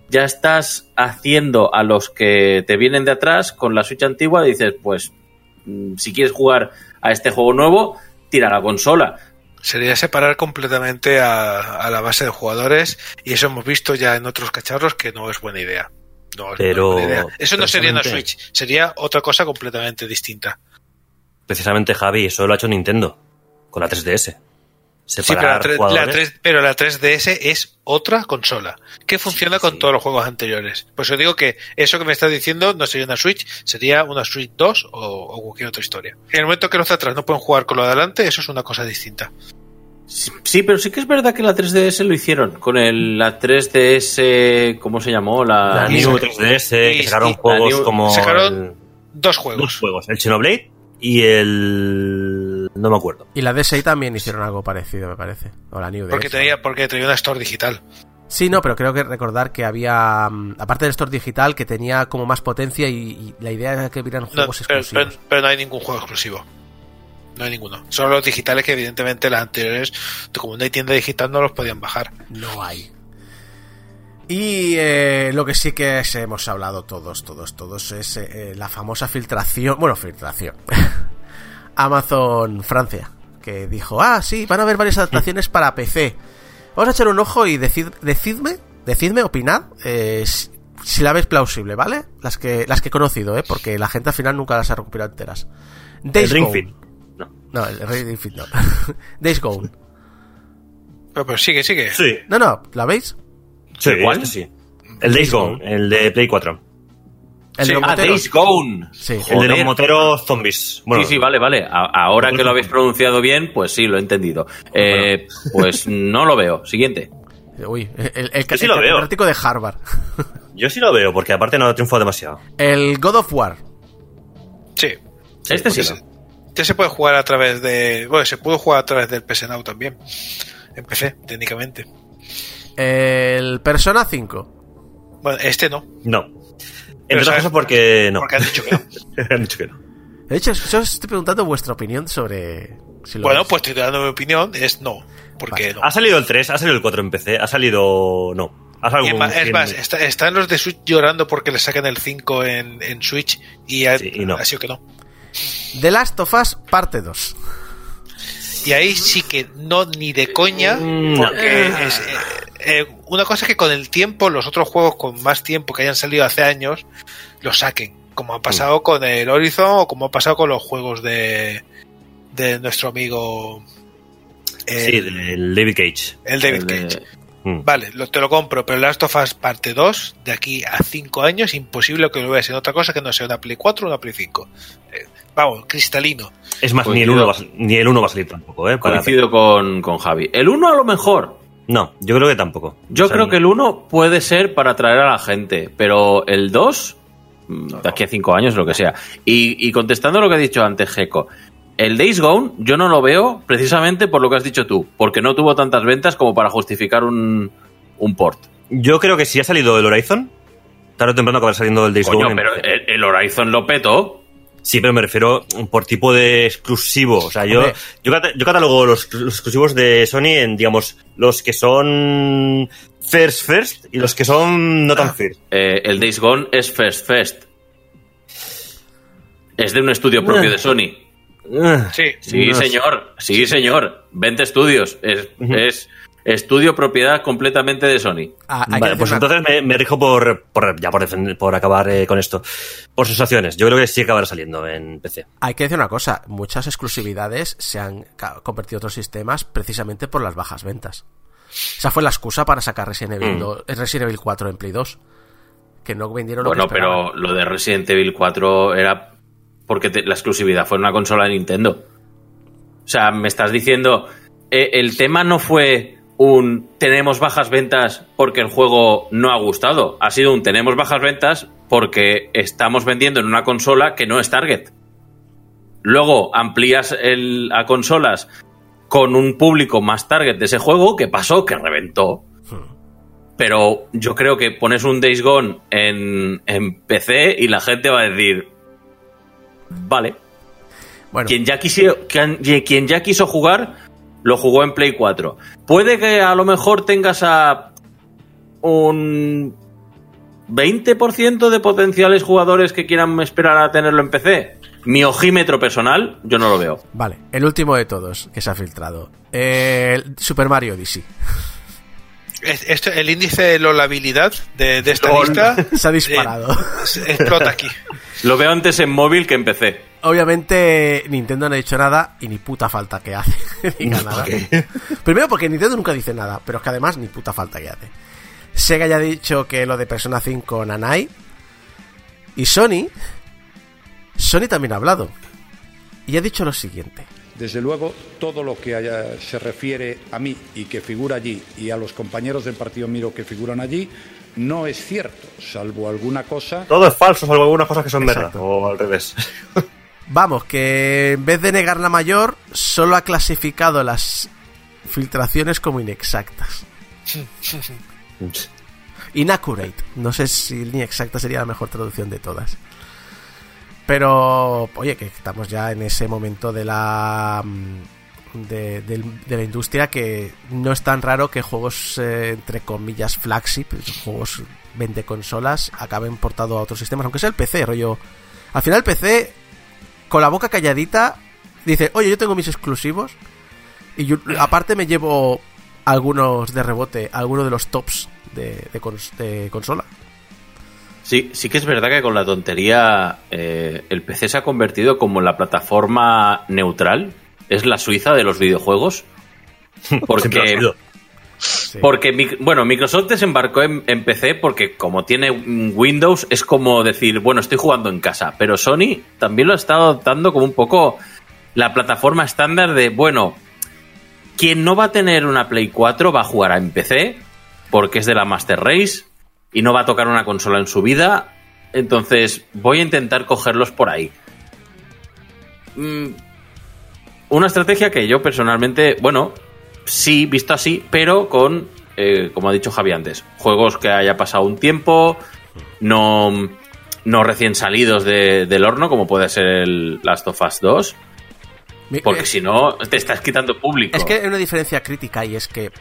S5: ya estás haciendo a los que te vienen de atrás con la Switch antigua, dices, pues mm, si quieres jugar a este juego nuevo, tira la consola.
S4: Sería separar completamente a, a la base de jugadores y eso hemos visto ya en otros cacharros que no es buena idea. No
S2: Pero,
S4: idea. Eso no sería una Switch, sería otra cosa completamente distinta.
S2: Precisamente, Javi, eso lo ha hecho Nintendo con la 3DS.
S4: Sí, pero la, la
S2: jugadores.
S4: 3, pero la 3DS es otra consola que funciona
S2: Sí,
S4: con
S2: sí.
S4: todos los juegos anteriores. Por eso digo que eso que me estás diciendo no sería una Switch, sería una Switch 2 o, o cualquier otra historia. En el momento que los de atrás no pueden jugar con lo de adelante, eso es una cosa distinta.
S5: Sí, pero sí que es verdad que la 3DS lo hicieron. Con el, la 3DS, ¿cómo se llamó? La,
S2: La New 3DS, que
S4: y-
S2: sacaron
S4: y-
S2: juegos
S5: New-
S2: como.
S4: sacaron
S2: el-
S4: Dos
S2: dos
S4: juegos.
S2: juegos: el Xenoblade y el. No me acuerdo.
S1: Y la DSi también hicieron algo parecido, me parece. O la New DS.
S4: Porque tenía, porque tenía una store digital.
S1: Sí, no, pero creo que recordar que había, mm, aparte del store digital, que tenía como más potencia y, y la idea era que hubieran
S4: No,
S1: juegos
S4: pero,
S1: exclusivos.
S4: pero- pero no hay ningún juego exclusivo. No hay ninguno. Solo los digitales que evidentemente las anteriores, como no hay tienda digital, no los podían bajar.
S1: No hay. Y eh, lo que sí que es- hemos hablado todos, todos, todos, es eh, la famosa filtración, bueno, filtración. Amazon Francia, que dijo, ah, sí, van a haber varias adaptaciones para PC. Vamos a echar un ojo y decid, decidme, decidme, opinad, eh, si, si la veis plausible, ¿vale? Las que, las que he conocido, ¿eh? Porque la gente al final nunca las ha recuperado enteras.
S2: El
S1: Days
S2: Ring
S1: Gone.
S2: Fit. No.
S1: El Ring Fit no. Days Gone.
S4: Pero, pero sigue, sigue.
S2: Sí.
S1: No, no, ¿la veis?
S2: Sí,
S5: ¿Cuál?
S2: este sí. El Days Gone, el de Play 4.
S1: El
S4: Sí.
S1: de
S5: Ah. Days Gone.
S1: Sí.
S2: El de los moteros zombies. Bueno,
S5: sí, sí, vale, vale. A- ahora que lo habéis pronunciado bien, pues sí, lo he entendido. Eh, pues no lo veo. Siguiente.
S1: Uy, el, el,
S2: sí
S1: el catedrático de Harvard.
S2: Yo sí lo veo, porque aparte no ha triunfado demasiado.
S1: El God of War.
S4: Sí.
S5: este sí.
S4: Ya se- puede jugar a través de. Bueno, se pudo jugar a través del PS Now también. En PC, técnicamente.
S1: El Persona 5.
S4: Bueno, este no.
S2: No. Entre otras cosas porque no.
S4: Porque han dicho que no.
S2: Han dicho que no.
S1: De hecho, yo os estoy preguntando vuestra opinión sobre. Si lo
S4: bueno, pues estoy dando mi opinión. Es no. Porque no.
S2: Ha salido el 3, ha salido el 4 en PC, ha salido. No.
S4: Y es más, es
S2: un-
S4: más, está- están los de Switch llorando porque le saquen el 5 en, en Switch y, ha,
S2: Sí, y no.
S4: ha sido que no.
S1: The Last of Us, parte 2.
S4: Y ahí sí que no ni de coña,
S2: Mm,
S4: porque es, eh, eh, una cosa es que con el tiempo los otros juegos con más tiempo que hayan salido hace años los saquen, como ha pasado con el Horizon o como ha pasado con los juegos de, de nuestro amigo el,
S2: Sí, del David Cage.
S4: el David
S5: El de-
S4: Cage.
S2: Mm.
S4: Vale, lo, te lo compro, pero Last of Us parte 2, de aquí a 5 años, imposible que lo veas en otra cosa que no sea una Play 4 o una Play 5. Eh, vamos, cristalino.
S2: Es más, ni el,
S5: Coincido.
S2: uno va, a- ni el 1 va a salir tampoco, ¿eh? Para-
S5: Coincido con, con Javi. El 1 a lo mejor.
S2: No, yo creo que tampoco.
S5: Yo
S2: O sea,
S5: creo que el 1 puede ser para atraer a la gente, pero el 2, mm, de aquí a 5 años, lo que sea. Y, y contestando lo que ha dicho antes Geco, el Days Gone yo no lo veo precisamente por lo que has dicho tú, porque no tuvo tantas ventas como para justificar un, un port.
S2: Yo creo que si ha salido el Horizon, tarde o temprano acabará saliendo el Days
S5: Coño,
S2: Gone.
S5: pero el, el Horizon lo petó.
S2: Sí, pero me refiero por tipo de exclusivo. O sea, yo, yo, cata- yo catalogo los, los exclusivos de Sony en, digamos, los que son first first y los que son no tan first.
S5: Eh, el Days Gone es First Fest. Es de un estudio propio de Sony.
S2: Ah,
S4: Sí,
S5: Sí,
S2: No sé.
S5: señor. Sí, señor. 20 estudios. Es, es estudio propiedad completamente de Sony.
S1: Ah,
S2: Vale, pues
S1: una-
S2: entonces me, me rijo por, por- ya por, defender- por acabar eh, con esto. Por sensaciones. Yo creo que sí acabará saliendo en PC.
S1: Hay que decir una cosa, muchas exclusividades se han convertido en otros sistemas precisamente por las bajas ventas. Esa fue la excusa para sacar Resident Evil,
S2: Mm.
S1: 2 eh, Resident Evil 4 en Play 2. Que no vendieron lo
S5: Bueno,
S1: que
S5: pero lo de Resident Evil 4 era porque te- la exclusividad fue en una consola de Nintendo. O sea, me estás diciendo, eh, el tema no fue un tenemos bajas ventas porque el juego no ha gustado. Ha sido un tenemos bajas ventas porque estamos vendiendo en una consola que no es target. Luego amplías el, a consolas con un público más target de ese juego, que pasó, que reventó. Pero yo creo que pones un Days Gone en, en PC y la gente va a decir, vale,
S1: Bueno,
S5: quien ya, quien ya quiso jugar, lo jugó en Play 4. Puede que a lo mejor tengas a un 20% de potenciales jugadores que quieran esperar a tenerlo en PC. Mi ojímetro personal, yo no lo veo.
S1: vale, el último de todos que se ha filtrado. Eh, Super Mario Odyssey.
S4: El índice de lolabilidad de, de esta
S5: Lol.
S4: lista
S1: Se ha disparado.
S4: eh, se- explota aquí.
S5: Lo veo antes en móvil que en PC.
S1: Obviamente Nintendo no ha dicho nada y ni puta falta que hace. Diga nada. Primero porque Nintendo nunca dice nada, pero es que además ni puta falta que hace. Sega ya ha dicho que lo de Persona 5 Nanai. Y Sony. Sony también ha hablado. Y ha dicho lo siguiente.
S6: Desde luego, todo lo que haya- se refiere a mí y que figura allí y a los compañeros del partido Miro que figuran allí, no es cierto, salvo alguna cosa
S2: Todo es falso, salvo algunas cosas que son verdad. O al revés.
S1: Vamos, que en vez de negar la mayor, solo ha clasificado las filtraciones como inexactas. Inaccurate. No sé si inexacta sería la mejor traducción de todas. Pero, oye, que estamos ya en ese momento de la. mm, De, de la industria que no es tan raro que juegos, eh, entre comillas, flagship, juegos vende consolas, acaben portados a otros sistemas, aunque sea el PC, rollo. Al final, el PC, con la boca calladita, dice: Oye, yo tengo mis exclusivos, y yo, aparte me llevo algunos de rebote, algunos de los tops de consola.
S5: Sí, sí que es verdad que con la tontería eh, el PC se ha convertido como la plataforma neutral. Es la Suiza de los videojuegos. Porque.
S1: Sí.
S5: porque bueno, Microsoft desembarcó en, en PC porque como tiene Windows es como decir, bueno, estoy jugando en casa. Pero Sony también lo ha estado adoptando como un poco la plataforma estándar de, bueno, quien no va a tener una Play 4 va a jugar en PC porque es de la Master Race y no va a tocar una consola en su vida. Entonces voy a intentar cogerlos por ahí. Mm, una estrategia que yo personalmente, bueno, sí, visto así, pero con, eh, como ha dicho Javi antes, juegos que haya pasado un tiempo, no, no recién salidos de- del horno, como puede ser el Last of Us 2,
S1: Mi-
S5: porque si no, te estás quitando público.
S1: Es que hay una diferencia crítica y es que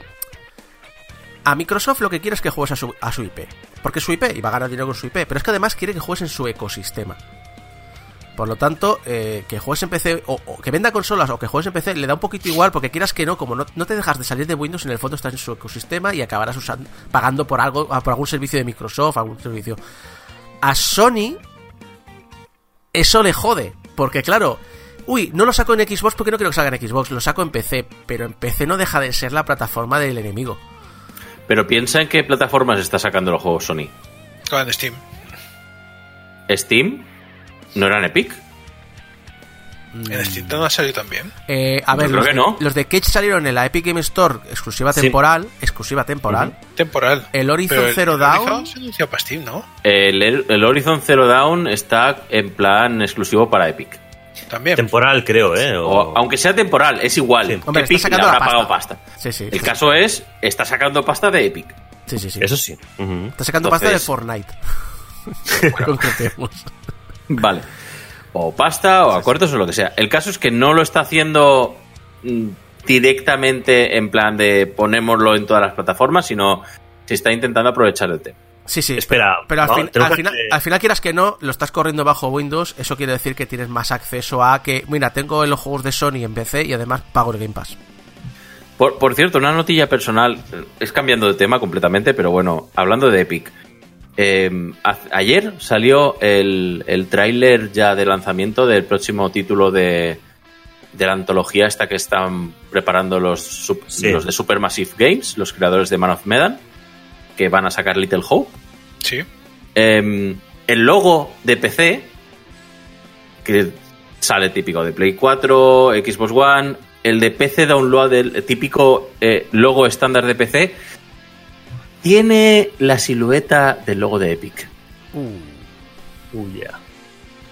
S1: a Microsoft lo que quiere es que juegues a su, a su IP. Porque es su IP y va a ganar dinero con su IP. Pero es que además quiere que juegues en su ecosistema. Por lo tanto, eh, que juegues en PC o, que venda consolas o que juegues en PC le da un poquito igual porque quieras que no, como no, no te dejas de salir de Windows, en el fondo estás en su ecosistema y acabarás usando, pagando por algo, por algún servicio de Microsoft, algún servicio. A Sony eso le jode, porque claro, uy, no lo saco en Xbox porque no quiero que salga en Xbox, lo saco en PC, pero en PC no deja de ser la plataforma del enemigo.
S5: Pero piensa en qué plataformas está sacando los juegos Sony.
S4: Con Steam.
S5: Steam, ¿no eran Epic?
S4: En Steam no ha salido también.
S1: Eh, a ver,
S5: creo
S1: los,
S5: que
S1: de,
S5: no.
S1: los de Cage salieron en la Epic Game Store exclusiva
S5: Sí.
S1: temporal, exclusiva temporal.
S4: Temporal.
S1: El Horizon
S4: Pero
S1: Zero
S4: el
S1: Dawn.
S4: Horizon se anunció para Steam, ¿no?
S5: El, el Horizon Zero Dawn está en plan exclusivo para Epic.
S4: También.
S2: Temporal, creo, ¿eh? O-
S5: O, aunque sea temporal, es igual.
S2: Sí.
S1: Hombre,
S5: Epic
S1: está
S5: le
S1: sacando
S5: habrá
S1: la
S5: pagado
S1: pasta.
S5: pasta.
S1: Sí, sí.
S5: El caso es, está sacando pasta de Epic.
S1: Sí, sí, sí.
S2: Eso sí.
S1: Está sacando
S5: Entonces-
S1: pasta de Fortnite. Concretemos.
S5: Vale. O pasta, o acuerdos, o lo que sea. El caso es que no lo está haciendo mm, directamente en plan de ponémoslo en todas las plataformas, sino se está intentando aprovechar el tema.
S1: Sí, sí.
S2: Espera,
S1: Pero al, final, al final, quieras que no, lo estás corriendo bajo Windows. Eso quiere decir que tienes más acceso a que, mira, tengo los juegos de Sony en PC y además pago el Game Pass.
S5: Por, por cierto, una notilla personal, es cambiando de tema completamente, pero bueno, hablando de Epic. eh, a- ayer salió el, el tráiler ya de lanzamiento del próximo título de, de la antología esta que están preparando los,
S2: Sí.
S5: los de Supermassive Games, los creadores de Man of Medan, que van a sacar Little Hope.
S4: Sí.
S5: Eh, el logo de PC, que sale típico de Play 4, Xbox One, el de PC Download, el típico eh, logo estándar de PC, tiene la silueta del logo de Epic.
S2: Uh, yeah.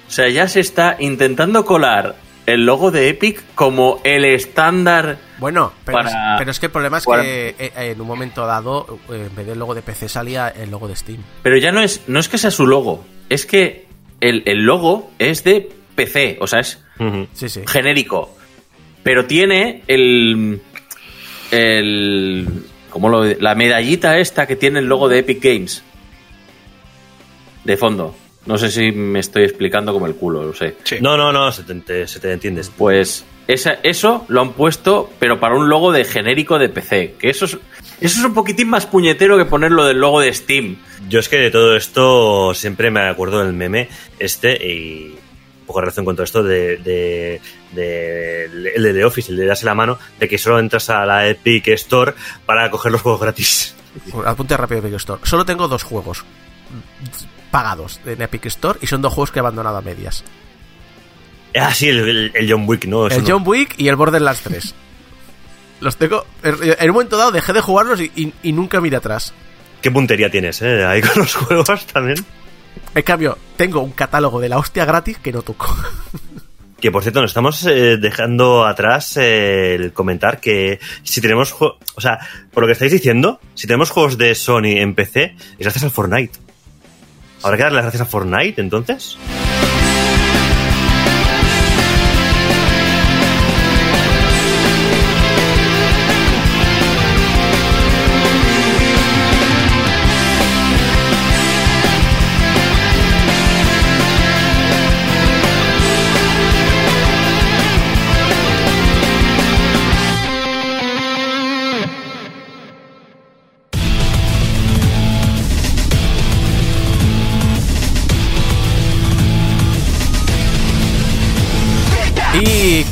S5: O sea, ya se está intentando colar el logo de Epic como el estándar.
S1: Bueno, pero,
S5: Para-
S1: es, pero es que el problema es
S5: para-
S1: que eh, en un momento dado, eh, en vez del logo de PC salía el logo de Steam.
S5: Pero ya no es, no es que sea su logo, es que el, el logo es de PC, o sea, es
S2: Ujú.
S1: Sí, sí.
S5: genérico. Pero tiene el. el ¿cómo lo, la medallita esta que tiene el logo de Epic Games. De fondo. No sé si me estoy explicando como el culo, lo sé.
S4: Sí.
S2: No, no, no, se te, te- se te entiendes.
S5: Pues esa- eso lo han puesto, pero para un logo de genérico de PC. Que eso es, eso es un poquitín más puñetero que ponerlo del logo de Steam.
S2: Yo es que de todo esto siempre me acuerdo del meme este y poco en relación con todo esto de, de, de- el de The Office, el de darse la mano, de que solo entras a la Epic Store para coger los juegos gratis.
S1: Apunte rápido Epic Store. Solo tengo dos juegos pagados en Epic Store y son dos juegos que he abandonado a medias.
S2: Ah, sí, el, el- el John Wick, ¿no? Eso
S1: El
S2: no.
S1: John Wick y el Borderlands 3. Los tengo. En un momento dado dejé de jugarlos y, y- y nunca miré atrás.
S2: Qué puntería tienes, ¿eh? Ahí con los juegos también.
S1: En cambio, tengo un catálogo de la hostia gratis que no toco.
S2: Que por cierto, nos estamos eh, dejando atrás eh, el comentar que si tenemos. O sea, por lo que estáis diciendo, si tenemos juegos de Sony en PC, es gracias al Fortnite. ¿Habrá que darle las gracias a Fortnite entonces?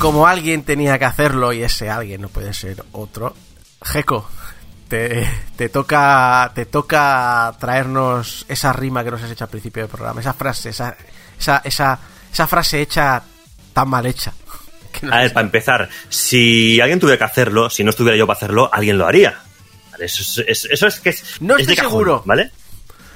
S1: Como alguien tenía que hacerlo, y ese alguien no puede ser otro, Jeco, te, te toca te toca traernos esa rima que nos has hecho al principio del programa, esa frase, esa, esa, esa, esa frase hecha tan mal hecha.
S2: A ver, para empezar, si alguien tuviera que hacerlo, si no estuviera yo para hacerlo, alguien lo haría. Vale, Eso es, es- eso es que es.
S1: No
S2: es
S1: estoy
S2: de cajón,
S1: seguro.
S2: ¿Vale?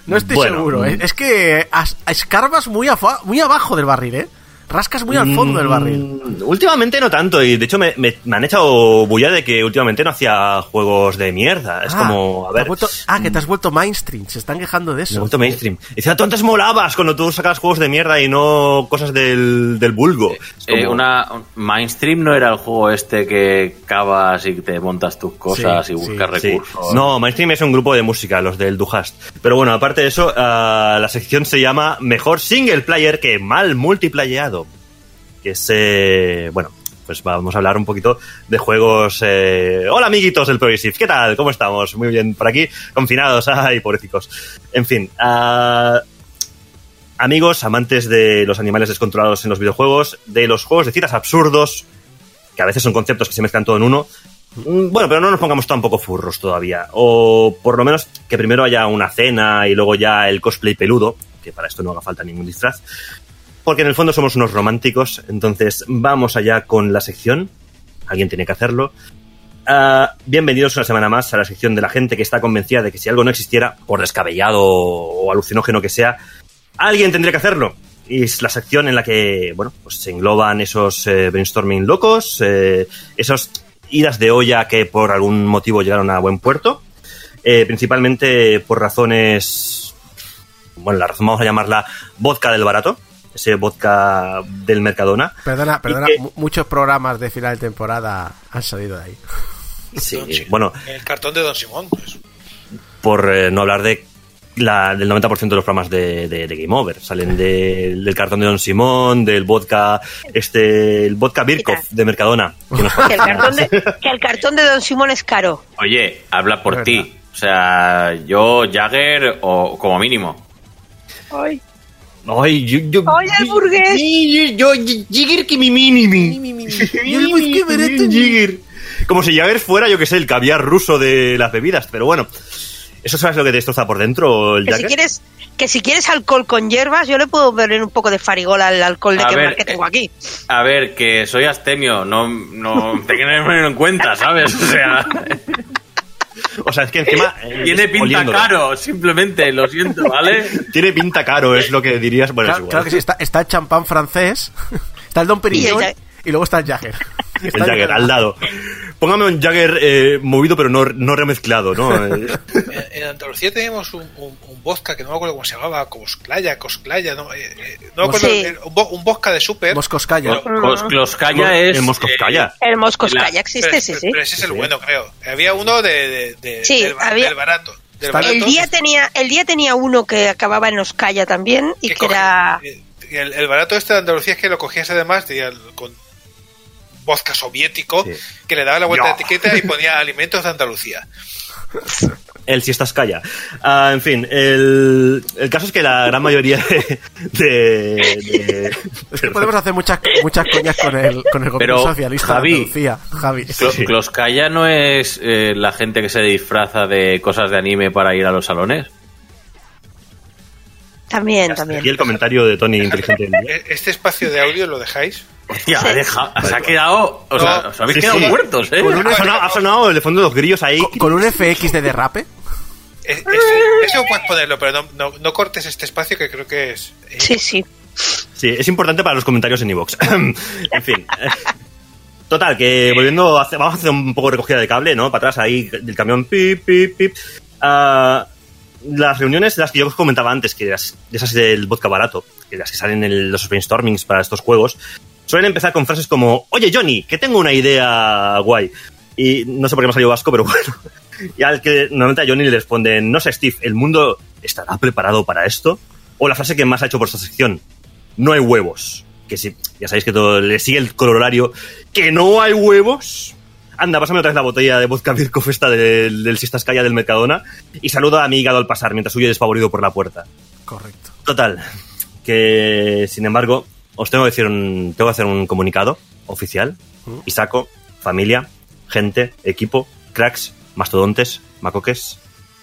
S1: no estoy
S2: bueno,
S1: seguro, ¿eh? es que as- escarbas muy, afa- muy abajo del barril, ¿eh? Rascas muy al fondo del barril.
S2: Mm, Últimamente no tanto, y de hecho me, me- me han echado bulla de que últimamente no hacía juegos de mierda. Es
S1: Ah,
S2: como, a ver.
S1: vuelto- ah, que te has vuelto mainstream, se están quejando de
S2: Me he
S1: eso.
S2: vuelto mainstream. Decía, tú antes molabas cuando tú sacabas juegos de mierda y no cosas del, del vulgo. Como-
S5: Eh, una, un- Mainstream no era el juego este que cavas y te montas tus cosas
S1: Sí,
S5: y buscas
S2: Sí.
S5: recursos.
S2: No, Mainstream es un grupo de música, los del Duhast. Pero bueno, aparte de eso, ah, la sección se llama Mejor Single Player que Mal Multiplayado. Que es, bueno, pues vamos a hablar un poquito de juegos. eh, Hola, amiguitos del Progressive, ¿qué tal? ¿Cómo estamos? Muy bien, por aquí, confinados, ay, pobrecicos. En fin, ah, amigos, amantes de los animales descontrolados en los videojuegos, de los juegos de citas absurdos, que a veces son conceptos que se mezclan todo en uno. Mm, Bueno, pero no nos pongamos tampoco furros todavía. O por lo menos que primero haya una cena y luego ya el cosplay peludo, que para esto no haga falta ningún disfraz. Porque en el fondo somos unos románticos, entonces vamos allá con la sección. Alguien tiene que hacerlo. Ah, bienvenidos una semana más a la sección de la gente que está convencida de que si algo no existiera, por descabellado o alucinógeno que sea, alguien tendría que hacerlo. Y es la sección en la que, bueno, pues se engloban esos eh, brainstorming locos, eh, esos idas de olla que por algún motivo llegaron a buen puerto, eh, principalmente por razones, bueno, la razón vamos a llamarla vodka del barato, ese vodka del Mercadona.
S1: Perdona, perdona,
S2: que-
S1: muchos programas de final de temporada han salido de ahí.
S2: Sí, bueno,
S4: El cartón de Don Simón. pues.
S2: por eh, no hablar de la, del 90% de los programas de, de- de Game Over. Salen de- del cartón de Don Simón, del vodka, este, el vodka Birkov de Mercadona. que nos
S3: Que el, cartón de, que el cartón de Don Simón es caro.
S5: Oye, habla por ti. O sea, yo Jagger o como mínimo.
S3: Ay,
S2: Ay, yo, yo,
S3: Ay, el burgués.
S2: Yo, yo, Jigger que mi mini. Jigger. Como si Jagger fuera, yo que sé, el caviar ruso de las bebidas. Pero bueno, ¿eso sabes lo que te destroza por dentro, el
S3: que si quieres que si quieres alcohol con hierbas, yo le puedo poner un poco de farigol al alcohol de
S5: ver,
S3: que tengo aquí.
S5: A ver, que soy astemio, no, no te en cuenta, ¿sabes? O sea,
S2: O sea, es que encima... eh,
S5: tiene pinta
S2: oliéndolo.
S5: caro, simplemente, lo siento, ¿vale?
S2: Tiene pinta caro, es lo que dirías. Bueno, es
S1: Claro,
S2: igual.
S1: claro que sí, está, está el champán francés, está el Don Perignon
S3: y
S1: luego está el Jagger.
S2: El Jagger, al lado. Póngame un Jagger eh, movido pero no, no remezclado, ¿no? Eh,
S4: En, en Andalucía teníamos un, un, un vodka que no me acuerdo cómo se llamaba, Cosclaya, Cosclaya, no, eh, eh, no me acuerdo,
S3: Sí.
S4: eh, un, un vodka de súper.
S1: Moscoscaya.
S5: Cos- Closkaya es.
S2: el Moscovskaya.
S3: El Moscos
S5: La-
S3: Calla existe,
S4: pero,
S3: sí, sí.
S4: pero ese es el bueno, creo. Había uno de, de- de-
S3: Sí,
S4: del,
S3: había-
S4: del barato. Del
S1: Está-
S4: barato
S3: El día tenía, el día tenía uno que acababa en Oscaya también y que
S4: coge-
S3: era
S4: eh, el, el barato este de Andalucía es que lo cogías además con vodka soviético
S2: Sí.
S4: que le daba la vuelta de etiqueta y ponía alimentos de Andalucía.
S2: El si estás calla. Ah, en fin, el, el caso es que la gran mayoría de. de- de-
S1: Es que podemos hacer muchas, muchas coñas con el, con el gobierno
S5: Pero,
S1: socialista
S5: Javi,
S1: de Andalucía. Javi.
S5: Clo-
S2: Sí.
S5: No es eh, la gente que se disfraza de cosas de anime para ir a los salones.
S3: también, también.
S2: Aquí el comentario de Tony inteligente.
S4: E- Este espacio de audio lo dejáis.
S5: Hostia,
S3: Sí.
S5: ha deja- se ha quedado. O sea, os habéis
S2: Sí,
S5: quedado
S2: sí.
S5: muertos, ¿eh?
S1: Con un-
S2: Ha sonado, ha sonado el de fondo de los grillos ahí.
S1: Con, con un FX de derrape.
S4: E- ese- eso puedes ponerlo, pero no, no, no cortes este espacio que creo que es. eh,
S3: Sí, sí.
S2: Sí, es importante para los comentarios en iVoox. en fin. Total, que volviendo a hacer, vamos a hacer un poco de recogida de cable, ¿no? Para atrás ahí del camión, pip, pip, pip. Ah, las reuniones de las que yo os comentaba antes, que las, esas del vodka barato, que las que salen en los brainstormings para estos juegos, suelen empezar con frases como, oye Johnny, que tengo una idea guay. Y no sé por qué me ha salido vasco, pero bueno. Y al que normalmente a Johnny le responden, no sé Steve, ¿el mundo estará preparado para esto? O la frase que más ha hecho por esta sección, no hay huevos. Que sí, ya sabéis que todo le sigue el corolario. ¿Que no hay huevos? Anda, pásame otra vez la botella de vodka Birkhoff esta del, del Sistascaya del Mercadona y saluda a mi hígado al pasar mientras huye desfavorido por la puerta.
S1: Correcto.
S2: Total, que sin embargo, os tengo que decir un, tengo que hacer un comunicado oficial y saco familia, gente, equipo, cracks, mastodontes, macoques,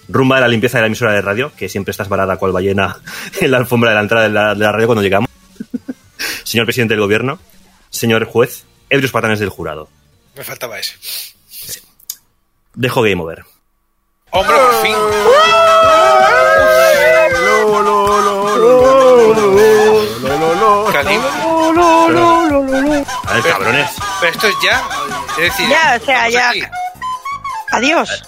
S2: rumba de la limpieza de la emisora de radio, que siempre estás varada cual ballena en la alfombra de la entrada de la, de la radio cuando llegamos. Señor presidente del gobierno, señor juez, ebrios patanes del jurado.
S4: Me faltaba ese.
S2: Dejo Game Over.
S4: ¡Hombre, por fin! Calibre.
S2: A ver, cabrones.
S4: Pero esto es ya. Es decir,
S3: Ya, o sea, ya.
S4: aquí.
S3: Adiós.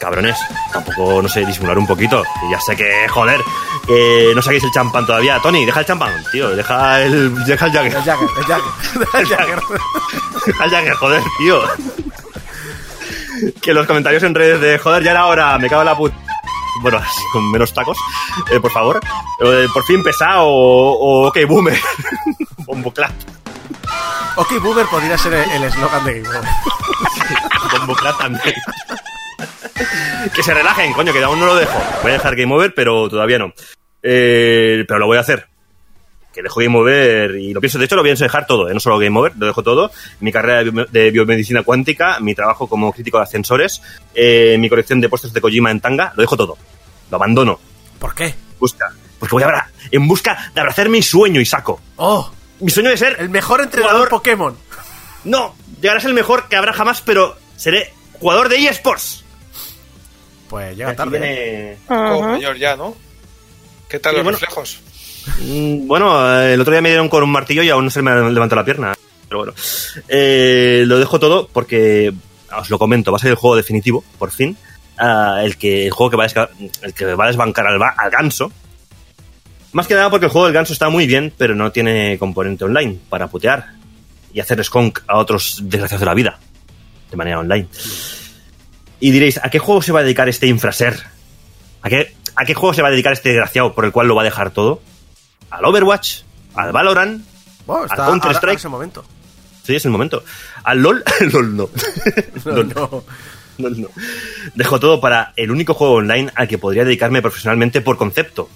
S2: Cabrones, tampoco, no sé, disimular un poquito. Que ya sé que, joder, que no saquéis el champán todavía. Tony, deja el champán, tío. Deja el, deja el Jagger.
S1: El Jagger, el Jagger. El Jagger.
S2: Deja el Jagger, joder, tío. Que los comentarios en redes de, joder, ya era hora, me cago en la puta. Bueno, con menos tacos, eh, por favor. Eh, por fin pesado o, o ok, boomer. Bomboclat.
S1: Ok, Boomer podría ser el eslogan de Game Over.
S2: Bomboclat también. que se relajen, coño, que aún no lo dejo. Voy a dejar Game Over, pero todavía no. Eh, pero lo voy a hacer. Que dejo Game Over y lo pienso. De hecho, lo pienso dejar todo, ¿eh? no solo Game Over, lo dejo todo. Mi carrera de bio- de biomedicina cuántica, mi trabajo como crítico de ascensores, eh, mi colección de puestos de Kojima en tanga, lo dejo todo. Lo abandono.
S1: ¿Por qué?
S2: Busca. Porque voy a en busca de abrazar mi sueño y saco.
S1: Oh,
S2: Mi sueño de ser
S1: el mejor entrenador
S2: Jugador-
S1: Pokémon.
S2: No, llegará a ser el mejor que habrá jamás, pero seré jugador de eSports.
S1: Pues llega tarde.
S3: Ajá.
S4: mayor ya, ¿no? ¿Qué tal
S2: Sí,
S4: los
S2: bueno.
S4: reflejos?
S2: Mm, Bueno, el otro día me dieron con un martillo y aún no se me levantó la pierna. Pero bueno, Eh, lo dejo todo porque, os lo comento, va a ser el juego definitivo, por fin. Ah, el, que, el juego que va a, el que va a desbancar al, al ganso. Más que nada porque el juego del ganso está muy bien, pero no tiene componente online para putear y hacer skunk a otros desgraciados de la vida de manera online. Y diréis, ¿a qué juego se va a dedicar este infraser? ¿A qué, ¿A qué juego se va a dedicar este desgraciado por el cual lo va a dejar todo? ¿Al Overwatch? ¿Al Valorant?
S1: Bueno, está
S2: ¿Al Counter
S1: ahora-
S2: Strike?
S1: en ese momento.
S2: Sí, es el momento. ¿Al LOL? LOL no.
S1: No,
S2: LOL
S1: no.
S2: LOL no. Dejo todo para el único juego online al que podría dedicarme profesionalmente por concepto.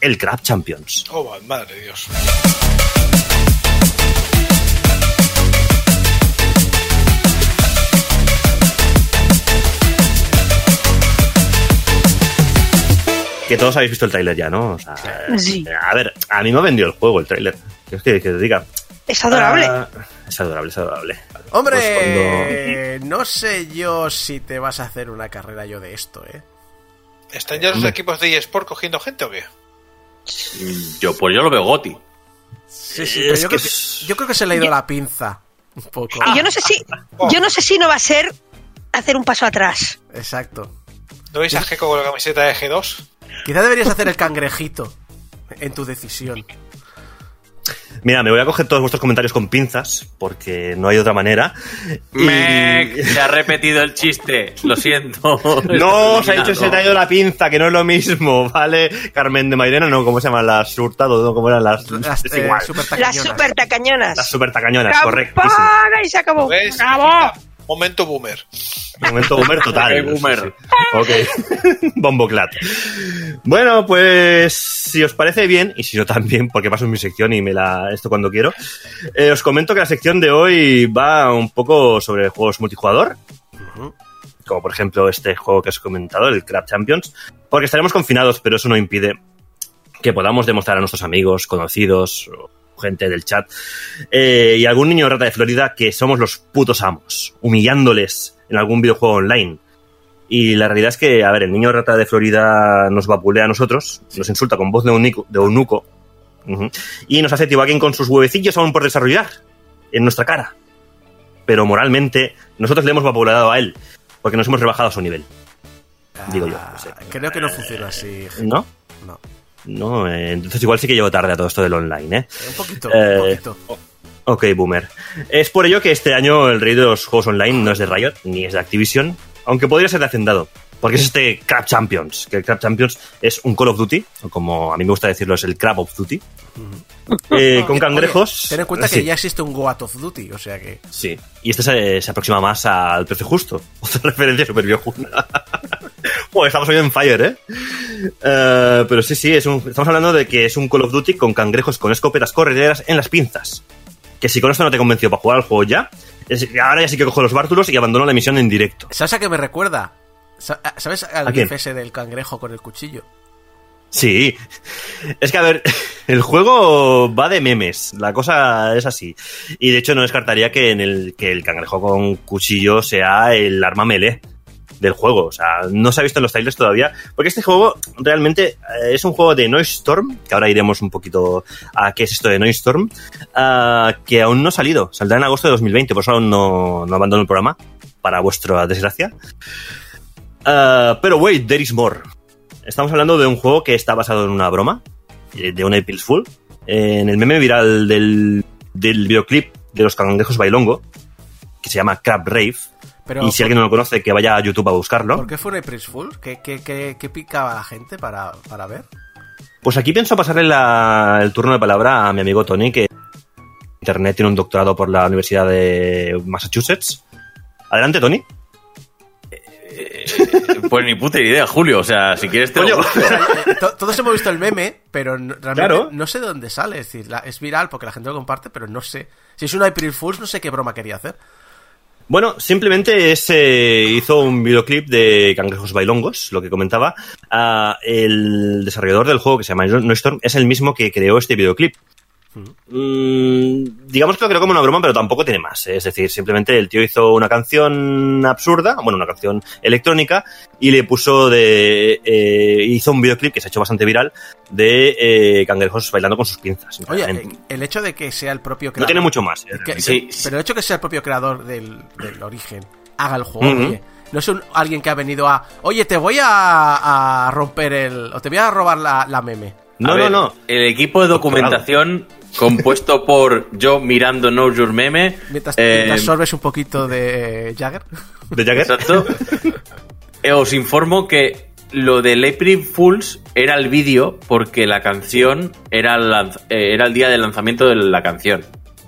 S2: El Crab Champions.
S4: Oh, madre de Dios.
S2: Que todos habéis visto el tráiler ya, ¿no? O sea,
S3: Sí.
S2: A ver, a mí me ha vendido el juego el tráiler. ¿Qué es que, que te diga?
S3: Es adorable.
S2: Ah, es adorable, es adorable.
S1: Hombre,
S2: Pues
S1: no sé yo si te vas a hacer una carrera yo de esto, ¿eh?
S4: ¿Están ya los equipos de eSport cogiendo gente o qué?
S5: Yo, pues yo lo veo Goti.
S1: Sí, sí,
S2: Es
S1: pero yo,
S2: que
S1: creo que, yo creo que se le ha ido la pinza Un poco.
S3: Y yo no sé si, yo no sé si no va a ser hacer un paso atrás.
S1: Exacto.
S4: ¿No veis a con la camiseta de G2?
S1: Quizá deberías hacer el cangrejito en tu decisión.
S2: Mira, me voy a coger todos vuestros comentarios con pinzas, porque no hay otra manera. Y-
S5: Mec, se ha repetido el chiste. Lo siento.
S2: No, se ha dicho se te ha ido la pinza, que no es lo mismo, ¿vale? Carmen de Mairena, no, ¿cómo se llaman? Las hurtado, ¿no? ¿Cómo eran las?
S1: Las
S2: es
S1: eh,
S2: igual.
S1: super
S3: Las
S1: tacañonas.
S3: super tacañonas.
S2: Las super tacañonas, correcto.
S3: ¡Campana! Y se acabó. ¡Acabó!
S4: Momento boomer.
S2: Momento boomer total.
S5: Ok, boomer.
S2: Ok. Bomboclat. Bueno, pues si os parece bien, y si no también, porque paso en mi sección y me la esto cuando quiero, eh, os comento que la sección de hoy va un poco sobre juegos multijugador. Como por ejemplo este juego que os he comentado, el Crab Champions. Porque estaremos confinados, pero eso no impide que podamos demostrar a nuestros amigos, conocidos, o gente del chat, eh, y algún niño rata de Florida que somos los putos amos, humillándoles en algún videojuego online. Y la realidad es que, a ver, el niño rata de Florida nos vapulea a nosotros, nos insulta con voz de eunuco, de eunuco ujú, y nos hace tibaquín con sus huevecillos aún por desarrollar en nuestra cara. Pero moralmente, nosotros le hemos vapuleado a él, porque nos hemos rebajado a su nivel. Digo yo, no sé.
S1: Ah, Creo que no funciona así.
S2: ¿No?
S1: No.
S2: No, eh, entonces igual sí que llego tarde a todo esto del online, ¿eh?
S1: Un poquito,
S2: Eh,
S1: un poquito.
S2: Ok, boomer. Es por ello que este año el rey de los juegos online no es de Riot, ni es de Activision, aunque podría ser de Hacendado, porque es este Crab Champions, que el Crab Champions es un Call of Duty, o como a mí me gusta decirlo, es el Crab of Duty, eh, con cangrejos.
S1: Oye, ten en cuenta
S2: Sí,
S1: que ya existe un Goat of Duty, o sea que.
S2: Sí, y este se, se aproxima más al precio justo. Otra referencia súper viejuna. Bueno, estamos hoy en fire, ¿eh? Eh, Pero sí, sí, es un- estamos hablando de que es un Call of Duty con cangrejos con escopetas correderas en las pinzas. Que si con esto no te convenció para jugar al juego ya, es- ahora ya sí que cojo los bártulos y abandono la emisión en directo.
S1: ¿Sabes a qué me recuerda? Sa- ¿Sabes al gif ese del cangrejo con el cuchillo?
S2: Sí, es que a ver, el juego va de memes, la cosa es así. Y de hecho no descartaría que, en el, que el cangrejo con cuchillo sea el arma melee del juego. O sea, no se ha visto en los trailers todavía, porque este juego realmente eh, es un juego de Noise Storm, que ahora iremos un poquito a qué es esto de Noise Storm, ah, que aún no ha salido, saldrá en agosto de 2020, por eso aún no, no abandono el programa, para vuestra desgracia. Ah, pero wait, there is more. Estamos hablando de un juego que está basado en una broma, eh, de un April Fool. En el meme viral del, del videoclip de los cangrejos bailongo, que se llama Crab Rave.
S1: Pero,
S2: y si alguien no lo conoce, que vaya a YouTube a buscarlo.
S1: ¿Por qué fue un April Fool? ¿Qué, qué, qué, qué picaba la gente para, para ver?
S2: Pues aquí pienso pasarle la- el turno de palabra a mi amigo Tony, que en Internet tiene un doctorado por la Universidad de Massachusetts. Adelante, Tony.
S5: Pues ni puta idea, Julio. O sea, si quieres te lo
S2: Coño.
S1: Todos hemos visto el meme, pero realmente
S2: Claro.
S1: no sé de dónde sale. Es decir, la- es viral porque la gente lo comparte, pero no sé. Si es un April Fools, no sé qué broma quería hacer.
S2: Bueno, simplemente es, eh, hizo un videoclip de Cangrejos Bailongos, lo que comentaba. Ah, el desarrollador del juego, que se llama Noistorm, es el mismo que creó este videoclip. Mm, digamos que lo creó como una broma, pero tampoco tiene más. ¿eh? Es decir, simplemente el tío hizo una canción absurda, bueno, una canción electrónica, y le puso de. eh, hizo un videoclip que se ha hecho bastante viral de eh, cangrejos bailando con sus pinzas.
S1: Oye, eh, el hecho de que sea el propio
S2: no
S1: creador.
S2: tiene mucho más. ¿eh?
S1: que-
S5: Sí,
S1: que-
S5: sí.
S1: Pero el hecho de que sea el propio creador del, del origen haga el juego, oye, no es un, alguien que ha venido a. Oye, te voy a, a romper el. O te voy a robar la, la meme.
S2: No,
S5: ver,
S2: no, no.
S5: El equipo de documentación compuesto por yo mirando No Your Meme.
S1: Mientras,
S5: eh,
S1: mientras sorbes un poquito de Jagger.
S2: ¿De Jagger?
S5: Exacto. Eh, Os informo que lo del April Fools era el vídeo porque la canción era el, lanz- eh, era el día del lanzamiento de la canción.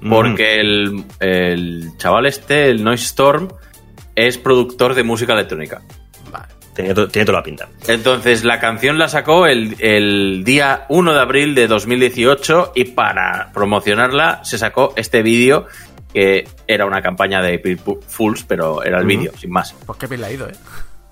S5: Porque el, el chaval este, el Noise Storm, es productor de música electrónica.
S2: Tiene, to- tiene toda la pinta.
S5: Entonces la canción la sacó el, el día 1 de abril de 2018 y para promocionarla se sacó este vídeo que era una campaña de April Fools, pero era el vídeo, sin más.
S1: Pues qué bien le ha ido, ¿eh?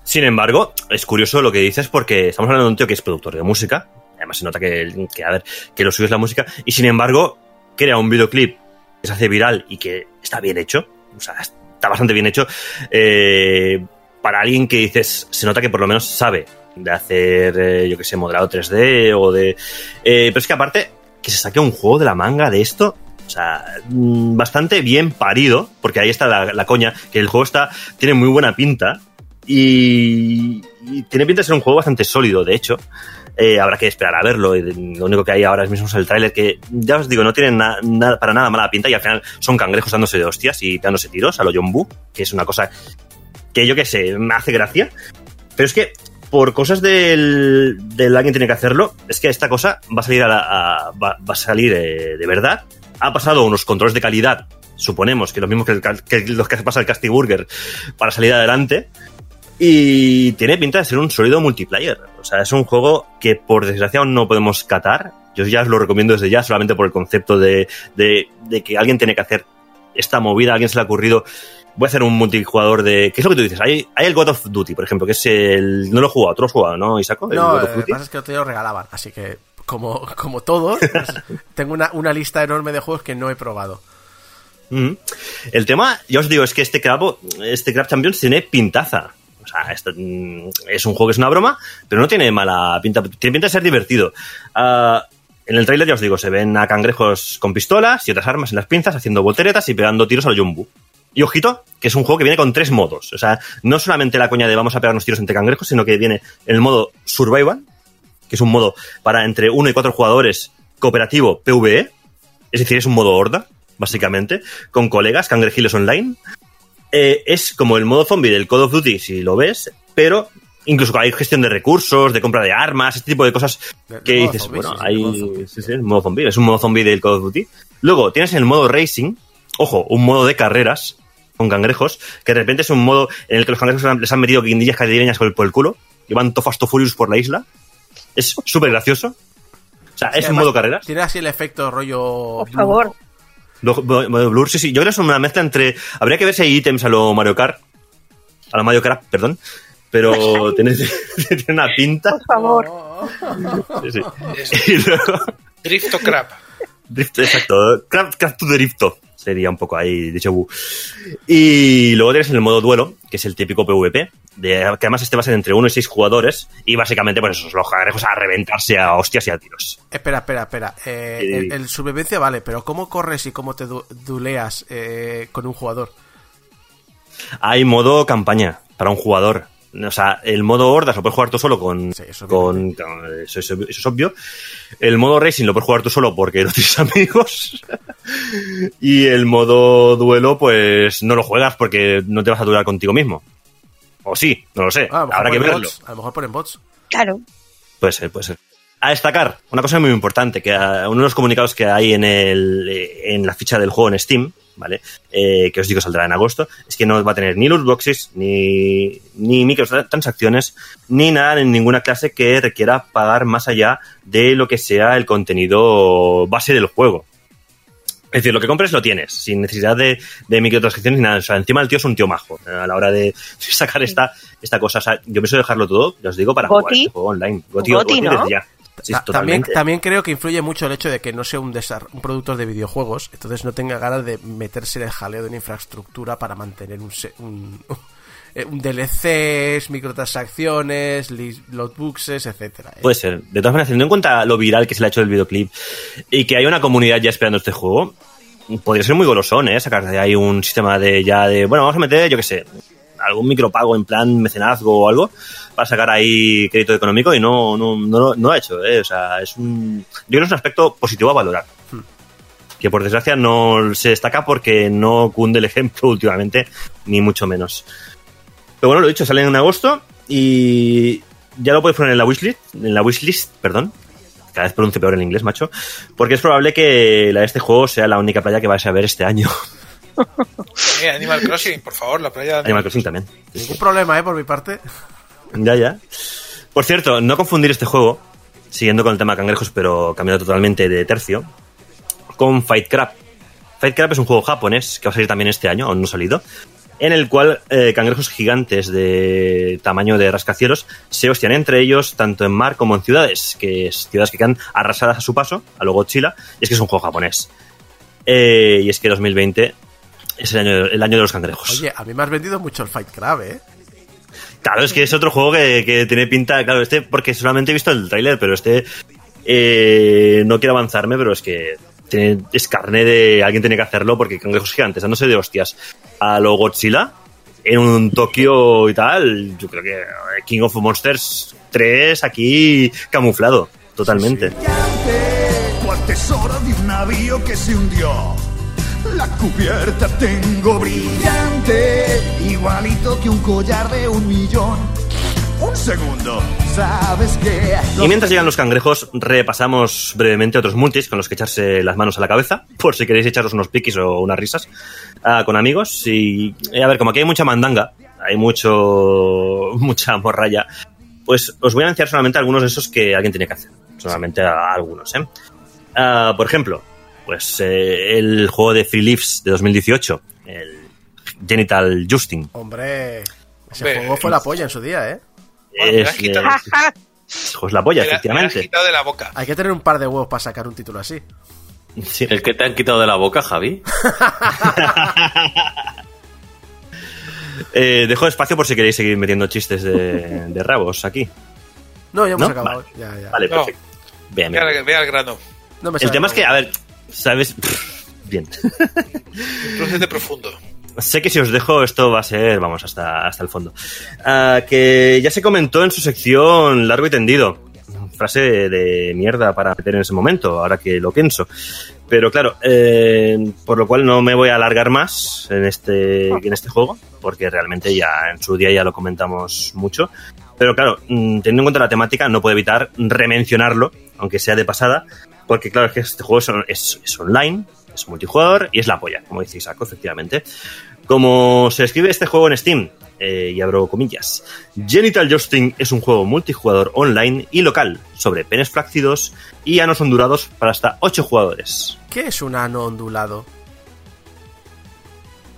S2: Sin embargo, es curioso lo que dices porque estamos hablando de un tío que es productor de música. Además se nota que, que, a ver, que lo suyo es la música. Y sin embargo, crea un videoclip que se hace viral y que está bien hecho. O sea, está bastante bien hecho. eh, para alguien que dices, se nota que por lo menos sabe de hacer, eh, yo que sé, modelado 3D o de... eh, pero es que aparte, que se saque un juego de la manga de esto, O sea, mm, bastante bien parido, porque ahí está la, coña, que el juego está tiene muy buena pinta y, tiene pinta de ser un juego bastante sólido, de hecho. Eh, habrá que esperar a verlo. Lo único que hay ahora mismo es el tráiler que, ya os digo, no tiene para nada mala pinta y al final son cangrejos dándose de hostias y dándose tiros a lo John Boo, que es una cosa que yo qué sé, me hace gracia. Pero es que por cosas del, del alguien tiene que hacerlo, es que esta cosa va a salir a, la- va, a salir eh, de verdad. Ha pasado unos controles de calidad, suponemos que lo mismo que, el que los que pasa el Casty Burger para salir adelante. Y tiene pinta de ser un sólido multiplayer. O sea, es un juego que por desgracia aún no podemos catar. Yo ya os lo recomiendo desde ya, solamente por el concepto de, de, de que alguien tiene que hacer esta movida, a alguien se le ha ocurrido. Voy a hacer un multijugador de. ¿Qué es lo que tú dices? Hay, hay el God of Duty, por ejemplo, que es el. No lo he jugado, otro lo has jugado, ¿no, Isaco? El
S1: No,
S2: God
S1: eh,
S2: of
S1: lo que pasa es que otro día lo regalaban, así que como, como todos, pues, tengo una, una lista enorme de juegos que no he probado.
S2: Mm. El tema, ya os digo, es que este Crab, este Crab Champions tiene pintaza. O sea, esto, mm, es un juego que es una broma, pero no tiene mala pinta. Tiene pinta de ser divertido. Ah, en el tráiler, ya os digo, se ven a cangrejos con pistolas y otras armas en las pinzas haciendo volteretas y pegando tiros al Jumbo. Y ojito, que es un juego que viene con tres modos. O sea, no solamente la coña de vamos a pegarnos tiros entre cangrejos, sino que viene el modo Survival, que es un modo para entre uno y cuatro jugadores cooperativo PvE. Es decir, es un modo horda, básicamente, con colegas, cangrejiles online. Eh, es como el modo zombie del Call of Duty, si lo ves, pero incluso hay gestión de recursos, de compra de armas, este tipo de cosas
S1: De-
S2: que dices,
S1: zombie,
S2: bueno, hay...
S1: modo.
S2: Sí, sí, el modo zombie, es un modo zombie del Call of Duty. Luego tienes el modo racing, ojo, un modo de carreras con cangrejos, que de repente es un modo en el que los cangrejos les han- metido guindillas caribeñas por el, por el culo y van to fast to furious por la isla. Es súper gracioso. O sea,
S1: Sí,
S2: es un modo carreras.
S1: Tiene así el efecto rollo.
S3: Por favor.
S2: Lo- Blur, sí, sí. Yo creo que es una mezcla entre. Habría que ver si hay ítems a lo Mario Kart. A lo Mario Kart, perdón. Pero tiene, tiene una pinta.
S3: Por favor.
S2: Sí, sí.
S4: Es
S2: Y luego.
S4: Drifto Crab.
S2: Drift, exacto. Craft, craft to Drifto. Sería un poco ahí, vu. Y luego tienes el modo duelo, que es el típico PvP, de, que además este va a ser entre 1 y 6 jugadores, y básicamente, pues esos los cangrejos a reventarse a hostias y a tiros.
S1: Espera, espera, espera. Eh,
S2: Sí.
S1: el, el supervivencia vale, pero ¿cómo corres y cómo te du- duleas eh, con un jugador?
S2: Hay modo campaña para un jugador. O sea, el modo hordas lo puedes jugar tú solo con.
S1: Sí, eso
S2: con, con- eso, es obvio- eso es obvio. El modo racing lo puedes jugar tú solo porque no tienes amigos. y el modo duelo, pues no lo juegas porque no te vas a durar contigo mismo. O sí, no lo sé.
S1: Ah,
S2: Habrá que verlo.
S1: bots, A lo mejor ponen bots.
S3: Claro.
S2: Puede ser, puede ser. A destacar, una cosa muy importante, que ah, uno de los comunicados que hay en, el, eh, en la ficha del juego en Steam, ¿vale? Eh, que os digo saldrá en agosto, es que no va a tener ni loot boxes, ni, ni microtransacciones, ni nada en ninguna clase que requiera pagar más allá de lo que sea el contenido base del juego. Es decir, lo que compres lo tienes, sin necesidad de, de microtransacciones ni nada. O sea, encima el tío es un tío majo eh, a la hora de sacar esta, esta cosa. O sea, yo pienso dejarlo todo, ya os digo, para jugar este juego online. Goti,
S3: Goti,
S2: Goti
S3: ¿no?
S2: desde ya. Sí,
S1: también, también creo que influye mucho el hecho de que no sea un, un productor de videojuegos, entonces no tenga ganas de meterse en el jaleo de una infraestructura para mantener un, un, eh, un DLCs, microtransacciones, lootboxes, etcétera. ¿eh?
S2: Puede ser. De todas maneras, teniendo en cuenta lo viral que se le ha hecho el videoclip y que hay una comunidad ya esperando este juego, podría ser muy golosón, ¿eh? Sacar de ahí un sistema de ya de, bueno, vamos a meter, yo qué sé, algún micropago en plan mecenazgo o algo para sacar ahí crédito económico y no, no, no, no lo ha hecho, ¿eh? O sea, es un, yo creo que es un aspecto positivo a valorar. Que por desgracia no se destaca porque no cunde el ejemplo últimamente, ni mucho menos. Pero bueno, lo dicho, sale en agosto y ya lo puedes poner en la wishlist, en la wishlist, perdón. Cada vez pronuncio peor en inglés, macho. Porque es probable que la de este juego sea la única playa que vais a ver este año.
S4: Eh, Animal Crossing, por favor, la playa.
S2: Animal Crossing también.
S1: Ningún problema, ¿eh? Por mi parte.
S2: Ya, ya. Por cierto, no confundir este juego, siguiendo con el tema cangrejos, pero cambiando totalmente de tercio, con Fight Crab. Fight Crab es un juego japonés que va a salir también este año, aún no ha salido, en el cual eh, cangrejos gigantes de tamaño de rascacielos se hostian entre ellos, tanto en mar como en ciudades, que es ciudades que quedan arrasadas a su paso, a lo Godzilla, y es que es un juego japonés. Eh, y es que 2020 es el año, el año de los cangrejos.
S1: Oye, a mí me has vendido mucho el Fight Crab, ¿eh?
S2: Claro, es que es otro juego que, que tiene pinta, claro, este, porque solamente he visto el tráiler, pero este eh, no quiero avanzarme, pero es que tiene, es carne de alguien tiene que hacerlo porque cangrejos gigantes, dándose de hostias a lo Godzilla en un Tokio y tal, yo creo que King of Monsters 3 aquí camuflado totalmente.
S7: cual tesoro de un navío que se hundió. La cubierta tengo brillante, igualito que un collar de un millón. Un segundo, ¿sabes qué?
S2: Y mientras llegan los cangrejos, repasamos brevemente otros multis con los que echarse las manos a la cabeza, por si queréis echaros unos piquis o unas risas ah, con amigos. Y eh, a ver, como aquí hay mucha mandanga, hay mucho mucha morralla, pues os voy a anunciar solamente algunos de esos que alguien tiene que hacer. Solamente a algunos, ¿eh? Ah, por ejemplo, pues eh, el juego de Free Leaves de 2018, el Genital Justin.
S1: Hombre, ese
S4: Hombre,
S1: juego fue la polla en su día, ¿eh?
S4: Bueno, me
S2: Es,
S4: quitado.
S2: eh, es- es la polla,
S4: Me la- me la has
S2: efectivamente.
S4: quitado de la boca.
S1: Hay que tener un par de huevos para sacar un título así.
S2: Sí.
S5: El que te han quitado de la boca, Javi.
S2: Eh, dejo espacio por si queréis seguir metiendo chistes de, de rabos aquí.
S1: No, ya hemos
S2: ¿No?
S1: acabado.
S2: Vale.
S1: Ya, ya.
S2: Vale,
S4: No.
S2: perfecto.
S4: Ve al, ve al grano.
S1: No me
S2: El tema es que, a ver, ¿sabes? Bien.
S4: Procede profundo.
S2: sé que si os dejo esto va a ser, vamos, hasta, hasta el fondo. Ah, que ya se comentó en su sección largo y tendido. Frase de mierda para meter en ese momento, ahora que lo pienso. Pero claro, eh, por lo cual no me voy a alargar más en este, en este juego, porque realmente ya en su día ya lo comentamos mucho. Pero claro, mm, teniendo en cuenta la temática, no puedo evitar remencionarlo, aunque sea de pasada, porque claro, es que este juego es, es- es online, es multijugador y es la polla, como dice Isaac, efectivamente. Como se escribe este juego en Steam, eh, y abro comillas, Genital Justin es un juego multijugador online y local sobre penes flácidos y anos ondulados para hasta 8 jugadores.
S1: ¿Qué es un ano ondulado?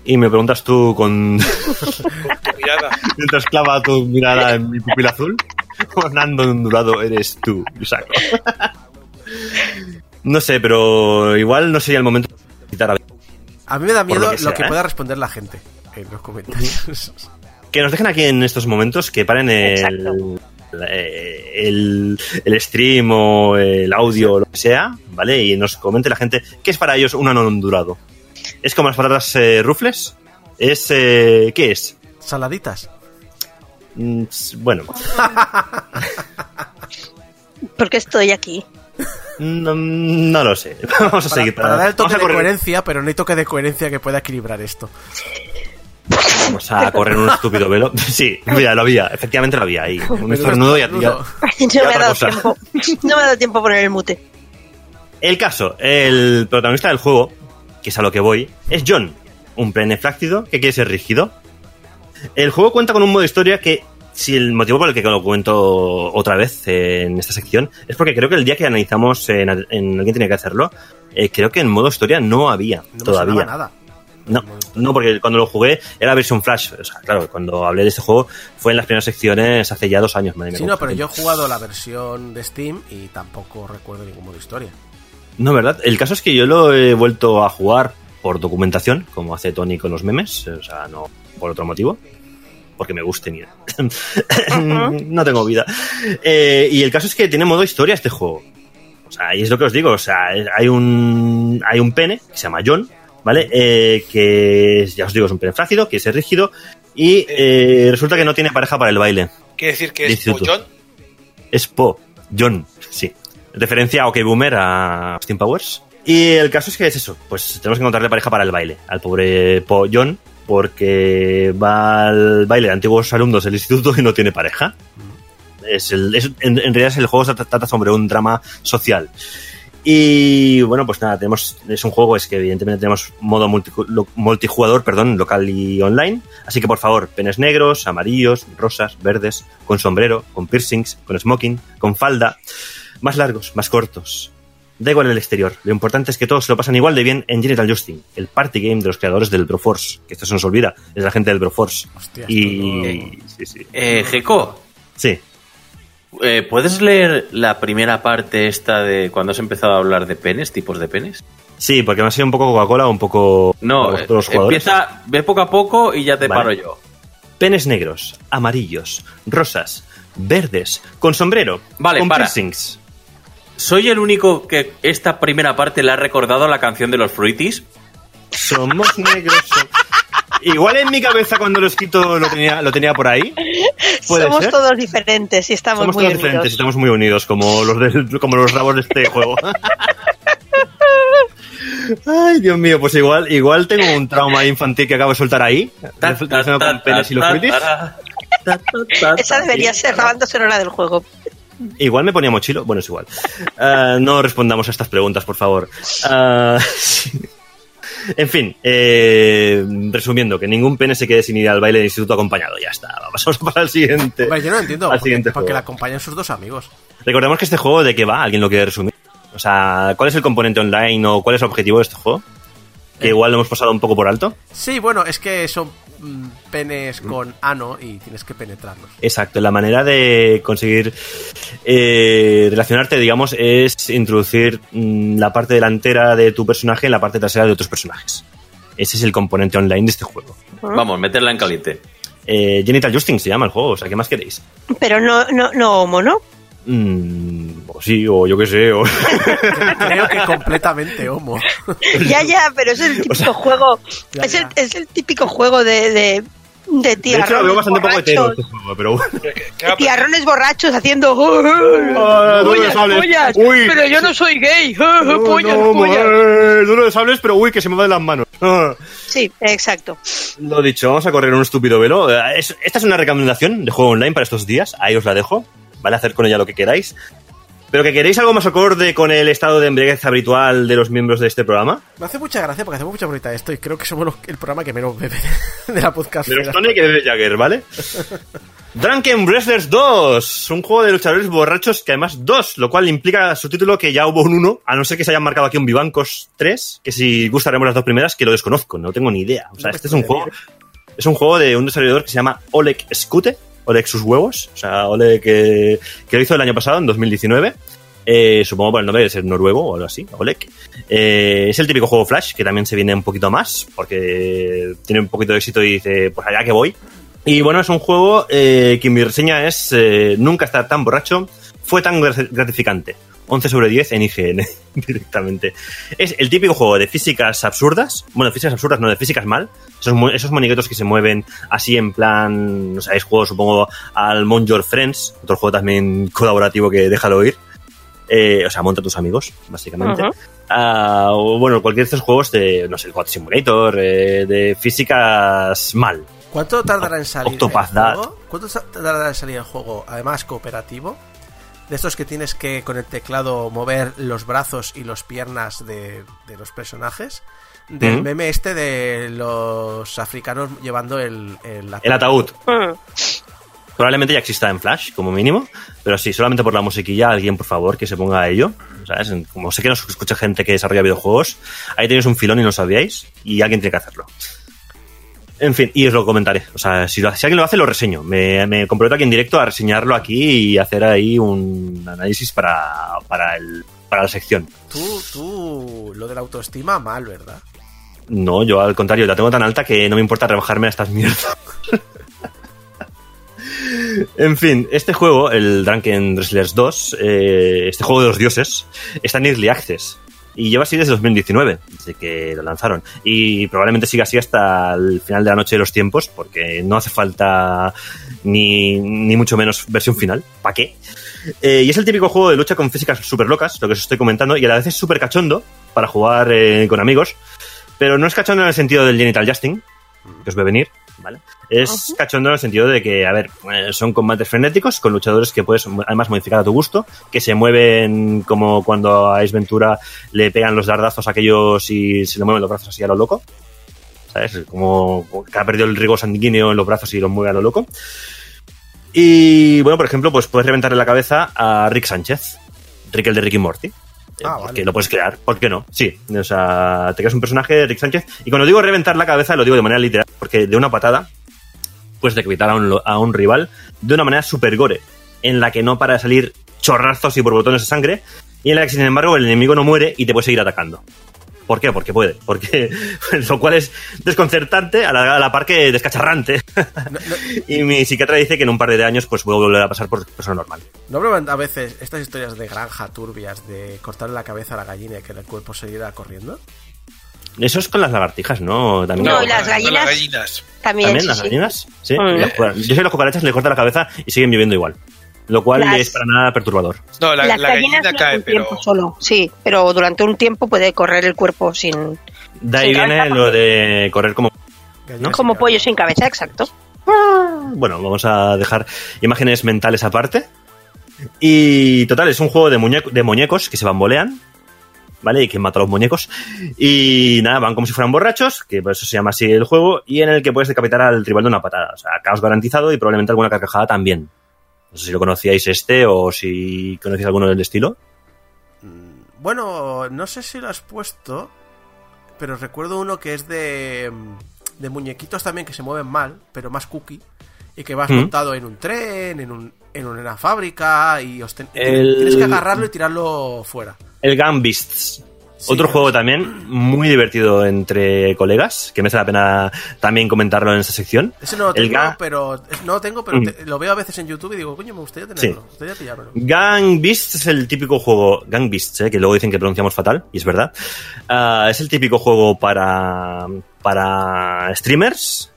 S2: Y me preguntas tú con... Mientras clava tu mirada en mi pupila azul, un ando ondulado eres tú, Isaac. No sé, pero igual no sería el momento de quitar a
S1: A mí me da
S2: Por
S1: miedo
S2: lo
S1: lo
S2: que ¿eh?
S1: pueda responder la gente en los comentarios.
S2: Que nos dejen aquí en estos momentos, que paren el,
S3: Exacto.
S2: el, el stream o el audio o lo que sea, ¿vale? Y nos comente la gente qué es para ellos un ano ondulado. ¿Es como las patatas eh, rufles? ¿Es. eh, ¿Qué es?
S1: Saladitas.
S2: Mm, bueno,
S3: Porque estoy aquí.
S2: No, no lo sé. Vamos a
S1: Para,
S2: seguir.
S1: para dar el toque de
S2: correr-
S1: coherencia, pero no hay toque de coherencia que pueda equilibrar esto.
S2: Vamos a correr un estúpido velo. Sí, mira, lo había, efectivamente lo había ahí. Un estornudo y a- y a-
S3: No me ha dado tiempo. No me ha dado tiempo a poner el mute.
S2: El caso, el protagonista del juego, que es a lo que voy, es John, un pene flácido que quiere ser rígido. El juego cuenta con un modo historia que, si el motivo por el que lo cuento otra vez eh, en esta sección, es porque creo que el día que analizamos en, en Alguien tiene que hacerlo, eh, creo que en modo historia no había
S1: No me
S2: todavía.
S1: sonaba nada.
S2: No, no, porque cuando lo jugué era versión Flash. O sea, claro, cuando hablé de este juego fue en las primeras secciones hace ya dos años. madre mía,
S1: Sí, no, pero yo he jugado la versión de Steam y tampoco recuerdo ningún modo historia.
S2: No, ¿verdad? El caso es que yo lo he vuelto a jugar por documentación, como hace Tony con los memes, o sea, no por otro motivo, porque me guste, mira. no tengo vida. Eh, y el caso es que tiene modo historia este juego. O sea, y es lo que os digo, o sea, hay un, hay un pene que se llama John, ¿vale? Eh, que es- ya os digo, es un pene flácido, que es rígido, y eh, resulta que no tiene pareja para el baile.
S4: Quiere decir que es
S2: Instituto.
S4: pollón.
S2: Es Po, John, sí. Referencia a OK Boomer, a Steam Powers. Y el caso es que es eso, pues tenemos que encontrarle pareja para el baile, al pobre Po John, porque va al baile de antiguos alumnos del instituto y no tiene pareja. Es el, es- en, realidad el juego se trata sobre un drama social. Y bueno, pues nada, tenemos, es un juego es que evidentemente tenemos modo multi- multijugador, perdón, local y online. Así que por favor, penes negros, amarillos, rosas, verdes, con sombrero, con piercings, con smoking, con falda, más largos, más cortos. Da igual el exterior, lo importante es que todos se lo pasan igual de bien en Genital Justin, el party game de los creadores del Broforce, que esto se nos olvida, es la gente del Broforce.
S1: Hostia,
S2: y... Sí, sí.
S5: Eh, Geko,
S2: Sí.
S5: eh, ¿puedes leer la primera parte esta de cuando has empezado a hablar de penes, tipos de penes?
S2: Sí, porque me ha sido un poco Coca-Cola o un poco...
S5: No, eh,
S2: todos los jugadores.
S5: empieza, ve poco a poco y ya te
S2: Vale.
S5: paro yo.
S2: Penes negros, amarillos, rosas, verdes, con sombrero,
S5: Vale,
S2: con
S5: para.
S2: piercings.
S5: ¿Soy el único que esta primera parte le ha recordado a la canción de los Fruities?
S2: Somos negros. so- Igual en mi cabeza cuando lo he escrito lo tenía, lo tenía por ahí. ¿Puede
S3: Somos
S2: ser?
S3: todos diferentes y estamos
S2: Somos
S3: muy
S2: todos
S3: unidos.
S2: diferentes, estamos muy unidos, como los, del- como los rabos de este juego. Ay, Dios mío, pues igual, igual tengo un trauma infantil que acabo de soltar ahí. relacionado con penes y los fruitis.
S3: Esa debería ser la banda sonora del juego.
S2: Igual me ponía mochilo. Bueno, es igual. Ah, no respondamos a estas preguntas, por favor. Ah, en fin, eh, resumiendo, que ningún pene se quede sin ir al baile de instituto acompañado. Ya está, vamos a pasar al siguiente.
S1: Hombre, yo no entiendo.
S2: Al
S1: Porque,
S2: siguiente
S1: porque la acompañan sus dos amigos.
S2: Recordemos que este juego, ¿de qué va? ¿Alguien lo quiere resumir? O sea, ¿cuál es el componente online o cuál es el objetivo de este juego? Que igual lo hemos pasado un poco por alto.
S1: Sí, bueno, es que son penes con ano y tienes que penetrarlos.
S2: Exacto, la manera de conseguir eh, relacionarte, digamos, es introducir mm, la parte delantera de tu personaje en la parte trasera de otros personajes. Ese es el componente online de este juego.
S5: Vamos, meterla en caliente.
S2: Eh, Genital Justing se llama el juego, o sea, ¿qué más queréis?
S3: Pero no, no, no homo, ¿no?
S2: Mm, o sí, o yo qué sé, o...
S1: Creo que completamente homo.
S3: ya, ya, pero es el típico juego.
S1: Ya,
S3: es, el,
S1: ya.
S3: es el típico juego de, de, de
S2: de hecho, lo veo
S3: tiarrones
S2: bastante poco
S3: borrachos.
S2: este juego, pero
S3: tiarrones borrachos haciendo.
S2: Ah, duro de
S3: pollas,
S2: sables.
S3: pollas,
S2: Uy.
S3: pero yo no soy gay.
S2: No,
S3: pollas,
S2: no,
S3: pollas.
S2: duro de sables, pero uy, que se me va de las manos.
S3: Sí, exacto.
S2: Lo dicho, vamos a correr un estúpido velo. Es- esta es una recomendación de juego online para estos días. Ahí os la dejo. Vale, hacer con ella lo que queráis. Pero que queréis algo más acorde con el estado de embriaguez habitual de los miembros de este programa.
S1: Me hace mucha gracia porque hacemos mucha bonita esto y creo que somos los- el programa que menos bebe de la podcast.
S2: De los Tony que bebe Jagger, ¿vale? Drunken Wrestlers 2, un juego de luchadores borrachos que además dos, lo cual implica su título que ya hubo un 1, a no ser que se hayan marcado aquí un Vivancos 3, que si gustaremos las dos primeras, que lo desconozco, no tengo ni idea. O sea, este es un juego, es un juego de un desarrollador que se llama Oleg Skute, Oleg sus huevos, o sea, Oleg que, que lo hizo el año pasado, en 2019. Eh, supongo por el nombre de ser noruego o algo así, Oleg. Eh, es el típico juego Flash, que también se viene un poquito más, porque tiene un poquito de éxito y dice, pues allá que voy. Y bueno, es un juego eh, que mi reseña es eh, nunca estar tan borracho, fue tan gra- gratificante. 11 sobre 10 en IGN directamente. Es el típico juego de físicas absurdas, bueno, físicas absurdas, no, de físicas mal. Esos, esos moniquetos que se mueven así en plan, no sabéis, juego supongo al Mon Your Friends, otro juego también colaborativo que déjalo oír. Eh, o sea, monta tus amigos, básicamente. Ah, o bueno, cualquier de estos juegos de, no sé, el God Simulator, eh, de físicas mal.
S1: ¿Cuánto tardará en salir
S2: Octopath
S1: el
S2: Dad.
S1: juego? ¿Cuánto tardará en salir el juego, además cooperativo? De estos que tienes que con el teclado mover los brazos y las piernas de, de los personajes. Del meme este de los africanos llevando el, el
S2: El ataúd.
S3: Mm.
S2: Probablemente ya exista en Flash, como mínimo. Pero sí, solamente por la musiquilla, alguien, por favor, que se ponga a ello. ¿Sabes? Como sé que nos escucha gente que desarrolla videojuegos, ahí tenéis un filón y no sabíais. Y alguien tiene que hacerlo. En fin, y os lo comentaré. O sea, si, lo- si alguien lo hace, lo reseño. Me, me comprometo aquí en directo a reseñarlo aquí y hacer ahí un análisis para, para, el, para la sección.
S1: Tú, tú, lo de la autoestima, mal, ¿verdad?
S2: No, yo al contrario, la tengo tan alta que no me importa rebajarme a estas mierdas. en fin, este juego, el Drunken Wrestlers 2, eh, este juego de los dioses, está en Early Access. Y lleva así desde 2019, desde que lo lanzaron. Y probablemente siga así hasta el final de la noche de los tiempos, porque no hace falta ni, ni mucho menos versión final. ¿Para qué? Eh, y es el típico juego de lucha con físicas súper locas, lo que os estoy comentando, y a la vez es súper cachondo para jugar eh, con amigos. Pero no es cachondo en el sentido del genital justing, que os ve venir, ¿vale? Es cachondo en el sentido de que, a ver, eh, son combates frenéticos con luchadores que puedes además modificar a tu gusto, que se mueven como cuando a Ace Ventura le pegan los dardazos a aquellos y se le mueven los brazos así a lo loco. ¿Sabes? Como que ha perdido el rigor sanguíneo en los brazos y los mueve a lo loco. Y bueno, por ejemplo, pues puedes reventarle la cabeza a Rick Sánchez, Rick el de Ricky Morty.
S1: Ah,
S2: que
S1: vale.
S2: lo puedes crear, ¿por qué no? Sí, o sea, te creas un personaje de Rick Sánchez y cuando digo reventar la cabeza lo digo de manera literal, porque de una patada puedes decapitar a un, a un rival de una manera super gore, en la que no para de salir chorrazos y borbotones de sangre y en la que sin embargo el enemigo no muere y te puede seguir atacando. ¿Por qué? Porque puede. Porque, lo cual es desconcertante a la, a la par que descacharrante. y mi psiquiatra dice que en un par de años pues puedo volver a pasar por persona normal.
S1: ¿No prueban a veces estas historias de granja turbias de cortarle la cabeza a la gallina y que el cuerpo seguirá corriendo?
S2: Eso es con las lagartijas, ¿no? También
S3: No, y las gallinas
S4: gallinas.
S3: también.
S2: ¿También
S3: sí,
S2: las
S3: sí.
S2: gallinas? Sí.
S3: Mm.
S2: Yo sé que las cucarachas le cortan la cabeza y siguen viviendo igual. Lo cual
S3: Las-
S2: es para nada perturbador.
S4: No, la,
S3: Las
S4: la
S3: gallinas
S4: gallina cae,
S3: un
S4: pero.
S3: tiempo solo, sí, pero durante un tiempo puede correr el cuerpo sin...
S2: De ahí
S3: Sin
S2: viene
S3: cabeza,
S2: lo de correr como...
S3: Como
S1: sin
S3: pollo
S1: cabeza.
S3: sin cabeza, exacto.
S2: Bueno, vamos a dejar imágenes mentales aparte. Y total, es un juego de, muñeco- de muñecos que se bambolean. ¿Vale? Y que mata a los muñecos. Y nada, van como si fueran borrachos, que por eso se llama así el juego, y en el que puedes decapitar al rival de una patada. O sea, caos garantizado y probablemente alguna carcajada también. No sé si lo conocíais este o si conocéis alguno del estilo.
S1: Bueno, no sé si lo has puesto, pero recuerdo uno que es de, de muñequitos también que se mueven mal, pero más cookie, y que vas
S2: Mm.
S1: montado en un tren, en, un, en una fábrica, y os ten-
S2: El-
S1: tienes que agarrarlo y tirarlo fuera.
S2: El Gun Beasts.
S1: Sí,
S2: Otro
S1: claro.
S2: juego también muy divertido entre colegas, que merece la pena también comentarlo en esta sección.
S1: Ese no lo tengo,
S2: Ga-
S1: pero, no lo tengo, pero
S2: Mm.
S1: te- lo veo a veces en YouTube y digo, coño, me gustaría tenerlo, me gustaría pillármelo.
S2: Gang Beasts es el típico juego. Gang Beasts, eh, que luego dicen que pronunciamos fatal, y es verdad. Ah, es el típico juego para, para streamers.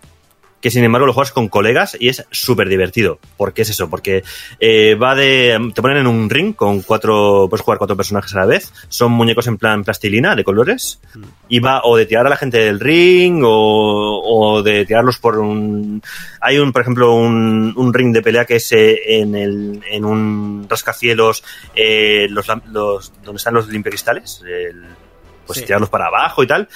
S2: Que sin embargo lo juegas con colegas y es súper divertido. ¿Por qué es eso? Porque eh, va de. Te ponen en un ring con cuatro. Puedes jugar cuatro personajes a la vez. Son muñecos en plan plastilina de colores. Y va o de tirar a la gente del ring o, o de tirarlos por un. Hay un, por ejemplo, un, un ring de pelea que es eh, en, el, en un rascacielos eh, los, los, donde están los limpiacristales. el- pues
S1: Sí.
S2: tirarlos para abajo y tal.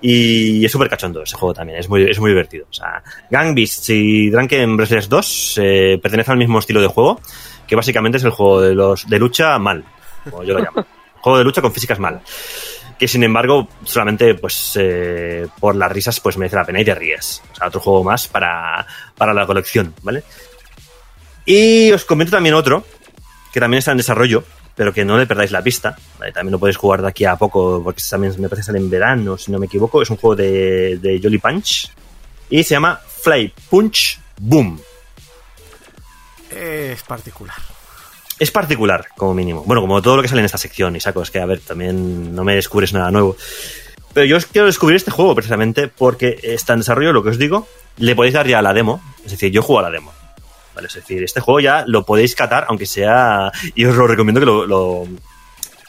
S2: Y es súper cachondo ese juego también, es muy, es muy divertido. O sea, Gang Beasts y Drunken Wrestlers 2 eh, pertenecen al mismo estilo de juego, que básicamente es el juego de los de lucha mal, como yo lo llamo. juego de lucha con físicas mal. Que sin embargo, solamente pues eh, por las risas pues merece la pena y te ríes. O sea, otro juego más para, para la colección, ¿vale? Y os comento también otro, que también está en desarrollo, pero que no le perdáis la pista. ¿vale? También lo podéis jugar de aquí a poco, porque también me parece que sale en verano, si no me equivoco. Es un juego de, de Jolly Punch. Y se llama Fly Punch Boom.
S1: Es particular.
S2: Es particular, como mínimo. Bueno, como todo lo que sale en esta sección, y saco, es que, a ver, también no me descubres nada nuevo. Pero yo os quiero descubrir este juego precisamente porque está en desarrollo, lo que os digo. Le podéis dar ya a la demo. Es decir, yo juego a la demo. ¿Vale? Es decir, este juego ya lo podéis catar, aunque sea. Y os lo recomiendo que lo,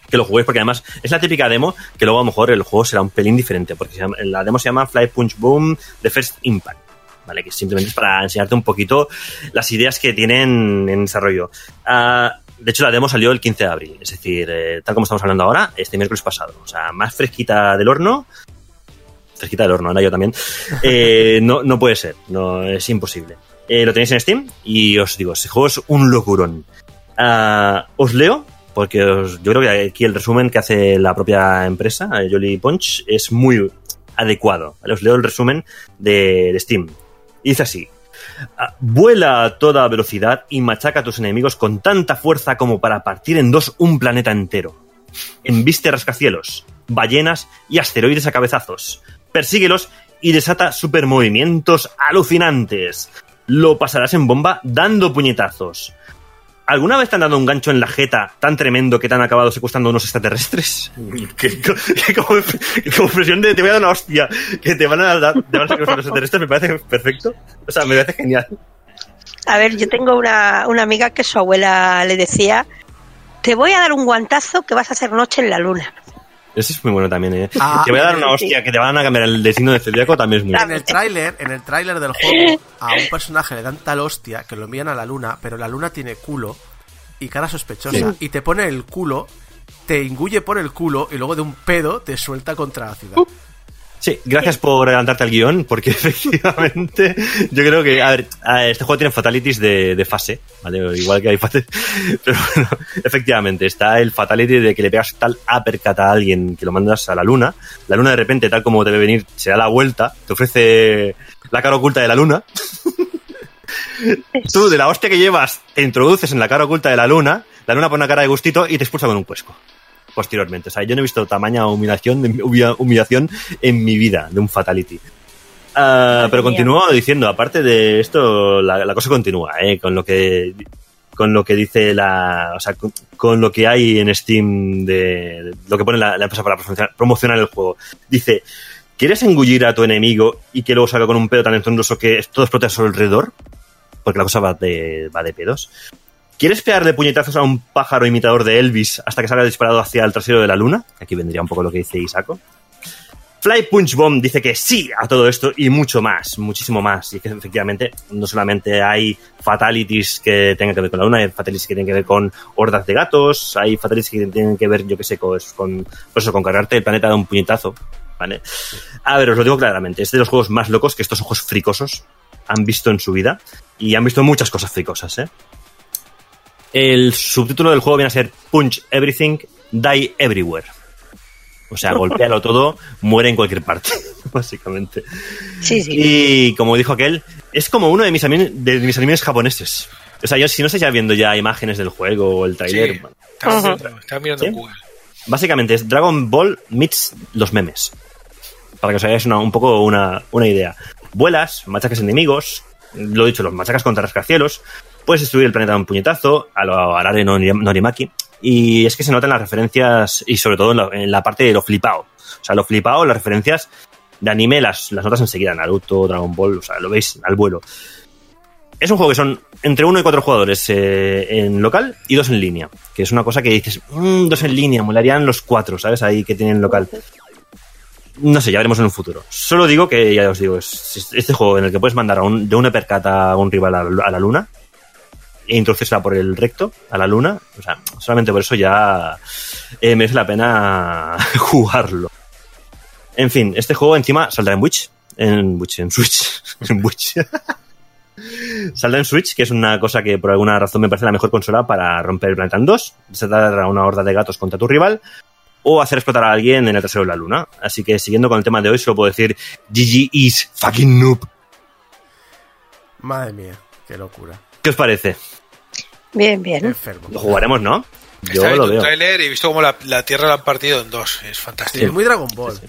S2: que lo juguéis, porque además es la típica demo que luego a lo mejor el juego será un pelín diferente, porque la demo se llama Fly Punch Boom The First Impact. ¿Vale? Que simplemente es para enseñarte un poquito las ideas que tienen en desarrollo. Ah, de hecho, la demo salió el 15 de abril, es decir, eh, tal como estamos hablando ahora, este miércoles pasado. O sea, más fresquita del horno. Fresquita del horno, ahora yo también. Eh, no, no puede ser, no es imposible. Eh, lo tenéis en Steam y os digo, este juego es un locurón. Ah, os leo, porque yo creo que aquí el resumen que hace la propia empresa, eh, Jolly Punch, es muy adecuado. Os leo el resumen de, Steam. Dice así. Ah, Vuela a toda velocidad y machaca a tus enemigos con tanta fuerza como para partir en dos un planeta entero. Embiste rascacielos, ballenas y asteroides a cabezazos. Persíguelos y desata supermovimientos alucinantes. Lo pasarás en bomba dando puñetazos. ¿Alguna vez te han dado un gancho en la jeta tan tremendo que te han acabado secuestrando unos extraterrestres? Que, que como, como expresión de te voy a dar una hostia, que te van a dar, te van a secuestrar los extraterrestres, me parece perfecto. O sea, me parece genial.
S3: A ver, yo tengo una, una amiga que su abuela le decía, te voy a dar un guantazo que vas a hacer noche en la luna.
S2: Ese es muy bueno también, ¿eh?
S1: Ah,
S2: te voy a dar una hostia que te van a cambiar el destino de celíaco también es muy
S1: En
S2: bueno.
S1: el tráiler, en el tráiler del juego, a un personaje le dan tal hostia que lo envían a la luna, pero la luna tiene culo y cara sospechosa. Y te pone el culo, te ingulle por el culo y luego de un pedo te suelta contra la ciudad.
S2: Sí, gracias por adelantarte al guion, porque efectivamente yo creo que, a ver, este juego tiene fatalities de, de fase, ¿vale? Igual que hay fase, pero bueno, efectivamente, está el fatality de que le pegas tal uppercut a alguien que lo mandas a la luna, la luna de repente, tal como debe venir, se da la vuelta, te ofrece la cara oculta de la luna, tú de la hostia que llevas te introduces en la cara oculta de la luna, la luna pone una cara de gustito y te expulsa con un cuesco. Posteriormente. O sea, yo no he visto tamaña humillación, humillación en mi vida de un Fatality. Ah, pero continúo diciendo, aparte de esto, la, la cosa continúa, ¿eh? Con lo que con lo que dice la, o sea, con, con lo que hay en Steam de, de lo que pone la, la empresa para promocionar, promocionar el juego. Dice, ¿quieres engullir a tu enemigo y que luego salga con un pedo tan entondoso que todo explote a su alrededor? Porque la cosa va de, va de pedos. ¿Quieres pegarle puñetazos a un pájaro imitador de Elvis hasta que salga disparado hacia el trasero de la luna? Aquí vendría un poco lo que dice Isaco. Fly Punch Bomb dice que sí a todo esto y mucho más, muchísimo más. Y que efectivamente no solamente hay fatalities que tengan que ver con la luna, hay fatalities que tienen que ver con hordas de gatos, hay fatalities que tienen que ver, yo qué sé, con, con, pues con cargarte el planeta de un puñetazo. ¿Vale? A ver, os lo digo claramente, es de los juegos más locos que estos ojos fricosos han visto en su vida. Y han visto muchas cosas fricosas, ¿eh? El subtítulo del juego viene a ser Punch Everything, Die Everywhere. O sea, golpealo todo, muere en cualquier parte, básicamente.
S3: Sí, sí.
S2: Y como dijo aquel, es como uno de mis, de mis animes japoneses. O sea, yo si no sé ya viendo ya imágenes del juego o el
S4: Sí,
S2: trailer,
S3: Ajá.
S4: mirando, estaba mirando
S2: ¿Sí?
S4: Google.
S2: básicamente es Dragon Ball meets los memes. Para que os hagáis una- un poco una, una idea. Vuelas, machacas enemigos, lo dicho, los machacas contra rascacielos, puedes destruir el planeta de un puñetazo, a lo Arare no Norimaki, y es que se notan las referencias, y sobre todo en la, parte de lo flipado. O sea, lo flipado, las referencias de anime las, las notas enseguida, Naruto, Dragon Ball, o sea, lo veis al vuelo. Es un juego que son entre uno y cuatro jugadores eh, en local y dos en línea. Que es una cosa que dices, "Mm, dos en línea, molarían los cuatro, ¿sabes? Ahí que tienen local. No sé, ya veremos en un futuro. Solo digo que, ya os digo, es es este juego en el que puedes mandar a un, de un uppercut a un rival a la luna e introducírsela por el recto a la luna. O sea, solamente por eso ya eh, merece la pena jugarlo. En fin, este juego encima saldrá en Witch. En Witch, en Switch. En Witch. Saldrá en Switch, que es una cosa que por alguna razón me parece la mejor consola para romper el planeta en dos, desatar a una horda de gatos contra tu rival, o hacer explotar a alguien en el trasero de la luna. Así que siguiendo con el tema de hoy, solo puedo decir GG is fucking noob.
S1: Madre mía, qué locura.
S2: ¿Qué os parece?
S3: Bien, bien.
S1: Enfermo.
S2: Lo jugaremos, ¿no? Yo
S4: Está
S2: lo
S4: un
S2: veo.
S4: tráiler y he visto cómo la, la Tierra la han partido en dos. Es
S1: Sí,
S4: fantástico.
S1: es muy Dragon Ball.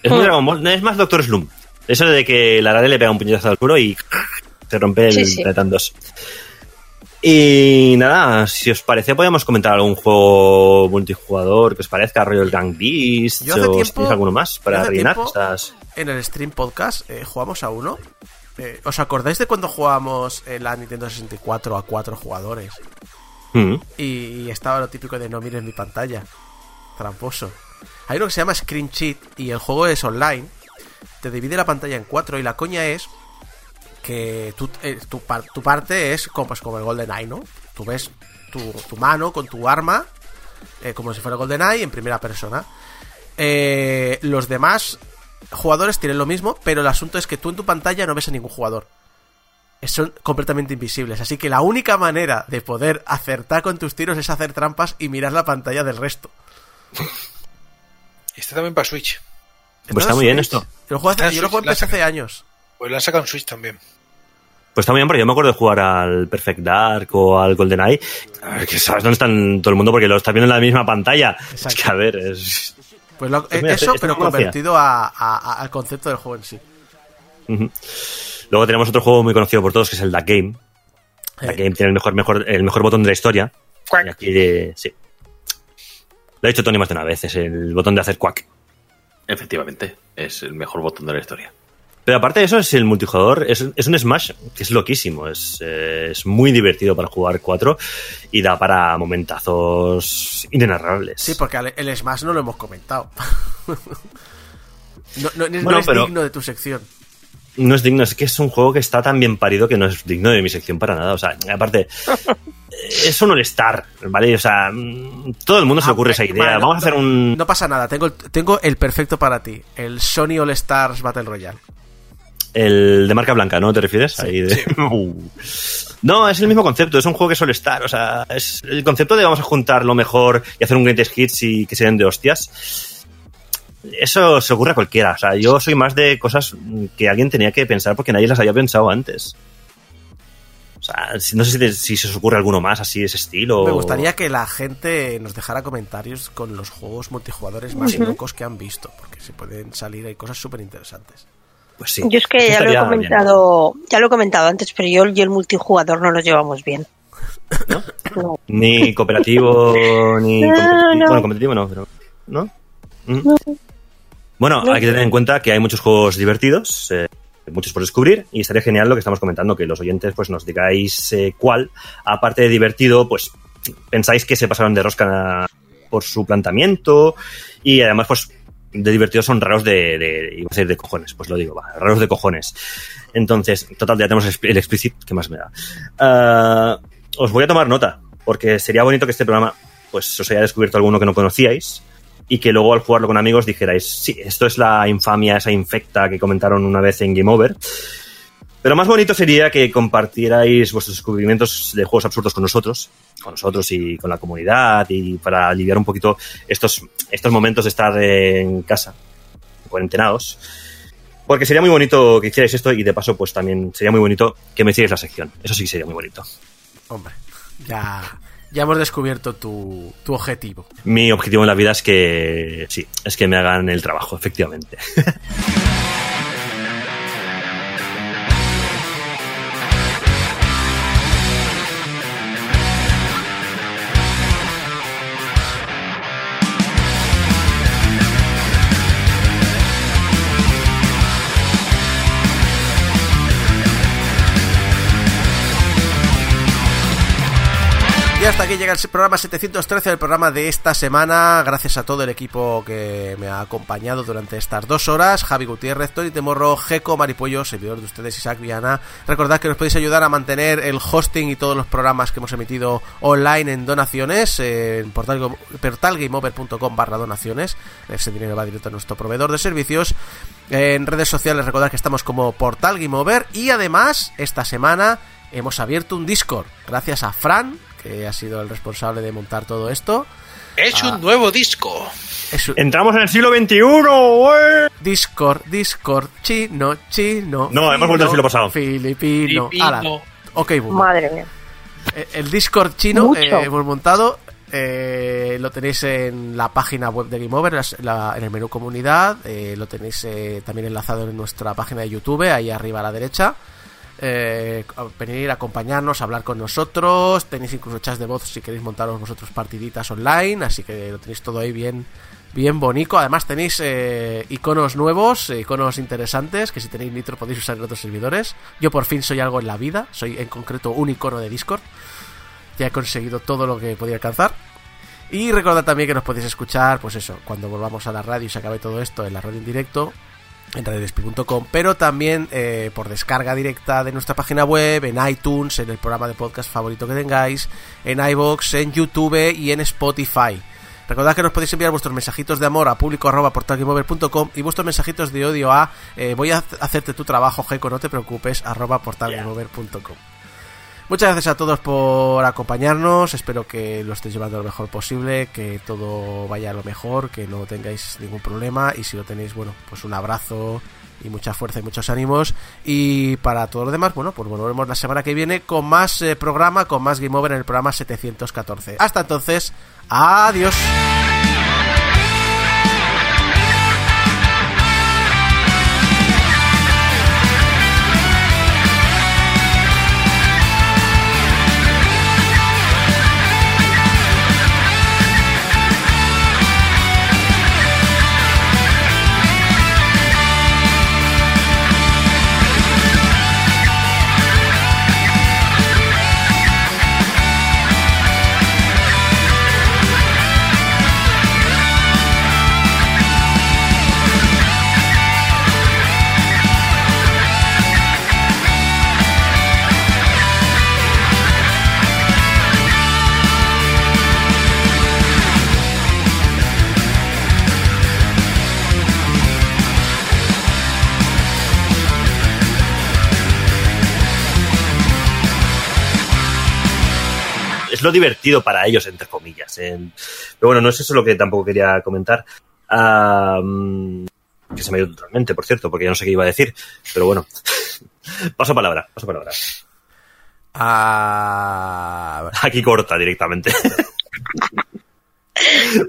S2: Es muy Dragon Ball. Es más Doctor Slum. Eso de que la Arale le pega un puñetazo al culo y se rompe el
S3: Sí, sí.
S2: planeta en dos. Y nada, si os parece, podríamos comentar algún juego multijugador que os parezca, rollo el Gang Beast,
S1: Yo hace
S2: o si
S1: tiempo-
S2: tenéis alguno más para rellenar estas.
S1: En el stream podcast eh, jugamos a uno. Eh, ¿Os acordáis de cuando jugábamos en la Nintendo 64 a cuatro jugadores?
S2: Mm.
S1: Y estaba lo típico de no mires mi pantalla. Tramposo. Hay uno que se llama Screen Cheat y el juego es online. Te divide la pantalla en cuatro y la coña es que eh, tu, par- tu parte es como, pues, como el GoldenEye, ¿no? Tú ves tu, tu mano con tu arma eh, como si fuera GoldenEye en primera persona. Eh, los demás jugadores tienen lo mismo, pero el asunto es que tú en tu pantalla no ves a ningún jugador. Son completamente invisibles. Así que la única manera de poder acertar con tus tiros es hacer trampas y mirar la pantalla del resto.
S4: Está también para Switch.
S2: Pues está muy bien esto.
S1: Yo lo juego, hace- yo lo juego hace años.
S4: Pues la han sacado en Switch también.
S2: Pues está muy bien, porque yo me acuerdo de jugar al Perfect Dark o al GoldenEye. A ver, que sabes dónde están todo el mundo porque lo está viendo en la misma pantalla. Es que, a ver, es.
S1: Pues lo-
S2: Pues mira,
S1: eso,
S2: este-
S1: pero convertido a- a- a- al concepto del juego en sí.
S2: Luego tenemos otro juego muy conocido por todos que es el Duck Game.
S1: Eh,
S2: Duck Game tiene el mejor, mejor, el mejor botón de la historia.
S4: Quack.
S2: Y aquí, eh, sí. Lo ha dicho Tony más de una vez, es el botón de hacer quack.
S5: Efectivamente, es el mejor botón de la historia.
S2: Pero aparte de eso, es el multijugador, es, es un Smash que es loquísimo, es, eh, es muy divertido para jugar cuatro y da para momentazos inenarrables.
S1: Sí, porque el Smash no lo hemos comentado. no, no- no
S2: Bueno,
S1: es digno de tu sección.
S2: No es digno, es que es un juego que está tan bien parido que no es digno de mi sección para nada. O sea, aparte, es un All-Star, ¿vale? O sea, mm, todo el mundo se le ocurre
S1: Ah,
S2: esa
S1: eh,
S2: idea.
S1: vale,
S2: Vamos a hacer un.
S1: No pasa nada, tengo el, tengo el perfecto para ti. El Sony All Stars Battle Royale.
S2: El de marca blanca, ¿no? ¿Te refieres?
S1: Sí,
S2: Ahí de- Uh. No, es el mismo concepto, es un juego que suele estar. O sea, es el concepto de vamos a juntar lo mejor y hacer un greatest hits y que se den de hostias. Eso se ocurre a cualquiera. O sea, yo soy más de cosas que alguien tenía que pensar porque nadie las había pensado antes. O sea, si- no sé si, te- si se os ocurre alguno más así de ese estilo.
S1: Me gustaría que la gente nos dejara comentarios con los juegos multijugadores más locos que han visto, porque se pueden salir, hay cosas súper interesantes.
S2: Pues sí.
S3: Yo es que ya lo he
S2: bien.
S3: comentado, ya lo he comentado antes, pero yo y el multijugador no nos llevamos bien. No.
S2: Ni cooperativo, ni
S3: No,
S2: competitivo.
S3: no.
S2: Bueno, competitivo no, pero. ¿No? ¿Mm? Bueno, hay que tener en cuenta que hay muchos juegos divertidos, eh, muchos por descubrir, y estaría genial lo que estamos comentando, que los oyentes pues nos digáis eh, cuál, aparte de divertido, pues pensáis que se pasaron de rosca por su planteamiento, y además, pues, de divertidos son raros de, de, a de cojones, pues lo digo, va, raros de cojones. Entonces, total, ya tenemos el explicit, ¿qué más me da? Ah, os voy a tomar nota, porque sería bonito que este programa pues os haya descubierto alguno que no conocíais y que luego al jugarlo con amigos dijerais, sí, esto es la infamia, esa infecta que comentaron una vez en Game Over. Pero más bonito sería que compartierais vuestros descubrimientos de juegos absurdos con nosotros, con nosotros y con la comunidad, y para aliviar un poquito estos, estos momentos de estar en casa, cuarentenados. Porque sería muy bonito que hicierais esto y de paso, pues también sería muy bonito que me hicierais la sección. Eso sí que sería muy bonito.
S1: Hombre, ya, ya hemos descubierto tu, tu objetivo.
S2: Mi objetivo en la vida es que, sí, es que me hagan el trabajo, efectivamente.
S1: Y hasta aquí llega el programa 713, el programa de esta semana. Gracias a todo el equipo que me ha acompañado durante estas dos horas. Javi Gutiérrez, Tony Temorro, Geco Maripollo, servidor de ustedes, Isaac Viana. Recordad que nos podéis ayudar a mantener el hosting y todos los programas que hemos emitido online en donaciones eh, en portal, portalgameover.com barra donaciones. Ese dinero va directo a nuestro proveedor de servicios. En redes sociales recordad que estamos como Portal Game Over y además esta semana hemos abierto un Discord gracias a Fran que ha sido el responsable de montar todo esto.
S4: Es
S1: Ah.
S4: un nuevo disco.
S1: Es un
S2: Entramos en el siglo XXI.
S1: Discord, Discord, chino, chino.
S2: No, hemos vuelto al siglo pasado.
S1: Filipino.
S4: Filipino.
S1: Ala. Ok, boom.
S3: Madre mía.
S1: Eh, El Discord chino eh, hemos montado. eh, lo tenéis en la página web de Game Over, las- la- en el menú comunidad. eh, lo tenéis eh, también enlazado en nuestra página de YouTube, ahí arriba a la derecha. Eh, venir a acompañarnos, hablar con nosotros. Tenéis incluso chats de voz si queréis montaros vosotros partiditas online. Así que lo tenéis todo ahí bien, bien bonito. Además tenéis eh, iconos nuevos, eh, iconos interesantes, que si tenéis Nitro podéis usar en otros servidores. Yo por fin soy algo en la vida, soy en concreto un icono de Discord. Ya he conseguido todo lo que podía alcanzar. Y recordad también que nos podéis escuchar, pues eso, cuando volvamos a la radio y se acabe todo esto en la radio en directo, en radiodespi.com, pero también eh, por descarga directa de nuestra página web, en iTunes, en el programa de podcast favorito que tengáis, en iBox, en YouTube y en Spotify. Recordad que nos podéis enviar vuestros mensajitos de amor a público y vuestros mensajitos de odio a eh, voy a ha- hacerte tu trabajo, Geco, no te preocupes, arroba. Muchas gracias a todos por acompañarnos. Espero que lo estéis llevando lo mejor posible, que todo vaya lo mejor, que no tengáis ningún problema. Y si lo tenéis, bueno, pues un abrazo y mucha fuerza y muchos ánimos. Y para todo lo demás, bueno, pues volvemos la semana que viene con más eh, programa, con más Game Over en el programa 714. Hasta entonces, adiós.
S2: Lo divertido para ellos, entre comillas. ¿eh? Pero bueno, no es eso lo que tampoco quería comentar. Ah, que se me ha ido totalmente, por cierto, porque ya no sé qué iba a decir. Pero bueno, paso palabra, paso palabra.
S1: a...
S2: Aquí corta directamente.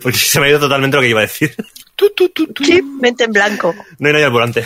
S2: Porque se me ha ido totalmente lo que iba a decir.
S3: Sí, mente en blanco.
S2: No hay nadie al volante.